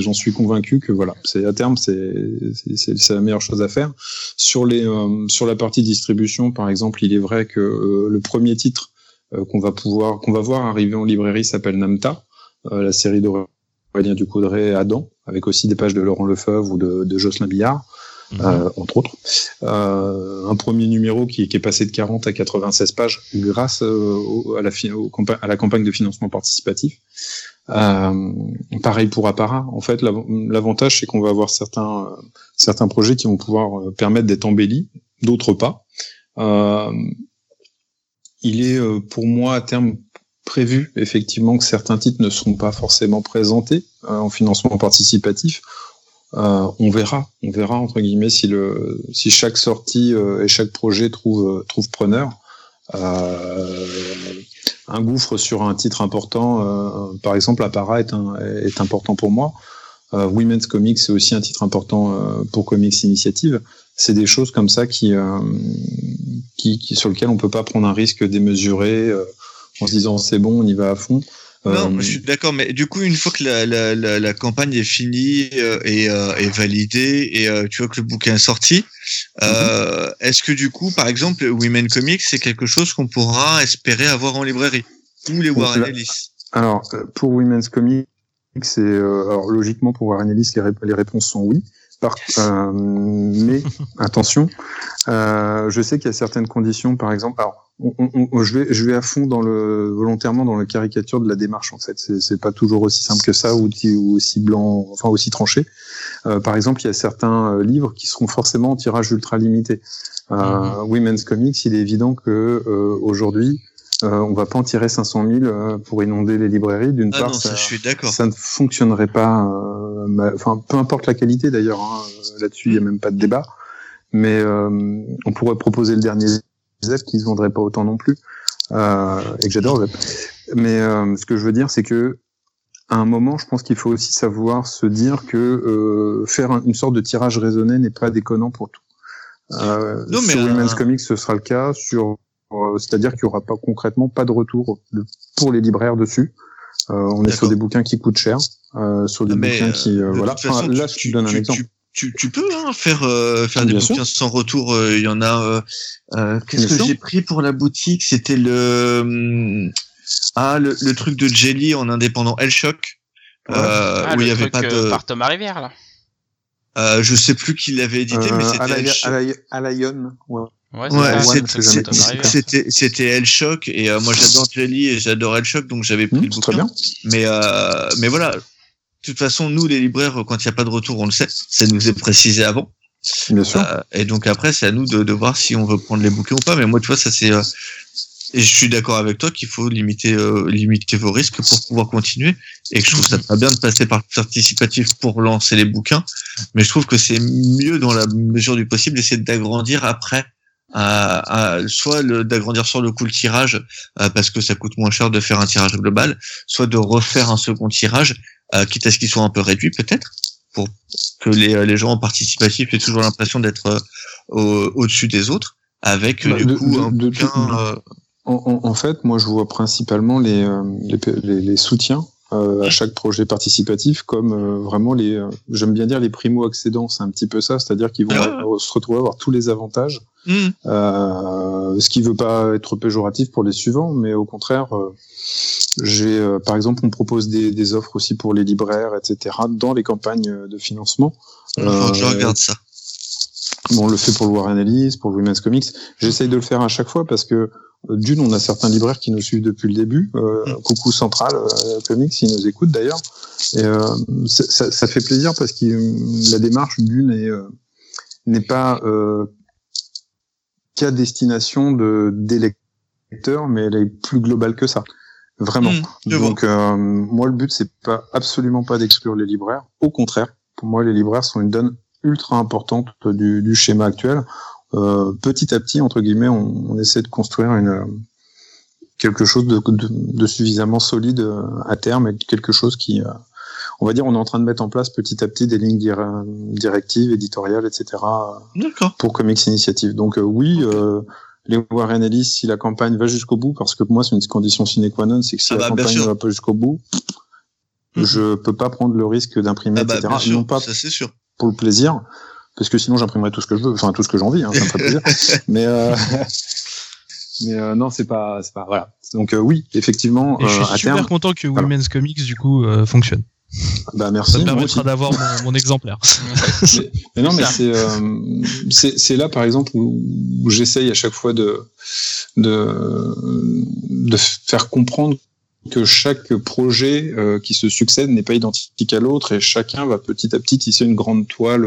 j'en suis convaincu que voilà, c'est à terme, c'est c'est- c'est c'est la meilleure chose à faire. Sur les euh, sur la partie distribution, par exemple, il est vrai que euh, le premier titre euh, qu'on va pouvoir qu'on va voir arriver en librairie s'appelle Namta, euh, la série d'Aurélien Ducoudray Adam, avec aussi des pages de Laurent Lefebvre ou de, de Jocelyn Billard Mhm. euh, entre autres. Euh, un premier numéro qui, qui est passé de 40 à 96 pages grâce euh, au- à, la, fi- au campa- à la campagne de financement participatif. Euh, pareil pour Appara. En fait, l'av- l'avantage, c'est qu'on va avoir certains, euh, certains projets qui vont pouvoir euh, permettre d'être embellis, d'autres pas. Euh, il est pour moi à terme prévu effectivement que certains titres ne seront pas forcément présentés en financement participatif. Euh, on verra, on verra entre guillemets si le si chaque sortie euh, et chaque projet trouve euh, trouve preneur. Euh, un gouffre sur un titre important, euh, par exemple, Appara est, est important pour moi. Euh, Women's Comics c'est aussi un titre important pour Comics Initiative. C'est des choses comme ça qui, qui, qui sur lesquelles on peut pas prendre un risque démesuré en se disant c'est bon, on y va à fond. Non, Euh, je suis d'accord, mais du coup, une fois que la, la, la, la campagne est finie euh, et euh, est validée et euh, tu vois que le bouquin est sorti, euh, est-ce que du coup, par exemple, Women Comics, c'est quelque chose qu'on pourra espérer avoir en librairie Ou les Warren Ellis? Alors, pour Women's Comics, c'est euh, alors logiquement pour Warren Ellis, les, les réponses sont oui. Par, euh, mais attention, euh, je sais qu'il y a certaines conditions, par exemple. Alors, on, on- on- je vais je vais à fond dans le volontairement dans la caricature de la démarche en fait. C'est pas toujours aussi simple que ça ou, aussi blanc, enfin aussi tranché. Euh, par exemple, il y a certains euh, livres qui seront forcément en tirage ultra limité. Euh, Women's Comics, il est évident que euh, aujourd'hui, euh, on va pas en tirer 500 000 euh, pour inonder les librairies. D'une Ah part, non, ça, ça, je suis d'accord. ça ne fonctionnerait pas. euh, Enfin, peu importe la qualité d'ailleurs. hein, euh, Là-dessus, il y a même pas de débat. Mais euh, on pourrait proposer le dernier Zep qui se vendrait pas autant non plus, euh, et que j'adore Zep. Mais euh, ce que je veux dire, c'est que à un moment, je pense qu'il faut aussi savoir se dire que euh, faire un- une sorte de tirage raisonné n'est pas déconnant pour tout. Euh, Non, mais sur Women's Comics, ce sera le cas. Sur, c'est-à-dire qu'il y aura pas concrètement pas de retour de- pour les libraires dessus. Euh, on est sur des bouquins qui coûtent cher, euh, sur des mais, bouquins qui, euh, de voilà. façon, Enfin, là, tu- je te tu- donne un tu- exemple. Tu, tu, tu peux hein, faire euh, faire des Bien sûr. bouquins sans retour. euh, Il y en a. Euh, euh, Qu'est-ce que j'ai pris pour la boutique? C'était le hum, ah le, le truc de Jelly en indépendant Hellshock. Ouais. Euh, Ah, où il y avait truc pas euh, de, par Thomas Rivière, là. euh, je sais plus qui l'avait édité, mais Euh, c'était Alay- Hellshock. Alay- Alayon, ouais. Ouais, Ouais, Thomas Rivière. c'était c'était Hellshock et euh, moi j'adore Jelly et j'adore Hellshock donc j'avais pris Hum, le c'est très bouquin. bien. Mais euh, mais voilà, de toute façon nous les libraires quand il y a pas de retour on le sait, ça nous est précisé avant. Bien sûr. Euh, et donc après, c'est à nous de, de voir si on veut prendre les bouquins ou pas. Mais moi, tu vois, ça c'est. euh, et je suis d'accord avec toi qu'il faut limiter, euh, limiter vos risques pour pouvoir continuer. Et que je trouve ça très bien de passer par le participatif pour lancer les bouquins. Mais je trouve que c'est mieux dans la mesure du possible d'essayer d'agrandir après. À, à- soit le- d'agrandir sur le coup le tirage euh, parce que ça coûte moins cher de faire un tirage global, soit de refaire un second tirage, euh, quitte à ce qu'il soit un peu réduit peut-être, pour que les, euh, les gens en participatif aient toujours l'impression d'être euh, au- au-dessus des autres, avec Bah, du de- coup de- un de- bouquin. de- euh, En, en- en fait, moi, je vois principalement les, euh, les, les- les soutiens euh, à chaque projet participatif comme euh, vraiment les, euh, j'aime bien dire les primo-accédants, c'est un petit peu ça, c'est-à-dire qu'ils vont Ouais, avoir- se retrouver à avoir tous les avantages, hmm, euh, ce qui veut pas être péjoratif pour les suivants, mais au contraire, euh, j'ai, euh, par exemple, on propose des, des offres aussi pour les libraires, etc., dans les campagnes de financement. faut que je Euh, regarde ça. Bon, on le fait pour le War Analyse, pour le Women's Comics. J'essaye de le faire à chaque fois parce que euh, d'une, on a certains libraires qui nous suivent depuis le début. Euh, Mm. Coucou Central euh, Comics, ils nous écoutent d'ailleurs. Et euh, ça, ça- fait plaisir parce que euh, la démarche d'une est, euh, n'est pas euh, qu'à destination de des lecteurs, mais elle est plus globale que ça. Vraiment. Vois. Donc euh, moi le but c'est pas absolument pas d'exclure les libraires. Au contraire, pour moi les libraires sont une donne ultra importante du, du schéma actuel. Euh, petit à petit entre guillemets, on, on essaie de construire une quelque chose de, de, de suffisamment solide euh, à terme et quelque chose qui, euh, on va dire, on est en train de mettre en place petit à petit des lignes dir- directives, éditoriales, etc. D'accord. pour Comics Initiative. Donc euh, oui, euh, les War Analyst, si la campagne va jusqu'au bout, parce que pour moi c'est une condition sine qua non, c'est que si Ah la bah, campagne va pas jusqu'au bout, Mhm. je peux pas prendre le risque d'imprimer, Ah bah, etc. sûr, non pas ça sûr. pour le plaisir, parce que sinon j'imprimerai tout ce que je veux, enfin tout ce que j'ai envie, hein, ça me ferait plaisir. mais euh, mais euh, non, c'est pas, c'est pas voilà. Donc euh, oui, effectivement, Et je euh, suis à super terme, content que voilà. Women's Comics du coup euh, fonctionne. bah merci. Ça me permettra d'avoir mon, mon exemplaire. Mais, mais non, mais c'est euh, c'est c'est là par exemple où, où j'essaye à chaque fois de de de faire comprendre que chaque projet euh, qui se succède n'est pas identique à l'autre et chacun va petit à petit tisser une grande toile.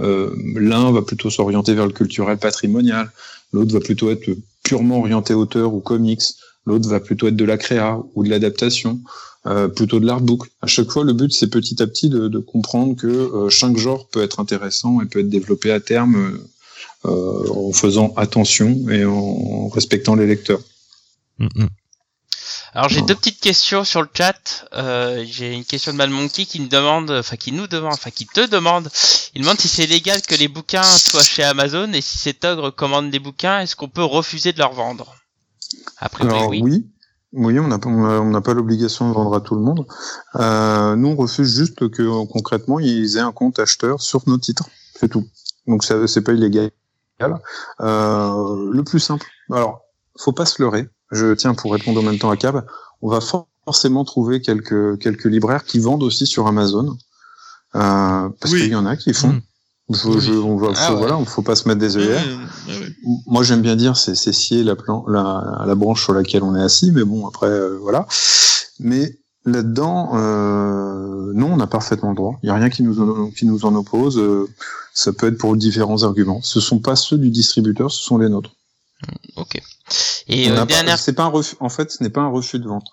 Euh, L'un va plutôt s'orienter vers le culturel patrimonial, l'autre va plutôt être purement orienté auteur ou comics, l'autre va plutôt être de la créa ou de l'adaptation euh, plutôt de l'artbook. À chaque fois, le but, c'est petit à petit de, de comprendre que euh, chaque genre peut être intéressant et peut être développé à terme en faisant attention et en respectant les lecteurs. Mm, mm. Alors j'ai Oh. deux petites questions sur le chat. Euh, j'ai une question de Malmonkey qui me demande, enfin qui nous demande, enfin qui te demande. Il demande si c'est légal que les bouquins soient chez Amazon et si cet ogre commande des bouquins, est-ce qu'on peut refuser de leur vendre? Après Alors oui. oui, oui, on n'a pas, on n'a pas l'obligation de vendre à tout le monde. Euh, nous, on refuse juste que concrètement, ils aient un compte acheteur sur nos titres, c'est tout. Donc ça, c'est pas illégal. Euh, le plus simple. Alors, faut pas se leurrer. Je tiens pour répondre en même temps à Cab. On va for- forcément trouver quelques quelques libraires qui vendent aussi sur Amazon, euh, parce Oui. qu'il y en a qui font. Mm. Je, je- on va, Ah faut, ouais. voilà, on faut pas se mettre des œillères. Ouais, ouais, ouais. Moi, j'aime bien dire c'est c'est scier la, plan, la, la branche sur laquelle on est assis, mais bon, après, euh, voilà. Mais là-dedans, euh, non, on a parfaitement le droit. Il n'y a rien qui nous en, qui nous en oppose. euh, ça peut être pour différents arguments. Ce sont pas ceux du distributeur, ce sont les nôtres. Ok. Et euh, dernière, c'est pas un refus. En fait, ce n'est pas un refus de vente.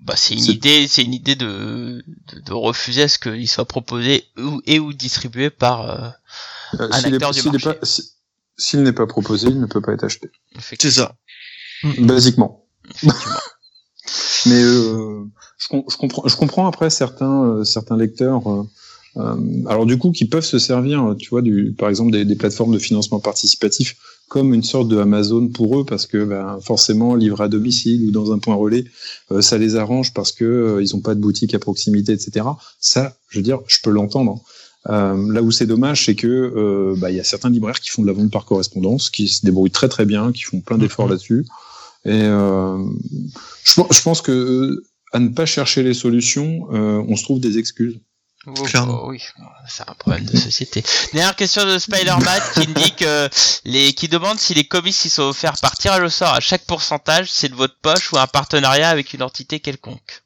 bah c'est une idée, c'est une idée de, de, de refuser à ce qu'il soit proposé ou, et ou distribué par. Euh, Euh, Un acteur du marché. S'il n'est pas proposé, il ne peut pas être acheté. effectivement. C'est ça. Basiquement. effectivement. Mais euh, je, com- je comprends, je comprends après certains, euh, certains lecteurs. alors du coup, qui peuvent se servir, tu vois, du, par exemple des, des plateformes de financement participatif comme une sorte de Amazon pour eux, parce que ben, forcément livré à domicile ou dans un point relais, euh, ça les arrange parce que euh, ils n'ont pas de boutique à proximité, etc. Ça, je veux dire, je peux l'entendre. Euh, là où c'est dommage, c'est que euh, bah, il y a certains libraires qui font de la vente par correspondance, qui se débrouillent très très bien, qui font plein d'efforts Mhm. là-dessus. Et euh, je, pense- je pense que euh, à ne pas chercher les solutions, euh, on se trouve des excuses. Oh, Clairement. oh, oui, c'est un problème de société. Dernière question de Spider-Man qui me dit que les, qui demande si les comics qui sont offerts par tirage au sort à chaque pourcentage, c'est de votre poche ou un partenariat avec une entité quelconque?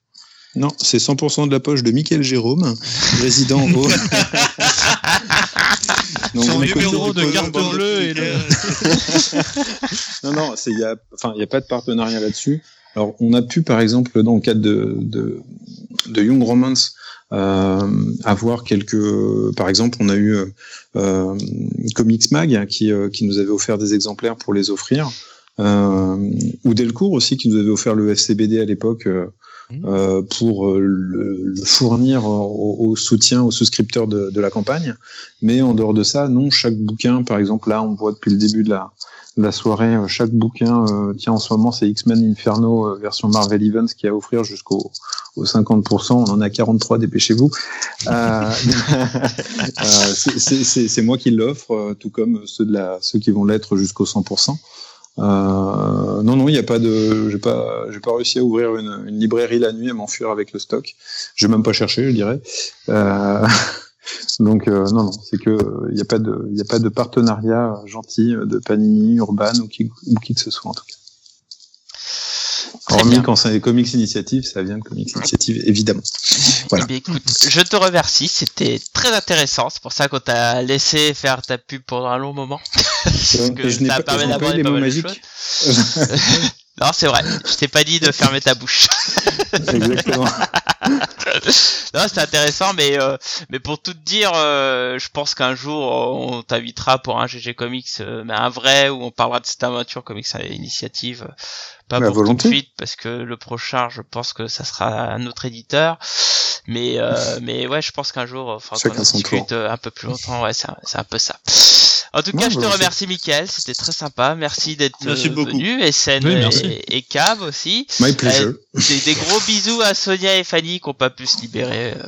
Non, c'est 100% de la poche de Michael Jérôme, résident au. Donc, Son numéro de carte bleue et le- Non, non, c'est il y a, enfin, il y a pas de partenariat là-dessus. Alors, on a pu, par exemple, dans le cadre de de, de Young Romance, euh, avoir quelques, par exemple, on a eu euh, Comics Mag qui euh, qui nous avait offert des exemplaires pour les offrir. Euh, ou Delcourt aussi qui nous avait offert le FCBD à l'époque euh, euh, pour euh, le, le fournir au, au soutien aux souscripteurs de, de la campagne. Mais en dehors de ça, non, chaque bouquin, par exemple, là, on voit depuis le début de la, la soirée, euh, chaque bouquin, euh, tiens, en ce moment, c'est X-Men Inferno euh, version Marvel Events qui a à offrir jusqu'au au 50%. On en a 43, dépêchez-vous. C'est- moi qui l'offre, tout comme ceux de la, ceux qui vont l'être jusqu'au 100%. Euh, non, non, il n'y a pas de, j'ai pas, j'ai pas réussi à ouvrir une, une librairie la nuit et m'enfuir avec le stock. Je vais même pas chercher, je dirais. Euh, donc euh, non, non, c'est que il n'y a pas de, il a pas de partenariat gentil de Panini, Urban ou qui, ou qui que ce soit en tout cas. Hormis quand c'est des comics initiatives, ça vient de comics initiatives évidemment. Voilà. Eh bien, écoute, je te remercie, c'était très intéressant. C'est pour ça qu'on t'a laissé faire ta pub pendant un long moment. Parce que je ça permet mots magiques. Non, c'est vrai. Je t'ai pas dit de fermer ta bouche. Exactement. Non, c'était intéressant, mais euh, mais pour tout te dire, euh, je pense qu'un jour on t'invitera pour un GG Comics, euh, mais un vrai où on parlera de cette aventure comics à initiative. euh, Pas pour tout de suite, parce que le prochain, je pense que ça sera un autre éditeur. Mais euh, mais ouais, je pense qu'un jour, enfin, Chacun qu'on discute euh, un peu plus longtemps. Ouais, c'est un, c'est un peu ça. En tout cas, je te volontiers. remercie, Michael. C'était très sympa. Merci d'être Merci euh, beaucoup. venu. Et SN Oui, merci. et, et Cab aussi. My pleasure. Des, des gros bisous à Sonia et Fanny qui ont pas pu se libérer. euh,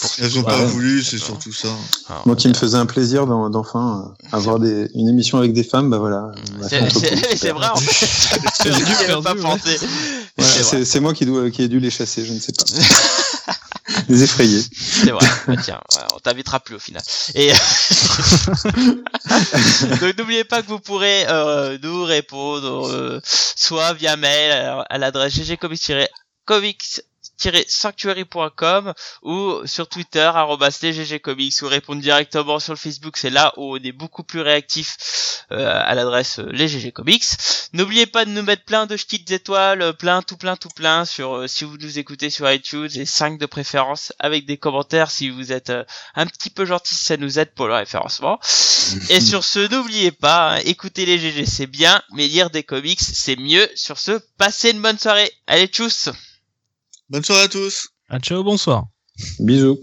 pour Elles ont soir. pas voulu, c'est surtout ça. Alors, Moi qui me faisait un plaisir d'en- d'enfin euh, avoir des, une émission avec des femmes, bah voilà. C'est vrai en fait. J'ai pas pensé. Ouais, C'est moi qui, dois, qui ai dû les chasser, je ne sais pas. les effrayer. C'est vrai. Bah, tiens, on t'invitera plus au final. Et donc n'oubliez pas que vous pourrez euh, nous répondre euh, soit via mail à, l'adresse ggcomics sanctuary.com ou sur Twitter arrobas ggcomics ou répondre directement sur le Facebook c'est là où on est beaucoup plus réactif euh, à l'adresse euh, les GG Comics. N'oubliez pas de nous mettre plein de petites étoiles euh, plein tout plein tout plein sur euh, si vous nous écoutez sur iTunes et 5 de préférence avec des commentaires. Si vous êtes euh, un petit peu gentil ça nous aide pour le référencement. Et sur ce n'oubliez pas hein, écouter les GG c'est bien mais lire des comics c'est mieux. Sur ce passez une bonne soirée. Allez tchuss Bonne soirée à tous. À ciao, bonsoir. Bisous.